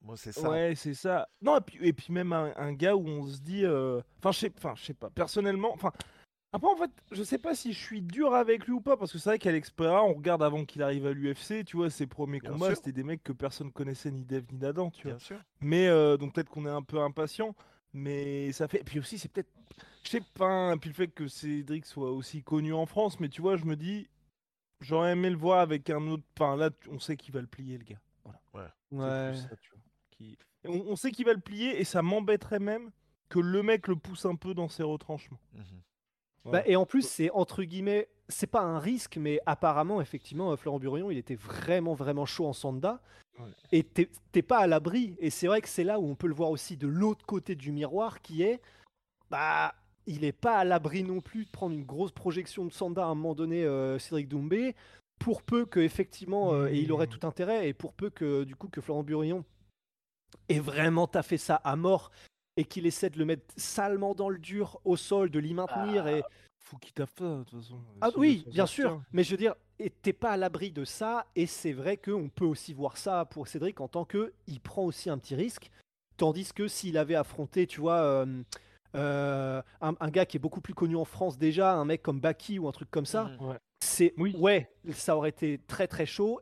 Moi, c'est ça. Ouais, c'est ça. Non, et puis, et puis même un, un gars où on se dit. euh, Enfin, je sais enfin, je sais pas. Personnellement. Enfin. Après, en fait, je sais pas si je suis dur avec lui ou pas, parce que c'est vrai qu'Alex Pereira, on regarde avant qu'il arrive à l'UFC, tu vois, ses premiers Bien combats, sûr. c'était des mecs que personne connaissait ni d'Eve ni d'Adam, tu vois. Bien sûr. Mais euh, donc peut-être qu'on est un peu impatient, mais ça fait. Et puis aussi, c'est peut-être. Je sais pas. Et puis le fait que Cédric soit aussi connu en France, mais tu vois, je me dis, j'aurais aimé le voir avec un autre. Enfin là, on sait qu'il va le plier, le gars. Voilà. Ouais. plus ça, tu vois, qui- Et On, on sait qu'il va le plier et ça m'embêterait même que le mec le pousse un peu dans ses retranchements. Mhm. Bah, et en plus, c'est entre guillemets, c'est pas un risque, mais apparemment, effectivement, euh, Florent Burillon, il était vraiment, vraiment chaud en Sanda. Ouais. Et t'es pas à l'abri. Et c'est vrai que c'est là où on peut le voir aussi de l'autre côté du miroir, qui est, bah, il est pas à l'abri non plus de prendre une grosse projection de Sanda à un moment donné, euh, Cédric Doumbé, pour peu que effectivement, euh, et il aurait Mmh. tout intérêt, et pour peu que du coup que Florent Burillon ait vraiment taffé ça à mort et qu'il essaie de le mettre salement dans le dur au sol, de l'y maintenir et Faut qu'il taffe ça, de toute façon. ah oui, bien sûr. Mais je veux dire, et t'es pas à l'abri de ça. Et c'est vrai qu'on peut aussi voir ça pour Cédric en tant que il prend aussi un petit risque. Tandis que s'il avait affronté, tu vois, euh, euh, un, un gars qui est beaucoup plus connu en France déjà, un mec comme Baki ou un truc comme ça, Mhm. c'est Oui. ouais, ça aurait été très très chaud.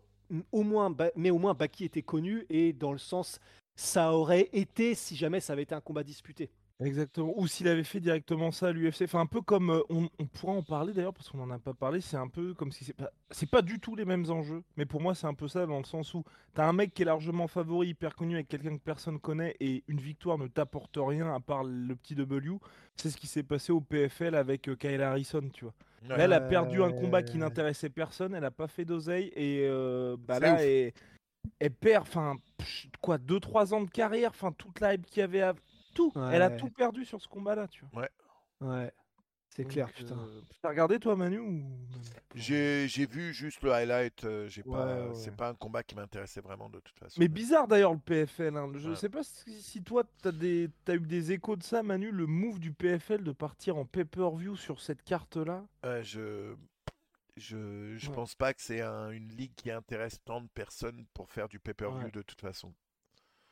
Au moins, mais au moins Baki était connu et dans le sens, ça aurait été si jamais ça avait été un combat disputé. Exactement. Ou s'il avait fait directement ça à l'UFC. Enfin, un peu comme. euh, on, on pourra en parler d'ailleurs, parce qu'on n'en a pas parlé. C'est un peu comme si c'est pas. C'est pas du tout les mêmes enjeux. Mais pour moi, c'est un peu ça dans le sens où t'as un mec qui est largement favori, hyper connu, avec quelqu'un que personne connaît, et une victoire ne t'apporte rien à part le petit W. C'est ce qui s'est passé au PFL avec euh, Kyle Harrison, tu vois. Ouais. Là, elle a perdu un combat qui Ouais. n'intéressait personne, elle a pas fait d'oseille, et euh, bah C'est là, ouf. elle, elle perd, enfin, quoi, 2-3 ans de carrière, enfin, toute la hype qu'il y avait à... Tout, elle a Ouais. tout perdu sur ce combat-là, tu vois. Ouais, c'est Donc, clair, putain. euh, T'as regardé toi, Manu ou... J'ai j'ai vu juste le highlight. euh, j'ai pas, Ouais, ouais. C'est pas un combat qui m'intéressait vraiment de toute façon. Mais bizarre d'ailleurs le PFL. hein. Je Ouais. sais pas si, si toi t'as des... as eu des échos de ça, Manu, le move du PFL de partir en pay-per-view sur cette carte-là? Ouais, je je, je Ouais. pense pas que c'est un- une ligue qui intéresse tant de personnes pour faire du pay-per-view Ouais. de toute façon.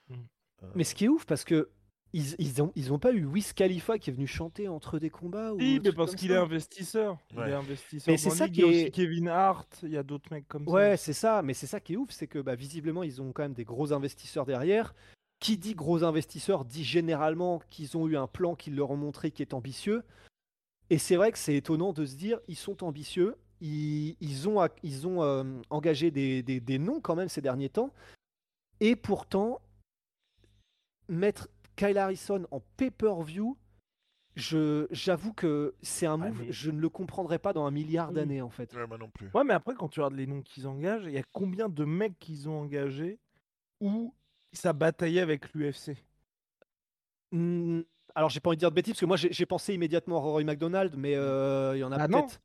Mm. Euh, Mais ce qui est ouf, parce que ils, ils, ont, ils ont pas eu Wiz Khalifa qui est venu chanter entre des combats ou Oui, mais parce qu'il ça est investisseur. Il Ouais. est investisseur. Mais c'est ça qui Il y a aussi est- Kevin Hart, il y a d'autres mecs comme ça. Ouais, c'est ça. Mais c'est ça qui est ouf, c'est que bah, visiblement, ils ont quand même des gros investisseurs derrière. Qui dit gros investisseurs dit généralement qu'ils ont eu un plan qu'ils leur ont montré qui est ambitieux. Et c'est vrai que c'est étonnant de se dire, ils sont ambitieux, ils, ils ont, ac- ils ont euh, engagé des, des- des noms quand même ces derniers temps. Et pourtant, mettre Kyle Harrison en pay-per-view, je, j'avoue que c'est un Ah, move, mais- je ne le comprendrais pas dans un milliard Oui. d'années en fait. ouais, moi non plus. Ouais, mais après, quand tu regardes les noms qu'ils engagent, il y a combien de mecs qu'ils ont engagés où ça bataillait avec l'UFC Hmm, alors, j'ai pas envie de dire de bêtises, parce que moi, j'ai j'ai pensé immédiatement à Rory McDonald, mais euh, il y en a Ah non. peut-être.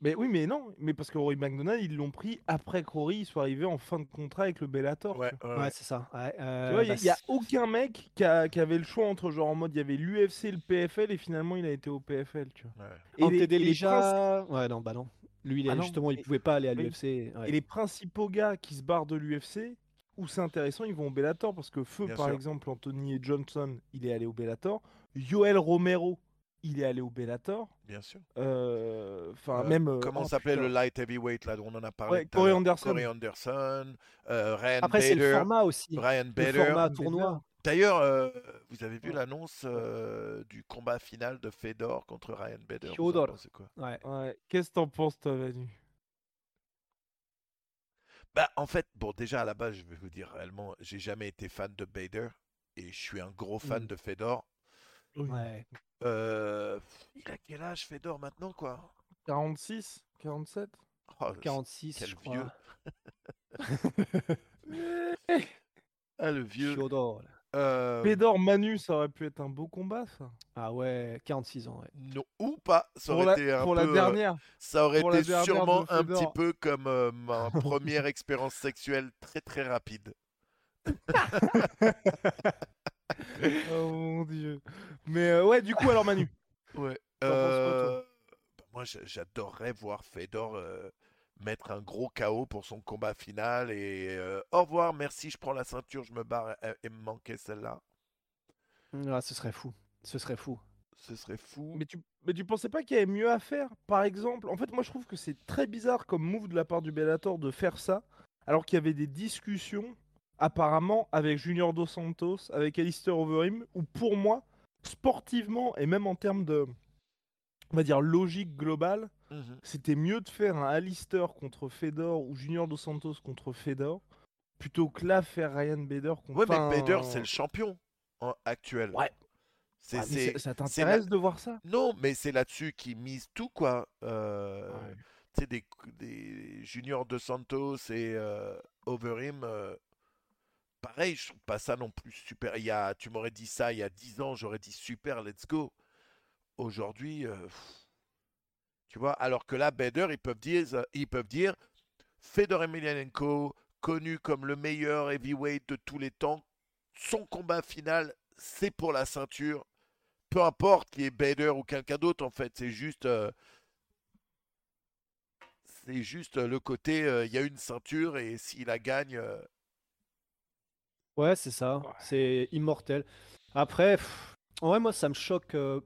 Mais oui, mais non. Mais parce que Rory McDonald, ils l'ont pris après que Rory soit arrivé en fin de contrat avec le Bellator. Ouais, c'est ça. Ouais, Tu euh, vois, il bah, n'y a, aucun mec qui, a- qui avait le choix entre genre en mode il y avait l'UFC et le PFL et finalement il a été au PFL, tu vois. Ouais. Et les- et les Delija- Ouais, non, bah non. Lui, il est- Ah non, justement, il pouvait pas aller à l'UFC. ouais. Et les principaux gars qui se barrent de l'UFC, où c'est intéressant, ils vont au Bellator parce que Feu, Bien par sûr. exemple, Anthony Johnson, il est allé au Bellator. Yoel Romero, il est allé au Bellator. Bien sûr. Euh, Enfin, Euh, même. euh, Comment oh, s'appelait le light heavyweight là dont on en a parlé Ouais, Corey Anderson. Corey Anderson, euh, Ryan Après, c'est le Bader, format aussi. Ryan Le Bader. format Bader. tournoi. D'ailleurs, euh, vous avez vu l'annonce euh, du combat final de Fedor contre Ryan Bader Fedor. Ouais. Ouais. Qu'est-ce que t'en penses, toi, Manu? Bah, en fait, bon, déjà à la base, je vais vous dire réellement, j'ai jamais été fan de Bader et je suis un gros fan Mm. de Fedor. Ouais. Euh, il a quel âge Fedor maintenant, quoi? 46 47 Oh, 46, quel je vieux. crois. Ah, le vieux. Euh, Fedor Manu, ça aurait pu être un beau combat, ça. Ah ouais, 46 ans, ouais. non, ou pas. Ça Pour, aurait la, été un pour peu, la euh, dernière. ça aurait pour la été sûrement un petit peu comme euh, ma première expérience sexuelle très très rapide. oh mon dieu. Mais euh, ouais, du coup, alors Manu. Ouais. Quoi, Euh, bah, moi, j'a- j'adorerais voir Fedor euh, mettre un gros KO pour son combat final. Et euh, au revoir, merci, je prends la ceinture, je me barre. Elle me manquait celle-là. Ah, ce serait fou. Ce serait fou. Ce serait fou. Mais tu, mais tu pensais pas qu'il y avait mieux à faire? Par exemple, en fait, moi je trouve que c'est très bizarre comme move de la part du Bellator de faire ça, alors qu'il y avait des discussions apparemment avec Junior Dos Santos, avec Alistair Overeem, où pour moi, sportivement et même en termes de, on va dire, logique globale, Mhm. c'était mieux de faire un Alistair contre Fedor ou Junior Dos Santos contre Fedor, plutôt que là faire Ryan Bader contre. Ouais, mais Bader, c'est le champion hein, actuel. Ouais. Ah, ça- t'intéresse la- de voir ça? Non, mais c'est là-dessus qu'ils misent tout, quoi. Euh, Ouais. Tu sais, des, des Junior de Santos et euh, Overeem, euh, pareil, je trouve pas ça non plus super. Il y a, tu m'aurais dit ça il y a 10 ans, j'aurais dit super, let's go. Aujourd'hui, euh, tu vois, alors que là, Bader, ils peuvent dire, ils peuvent dire Fedor Emelianenko, connu comme le meilleur heavyweight de tous les temps, son combat final, c'est pour la ceinture. Peu importe qu'il y ait Bader ou quelqu'un d'autre, en fait, c'est juste. euh, c'est juste le côté, euh, il y a une ceinture et s'il la gagne, Ouais, c'est ça. Ouais. C'est immortel. Après, pff, en vrai, moi, ça me choque euh,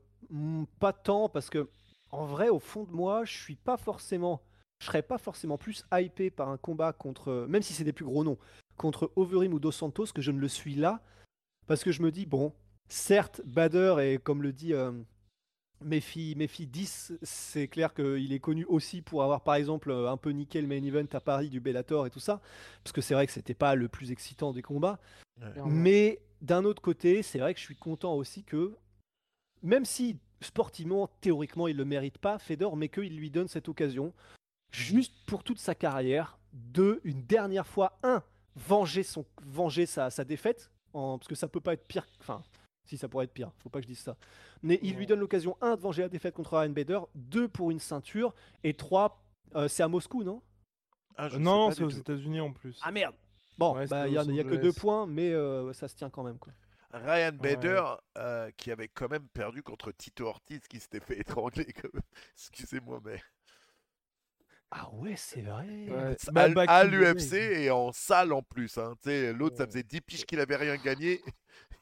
pas tant parce que, en vrai, au fond de moi, je suis pas forcément, je serais pas forcément plus hypé par un combat contre, même si c'est des plus gros noms, contre Overeem ou Dos Santos que je ne le suis là, parce que je me dis bon, certes, Bader et comme le dit euh, Mephi, Mephi 10, c'est clair qu'il est connu aussi pour avoir par exemple euh, un peu niqué le main event à Paris du Bellator et tout ça, parce que c'est vrai que c'était pas le plus excitant des combats. Mais d'un autre côté, c'est vrai que je suis content aussi que, même si sportivement, théoriquement, il ne le mérite pas, Fedor, mais qu'il lui donne cette occasion, juste pour toute sa carrière, de, une dernière fois, un, venger, son, venger sa, sa défaite, en- parce que ça peut pas être pire, enfin, si ça pourrait être pire, faut pas que je dise ça. Mais il lui donne l'occasion, un, de venger la défaite contre Ryan Bader, deux, pour une ceinture, et trois, euh, c'est à Moscou, non? Ah, Euh, non, c'est aux. États-Unis en plus. Ah merde Bon, Ouais, bah, il y, à a- y a que deux points, mais euh, ça se tient quand même, quoi. Ryan Ouais. Bader, euh, qui avait quand même perdu contre Tito Ortiz, qui s'était fait étrangler. Excusez-moi, mais Ah ouais, c'est vrai. Ouais. à, à l'UFC et en salle en plus. hein. L'autre, ça faisait 10 piges qu'il avait rien gagné.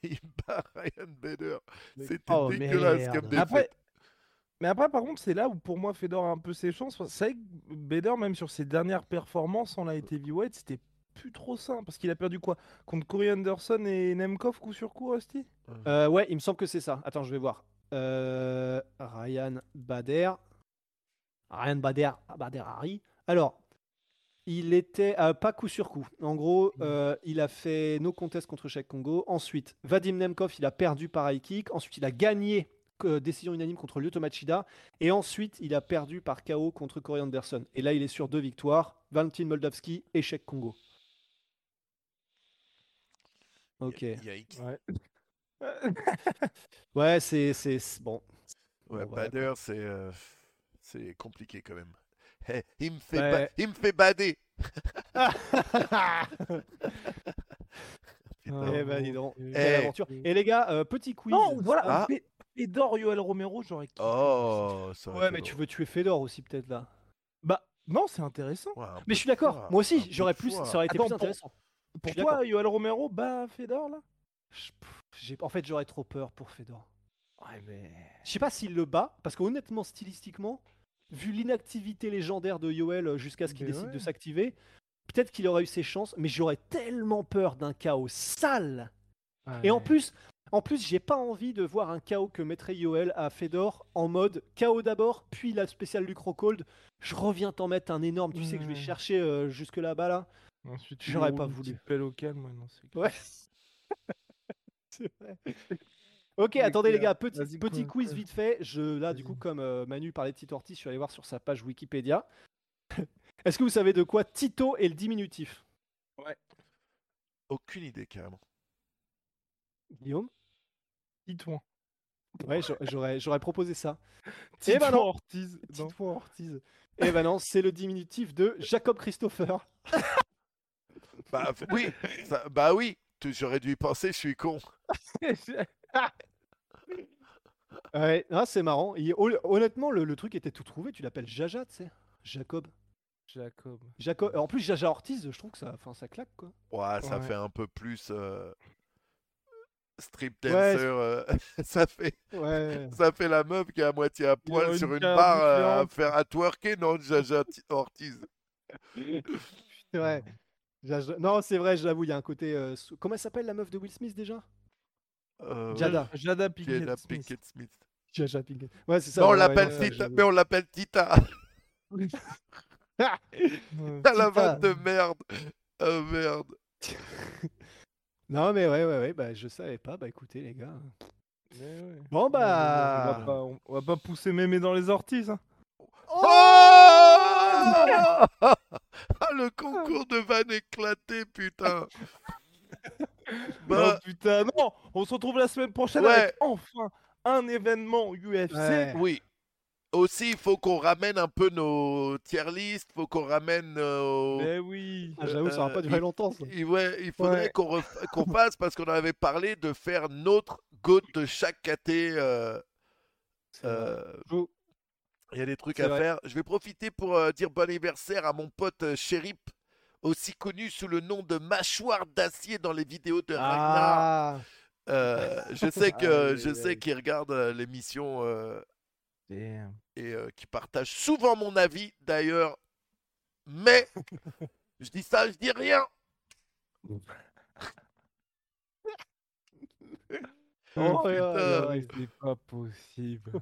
Il bat Ryan Bader. C'était Oh, dégueulasse comme Mais Après, mais après, par contre, c'est là où pour moi Fedor a un peu ses chances. C'est vrai que Bader, même sur ses dernières performances en light heavyweight, c'était plus trop sain. Parce qu'il a perdu quoi? Contre Corey Anderson et Nemkov, coup sur coup, Rusty? Euh, ouais, il me semble que c'est ça. Attends, je vais voir. Euh, Ryan Bader. Ryan Bader, Bader Hari. Alors, il était euh, pas coup sur coup. En gros, euh, il a fait no contest contre Cheikh Congo. Ensuite, Vadim Nemkov, il a perdu par high kick. Ensuite, il a gagné euh, décision unanime contre Lyoto Machida. Et ensuite, il a perdu par KO contre Corey Anderson. Et là, il est sur deux victoires. Valentin Moldavski et Cheikh Congo. Ok. Yikes. Ouais. Ouais, c'est bon. Ouais, Bon, voilà, Bader, c'est euh, c'est compliqué quand même. Eh, il, me fait Ouais. ba- il me fait bader. Putain. Eh ben, dis donc, Eh. aventure. Et les gars, euh, petit quiz. Non, voilà, Ah. Fe- Fedor, Yoel Romero, j'aurais. Oh, ça Ouais, mais tu veux tuer Fedor aussi peut-être là. Bah, non, c'est intéressant. Ouais, Mais je suis d'accord. Moi aussi, j'aurais plus, foi. ça aurait été Attends, plus pour- intéressant. Pour toi. Yoel Romero bat Fedor, là? J'ai- En fait, j'aurais trop peur pour Fedor. Ouais, mais. Je sais pas s'il le bat, parce qu'honnêtement, stylistiquement, vu l'inactivité légendaire de Yoel euh, jusqu'à ce qu'il Mais décide ouais. de s'activer, peut-être qu'il aurait eu ses chances, mais j'aurais tellement peur d'un chaos sale. Et en plus, en plus, j'ai pas envie de voir un chaos que mettrait Yoel à Fedor en mode chaos d'abord, puis la spéciale Lucrocold. Je reviens t'en mettre un énorme. Tu sais que je vais chercher euh, jusque là-bas là. Ensuite, J'aurais pas voulu. pelle au calme, non, c'est. Ouais. C'est vrai. Ok, attendez les clair. gars, petit, Vas-y, petit quoi, quiz quoi. vite fait. Je, là, du coup, comme euh, Manu parlait de Tito Ortiz, je suis allé voir sur sa page Wikipédia. Est-ce que vous savez de quoi Tito est le diminutif? Aucune idée, carrément. Guillaume? Titouan. Ouais, j'a- j'aurais, j'aurais proposé ça. Titouan ben non. Ortiz. Non. Tito Ortiz. Eh ben non, c'est le diminutif de Jacob Christopher. Bah oui, ça- bah oui. J'aurais dû y penser, je suis con. Ouais, ah, c'est marrant. Il- hon- honnêtement, le, le truc était tout trouvé. Tu l'appelles Jaja, tu sais. Jacob. Jacob. Jacob. En plus, Jaja Ortiz, je trouve que ça, enfin, ça claque quoi. Ouais, ça Ouais. fait un peu plus euh, strip Ouais, dancer. euh, ça, fait, Ouais. ça fait la meuf qui est à moitié à poil une sur une barre euh, à différente. faire à twerker, non, Jaja T- Ortiz. ouais. Jaja- Non, c'est vrai, j'avoue, il y a un côté. euh, sou- Comment elle s'appelle la meuf de Will Smith déjà? Euh, Jada. Jada Jada Pinkett Smith. Pinkett Smith. Jaja Pinkett. Ouais, c'est ça. Non, on ouais, l'appelle ouais, ouais, Tita, j'avoue. mais on l'appelle Tita. Ah, la vanne de merde. Oh merde. Non, mais ouais, ouais, ouais, bah je savais pas. Bah écoutez, les gars. Mais ouais. Bon, On va bah. pas, on, on va pas pousser mémé dans les orties. Hein. Oh ah, le concours de vannes éclaté, putain. Bah, Oh putain, non On se retrouve la semaine prochaine Ouais. avec enfin un événement UFC. Ouais. oui. Aussi, il faut qu'on ramène un peu nos tier list, faut qu'on ramène nos... Mais oui. Ah, J'avoue, ça va Euh, pas durer il- longtemps. ça. Il, ouais, il faudrait Ouais. qu'on ref- qu'on fasse, parce qu'on en avait parlé, de faire notre GOAT de chaque KT. euh, euh, Il y a des trucs à vrai. faire. Je vais profiter pour euh, dire bon anniversaire à mon pote euh, Sherip, aussi connu sous le nom de Mâchoire d'acier dans les vidéos de Ragnar. Ah, Euh, je sais que je sais qu'il regarde euh, l'émission euh, et euh, qui partage souvent mon avis d'ailleurs. Mais je dis ça, je dis rien. Oh. C'est pas possible.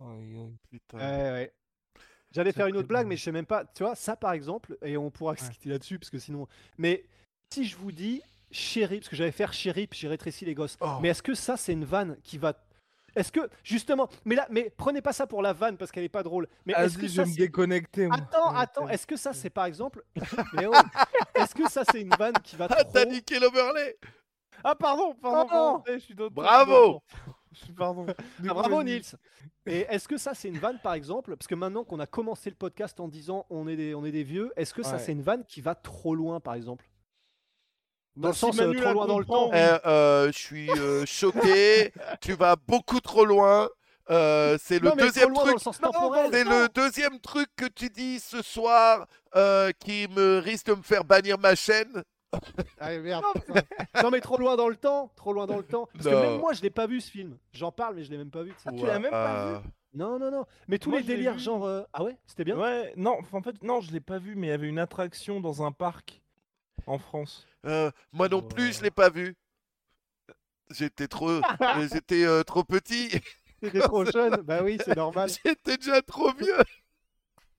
Aïe. Putain. Ouais, ouais. J'allais faire une autre blague, mais je sais même pas. Tu vois, ça par exemple, et on pourra se quitter là-dessus, parce que sinon. Mais si je vous dis chéri, parce que j'allais faire chéri, puis j'ai rétréci les gosses. Oh. Mais est-ce que ça, c'est une vanne qui va. Est-ce que, justement, mais là, mais prenez pas ça pour la vanne parce qu'elle est pas drôle. Mais est-ce que je ça, vais me déconnecter. moi. Attends, attends, est-ce que ça, c'est par exemple. Mais oh, est-ce que ça, c'est une vanne qui va Ah, trop. t'as niqué l'overlay Ah, pardon, pardon. Oh non. pardon, je suis Bravo. Je suis pardon. Ah, bravo. Nils. Et est-ce que ça c'est une vanne par exemple? Parce que maintenant qu'on a commencé le podcast en disant on est des, on est des vieux, est-ce que ça Ouais. c'est une vanne qui va trop loin par exemple? Dans Bah, le si sens euh, trop loin dans le temps. oui. Eh, euh, je suis euh, choqué. tu vas beaucoup trop loin. Euh, c'est le deuxième truc. c'est le deuxième truc que tu dis ce soir euh, qui me risque de me faire bannir ma chaîne. Ah, merde. non mais trop loin dans le temps, trop loin dans le temps. Parce que même moi je l'ai pas vu ce film. J'en parle mais je l'ai même pas vu. tu sais. tu l'as même pas euh, Non non non. Mais tous Moi, les délires vu. genre euh, ah ouais c'était bien? Ouais, non, en fait, non, je l'ai pas vu, mais il y avait une attraction dans un parc en France. euh, moi non plus, je l'ai pas vu. J'étais trop, euh, j'étais euh, trop petit. C'était trop jeune. Bah oui c'est normal. J'étais déjà trop vieux.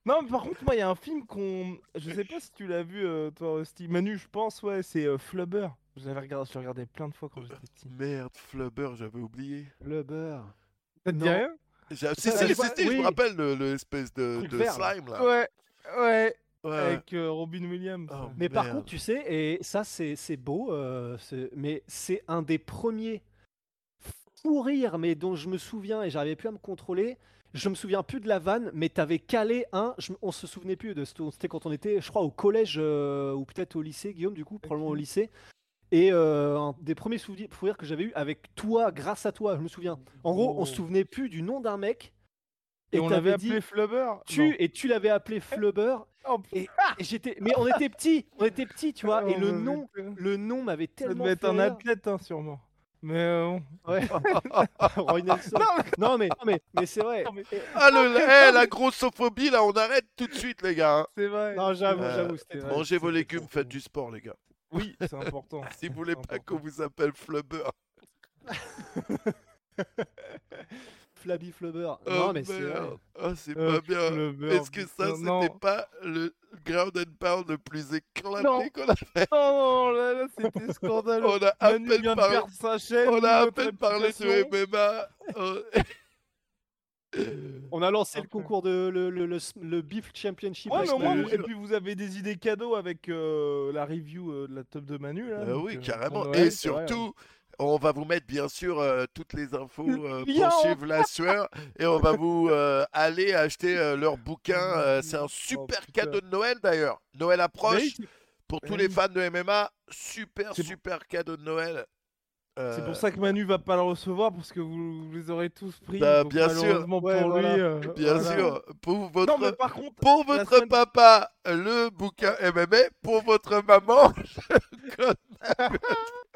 Non, mais par contre, moi, il y a un film qu'on. Je sais pas si tu l'as vu, euh, toi, Rusty. Manu, je pense, ouais, c'est euh, Flubber. Je l'avais regardé, je l'ai regardé plein de fois quand j'étais petit. Merde, Flubber, j'avais oublié. Le beurre. Ça te dit Non. rien? J'ai- Si, si, si, si, je me rappelle le, le espèce de, slime là. Ouais, ouais, Ouais. avec euh, Robin Williams. Oh, Mais par contre, tu sais, et ça, c'est c'est beau, euh, c'est- mais c'est un des premiers fous rires, mais dont je me souviens et j'arrivais plus à me contrôler. Je me souviens plus de la vanne, mais t'avais calé un. je- on se souvenait plus de C'était quand on était, je crois, au collège euh, ou peut-être au lycée, Guillaume, du coup, probablement au lycée. Et euh, un des premiers souvenirs que j'avais eu avec toi, grâce à toi, je me souviens. En gros, on Oh. se souvenait plus du nom d'un mec. Et on l'avait appelé Flubber? Tu Non. et tu l'avais appelé Flubber. Oh, Et, et j'étais, mais on était petits, on était petits, tu vois. et oh, le nom, le nom m'avait Ça tellement devait être un athlète, hein, sûrement. Mais euh. Ouais. Roy Nelson. Non mais, non mais, mais c'est vrai. Non, mais- Et- Ah, le, eh, la grossophobie là, on arrête tout de suite les gars. hein. C'est vrai. Non, j'avoue, Euh, j'avoue, c'était vrai. Mangez vos légumes, trop faites du sport les gars. Oui, c'est important. Si vous voulez pas qu'on vous appelle Flubber. Flabby Flubber. Oh, non mais c'est. Ah, c'est Euh, pas bien. Est-ce que ça, c'était non. pas le ground and pound le plus éclaté Non. qu'on a fait Oh là là, c'était scandaleux. On a à Manu peine parlé, perdre sa chaîne. on a à peine parlé de MMA. Oh. On a lancé le concours de le, le, le, le Beef Championship. Et puis vous avez des idées cadeaux avec euh, la review euh, de la top de Manu. Là, Euh, donc, oui, carrément. Et surtout, on va vous mettre bien sûr euh, toutes les infos euh, pour suivre la sueur. Et on va vous euh, aller acheter leur bouquin. C'est un super putain. cadeau de Noël d'ailleurs. Noël approche. Oui, Pour tous Oui. les fans de MMA, super, super cadeau de Noël. C'est Euh, pour ça que Manu va pas le recevoir parce que vous, vous les aurez tous pris. Bah, bien sûr. Ouais, pour voilà. lui. euh, Bien voilà. sûr, pour votre, Non mais par contre, pour la votre semaine- papa, le bouquin MMA, pour votre maman,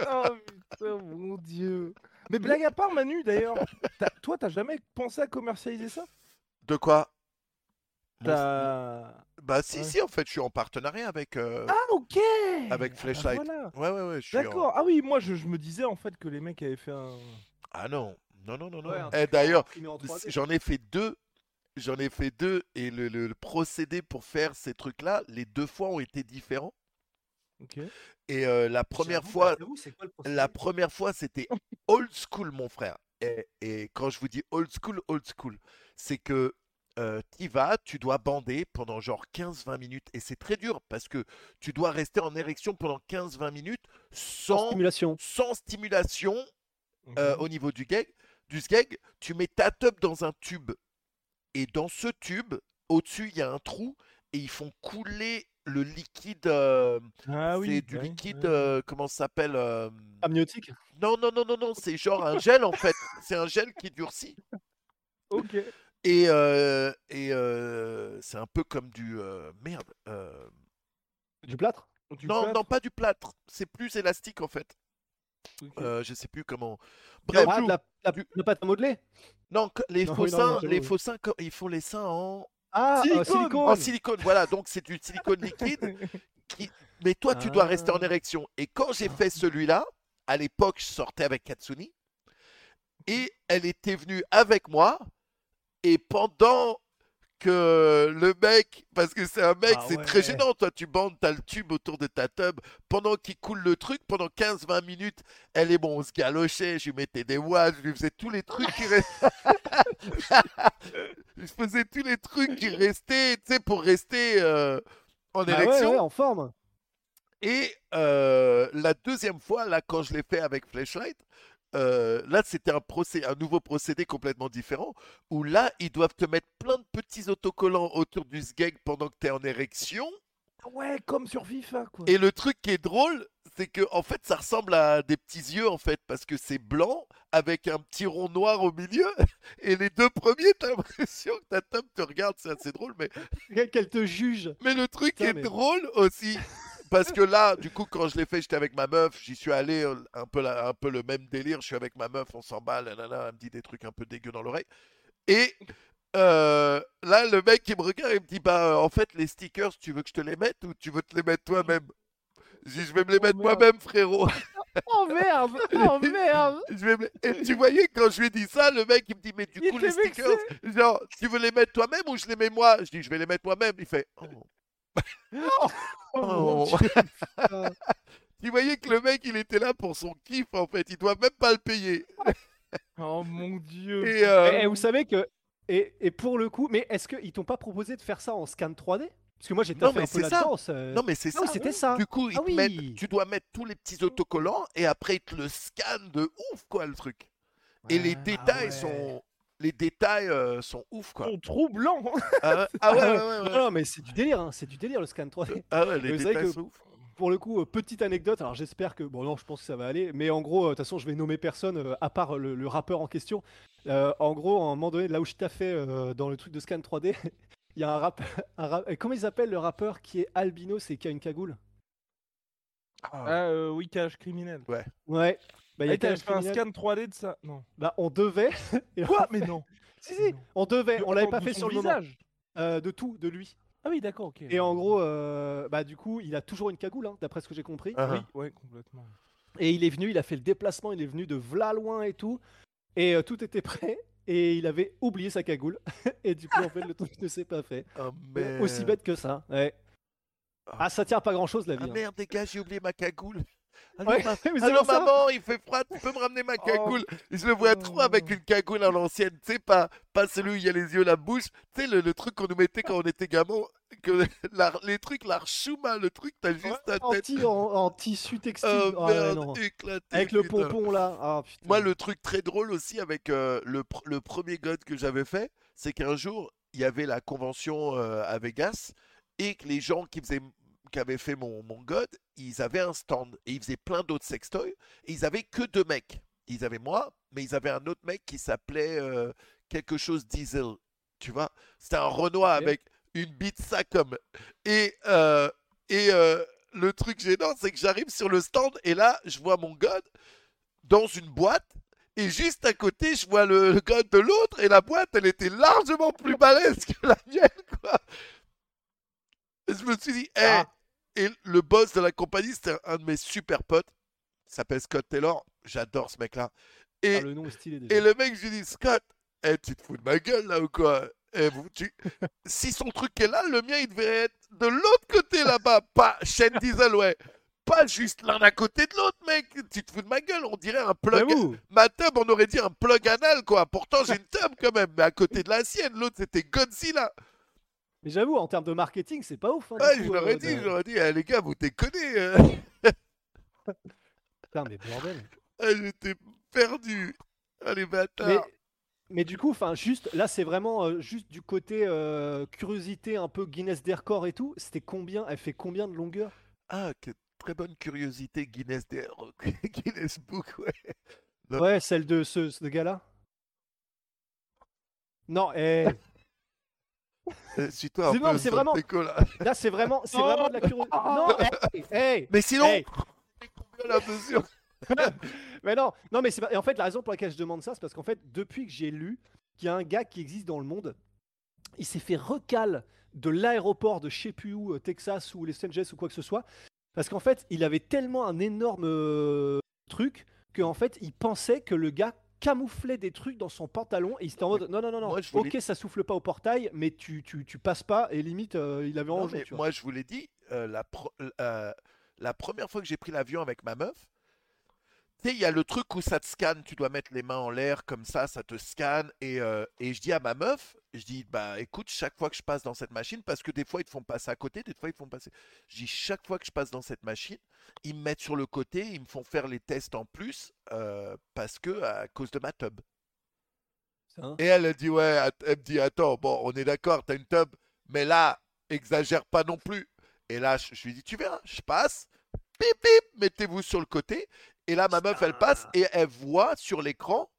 Oh putain, mon dieu. Mais blague à part, Manu, d'ailleurs, toi, t'as jamais pensé à commercialiser ça? De quoi? T'as. Bah si, Ouais. si, en fait, je suis en partenariat avec, euh, Ah, ok avec Ah, Flashlight. voilà. Ouais, ouais, ouais, je suis en- D'accord. Ah oui, moi, je, je me disais en fait que les mecs avaient fait un. Ah non, non, non, non, non. Ouais, Eh, d'ailleurs, imprimé en 3D. j'en ai fait deux. J'en ai fait deux et le, le- le procédé pour faire ces trucs-là, les deux fois ont été différents. Ok. Et euh, la première J'avoue, fois, bah, j'avoue, c'est quoi le procédé? La première fois, c'était old school, mon frère. Et, et quand je vous dis old school, old school, c'est que euh, tu vas, tu dois bander pendant genre 15-20 minutes. Et c'est très dur parce que tu dois rester en érection pendant 15-20 minutes Sans sans, stimulation. sans stimulation euh, au niveau du gag. Du sgeg, tu mets ta tub dans un tube. Et dans ce tube, au-dessus, il y a un trou. Et ils font couler le liquide. euh, Ah oui. c'est du liquide, ouais. euh, comment ça s'appelle Amniotique? non, non, non, non, non, c'est genre un gel en fait. C'est un gel qui durcit. Ok. Et, euh, et euh, c'est un peu comme du. euh, merde. euh, Du plâtre? Du non, plâtre? non, pas du plâtre. C'est plus élastique en fait. Ok. Euh, je sais plus comment. Bref, Ah, de la, la- du- la pâte à modeler? non, que- les Non, faux oui, non, seins, non, les faux seins, co- ils font les seins en, Ah, Silicone. euh, silicone. en silicone. Voilà, donc c'est du silicone liquide. qui- Mais toi, tu dois rester en Ah. érection. Et quand j'ai fait celui-là, à l'époque, je sortais avec Katsuni. Et elle était venue avec moi. Et pendant que le mec, parce que c'est un mec, Ah c'est très ouais. gênant, toi tu bandes, t'as le tube autour de ta tub, pendant qu'il coule le truc, pendant 15-20 minutes, elle est bon, on se galochait, je lui mettais des watts, je lui faisais tous les trucs qui restaient. je faisais tous les trucs qui restaient, tu sais, pour rester euh, en Ah ouais, érection. ouais, en forme. Et euh, la deuxième fois, là, quand je l'ai fait avec Flashlight, euh, là, c'était un, procé- un nouveau procédé complètement différent, où là, ils doivent te mettre plein de petits autocollants autour du sgeg pendant que tu es en érection. Ouais, comme sur FIFA, quoi. Et le truc qui est drôle, c'est que en fait, ça ressemble à des petits yeux, en fait, parce que c'est blanc avec un petit rond noir au milieu. Et les deux premiers, t'as l'impression que ta table te regarde, c'est assez drôle, mais Qu'elle te juge. mais le truc Putain, est mais- drôle aussi. Parce que là, du coup, quand je l'ai fait, j'étais avec ma meuf, j'y suis allé euh, un peu, la- un peu le même délire. Je suis avec ma meuf, on s'emballe, elle me dit des trucs un peu dégueux dans l'oreille. Et euh, là, le mec, il me regarde et me dit Bah, en fait, les stickers, tu veux que je te les mette ou tu veux te les mettre toi-même? Je dis Je vais me les Oh, mettre moi-même, frérot. Oh merde Oh merde Je vais me les- Et tu voyais, quand je lui ai dit ça, le mec, il me dit Mais du Il coup, les stickers, genre, tu veux les mettre toi-même ou je les mets moi? Je dis Je vais les mettre moi-même. Il fait Oh. Oh, Oh. Dieu. Tu voyais que le mec, il était là pour son kiff, en fait. Il doit même pas le payer. Oh mon dieu. Et, euh, Et, et vous savez que. Et, et pour le coup, mais est-ce qu'ils t'ont pas proposé de faire ça en scan 3D Parce que moi mais un peu là-dedans. ça- Non, mais c'est ça. oui, c'était ça. Du coup, Ah mettent- tu dois mettre tous les petits autocollants et après, ils te le scannent de ouf, quoi, le truc. Et les Ah détails ouais. sont. Les détails euh, sont ouf, quoi. Sont troublant. Ah ouais, ah ouais, Ah ouais, ouais. ouais, ouais. Non, mais c'est du délire, hein, c'est du délire le scan 3D. Ah ouais, les Mais vous savez détails que- sont ouf. Pour le coup, euh, petite anecdote, alors j'espère que. Bon, non, je pense que ça va aller, mais en gros, euh, de toute façon, je vais nommer personne euh, à part le, le rappeur en question. Euh, en gros, à un moment donné, là où je t'ai fait euh, dans le truc de scan 3D, il y a un rap. Un rap- euh, Comment ils appellent le rappeur qui est albinos et qui a une cagoule Ah, euh, oui, cache criminel. Ouais. Bah, Ah, a t'as fait un scan 3D de ça Non. Bah, on devait. et Quoi Mais non. Si, si, on devait. On l'avait pas fait son sur le visage. Euh, de tout, de lui. Ah oui, d'accord, ok. Et en gros, euh, bah, du coup, il a toujours une cagoule, hein, d'après ce que j'ai compris. Ah, Oui, ouais, complètement. Et il est venu, il a fait le déplacement, il est venu de v'là loin et tout. Et euh, tout était prêt. Et il avait oublié sa cagoule. et du coup, en fait, le truc ne s'est pas fait. Ah, Euh, Aussi bête que ça. Ouais. Ah, ça tient à pas grand chose la vie. Ah hein. merde, les gars, j'ai oublié ma cagoule. Allô, Ouais, ma- c'est Allô, pour ça. maman, il fait froid, tu peux me ramener ma cagoule Je le vois trop avec une cagoule à l'ancienne, tu sais, pas, pas celui où il y a les yeux, la bouche, tu sais, le, le truc qu'on nous mettait quand on était gamin, que la- les trucs, l'archouma, le truc, t'as juste ta tête. en- en tissu textile. Oh Ah ouais, merde, éclaté. Avec le pompon là. Ah. Moi, le truc très drôle aussi avec euh, le, pr- le premier God que j'avais fait, c'est qu'un jour, il y avait la convention euh, à Vegas et que les gens qui faisaient qui avait fait mon, mon god, ils avaient un stand et ils faisaient plein d'autres sextoys. Et ils avaient que deux mecs. Ils avaient moi, mais ils avaient un autre mec qui s'appelait euh, quelque chose Diesel. Tu vois? C'était un Renoir avec une bite ça comme. Et, euh, et euh, le truc gênant, c'est que j'arrive sur le stand et là, je vois mon god dans une boîte. Et juste à côté, je vois le, le god de l'autre et la boîte, elle était largement plus balèze que la mienne, quoi. Et je me suis dit, hé, Ah. Et le boss de la compagnie, c'était un de mes super potes. Il s'appelle Scott Taylor. J'adore ce mec-là. Et, Ah, le nom est stylé déjà. et le mec, je lui dis, Scott, eh, tu te fous de ma gueule là ou quoi? Eh, vous, tu... Si son truc est là, le mien, il devrait être de l'autre côté là-bas. Pas Shane Diesel, ouais. Pas juste l'un à côté de l'autre, mec. Tu te fous de ma gueule. On dirait un plug. Ma tub, on aurait dit un plug anal, quoi. Pourtant, j'ai une tub quand même. Mais à côté de la sienne, l'autre, c'était Godzilla. Mais j'avoue, en termes de marketing, c'est pas ouf. hein, coup, je leur ai euh, dit, je leur ai dit, eh, les gars, vous déconnez. euh. Putain, mais bordel. Ah, J'étais perdu. Ah, les Mais, bâtards. mais du coup, enfin, juste là, c'est vraiment euh, juste du côté euh, curiosité, un peu Guinness des records et tout. C'était combien Elle fait combien de longueur? Ah, que très bonne curiosité, Guinness, des- Guinness Book, ouais. Non. Ouais, celle de ce, ce gars-là? Non, eh, Euh, Suis-toi un C'est peu, vraiment- là. là, c'est vraiment, c'est vraiment de la curiosité. Non, hey, hey, Mais sinon, hey. combien la mesure Mais non, non, mais c'est pas. Et en fait, la raison pour laquelle je demande ça, c'est parce qu'en fait, depuis que j'ai lu qu'il y a un gars qui existe dans le monde, il s'est fait recal de l'aéroport de je sais plus où, euh, Texas ou Los Angeles ou quoi que ce soit, parce qu'en fait, il avait tellement un énorme euh, truc qu'en fait, il pensait que le gars camouflait des trucs dans son pantalon et il était en mode non non non non Moi, je voulais- ok ça souffle pas au portail mais tu tu, tu passes pas et limite euh, il avait vois. moi, je vous l'ai dit, euh, la, pro- euh, la première fois que j'ai pris l'avion avec ma meuf, tu sais, il y a le truc où ça te scanne, tu dois mettre les mains en l'air comme ça, ça te scanne. Et, euh, et je dis à ma meuf, je dis, bah écoute, chaque fois que je passe dans cette machine, parce que des fois ils te font passer à côté, des fois ils te font passer. Je dis, chaque fois que je passe dans cette machine, ils me mettent sur le côté, ils me font faire les tests en plus, euh, parce que à cause de ma tub. Hein? Et elle, dit, ouais, elle me dit, attends, bon, on est d'accord, t'as une tub, mais là, exagère pas non plus. Et là, je, je lui dis, tu verras, je passe, pip, pip, mettez-vous sur le côté. Et là, ma meuf, elle passe et elle voit sur l'écran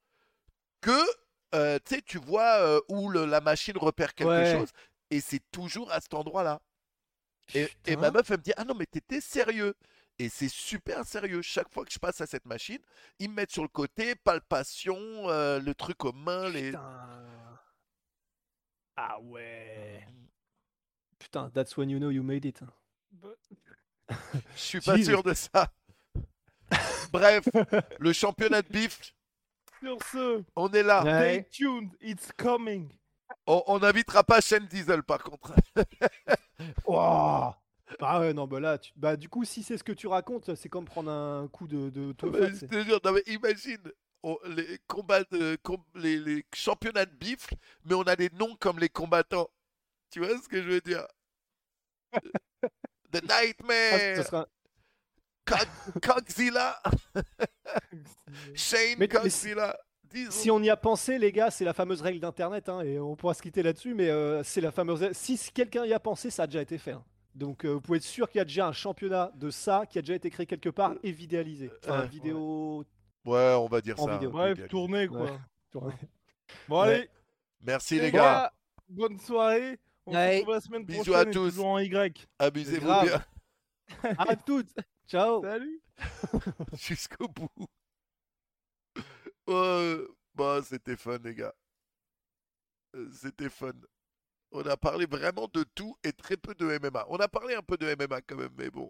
que, euh, tu sais, tu vois euh, où le- la machine repère quelque Ouais. chose. Et c'est toujours à cet endroit-là. Et, et ma meuf, elle me dit, ah non, mais t'étais sérieux. Et c'est super sérieux. Chaque fois que je passe à cette machine, ils me mettent sur le côté, palpation, euh, le truc aux mains, les... Putain. Ah ouais. Putain, that's when you know you made it. Je suis pas sûr de ça. Bref, le championnat de bif, Sur ce, on est là. Ouais. stay tuned, it's coming. On n'invitera pas Shane Diesel par contre. Ouah. Ah ouais, non, bah là, tu- bah, du coup, si c'est ce que tu racontes, c'est comme prendre un coup de, de Mais Tofat, je te jure, non, mais imagine on- les combats de com- les, les championnats de bif, mais on a des noms comme les combattants. Tu vois ce que je veux dire? The Ah, Nightmare, sera- Cogzilla, Shane Mais- mais Cogzilla. Disons. Si on y a pensé, les gars, c'est la fameuse règle d'Internet, hein, et on pourra se quitter là-dessus, mais euh, c'est la fameuse. Si s- quelqu'un y a pensé, ça a déjà été fait. hein. Donc, euh, vous pouvez être sûr qu'il y a déjà un championnat de ça qui a déjà été créé quelque part et vidéalisé. Enfin, Ouais. vidéo. Ouais, on va dire En ça. vidéo. Bref, idéalisé. tournée quoi. Ouais. Bon, Ouais. allez, Merci les gars. bonne soirée. On se Ouais. retrouve la semaine Bisous prochaine à tous. toujours en Y. Amusez-vous Grave. bien À toutes. Ciao. Salut. jusqu'au bout. Ouais, bah, c'était fun, les gars. Euh, C'était fun. On a parlé vraiment de tout et très peu de MMA. On a parlé un peu de MMA quand même, mais bon.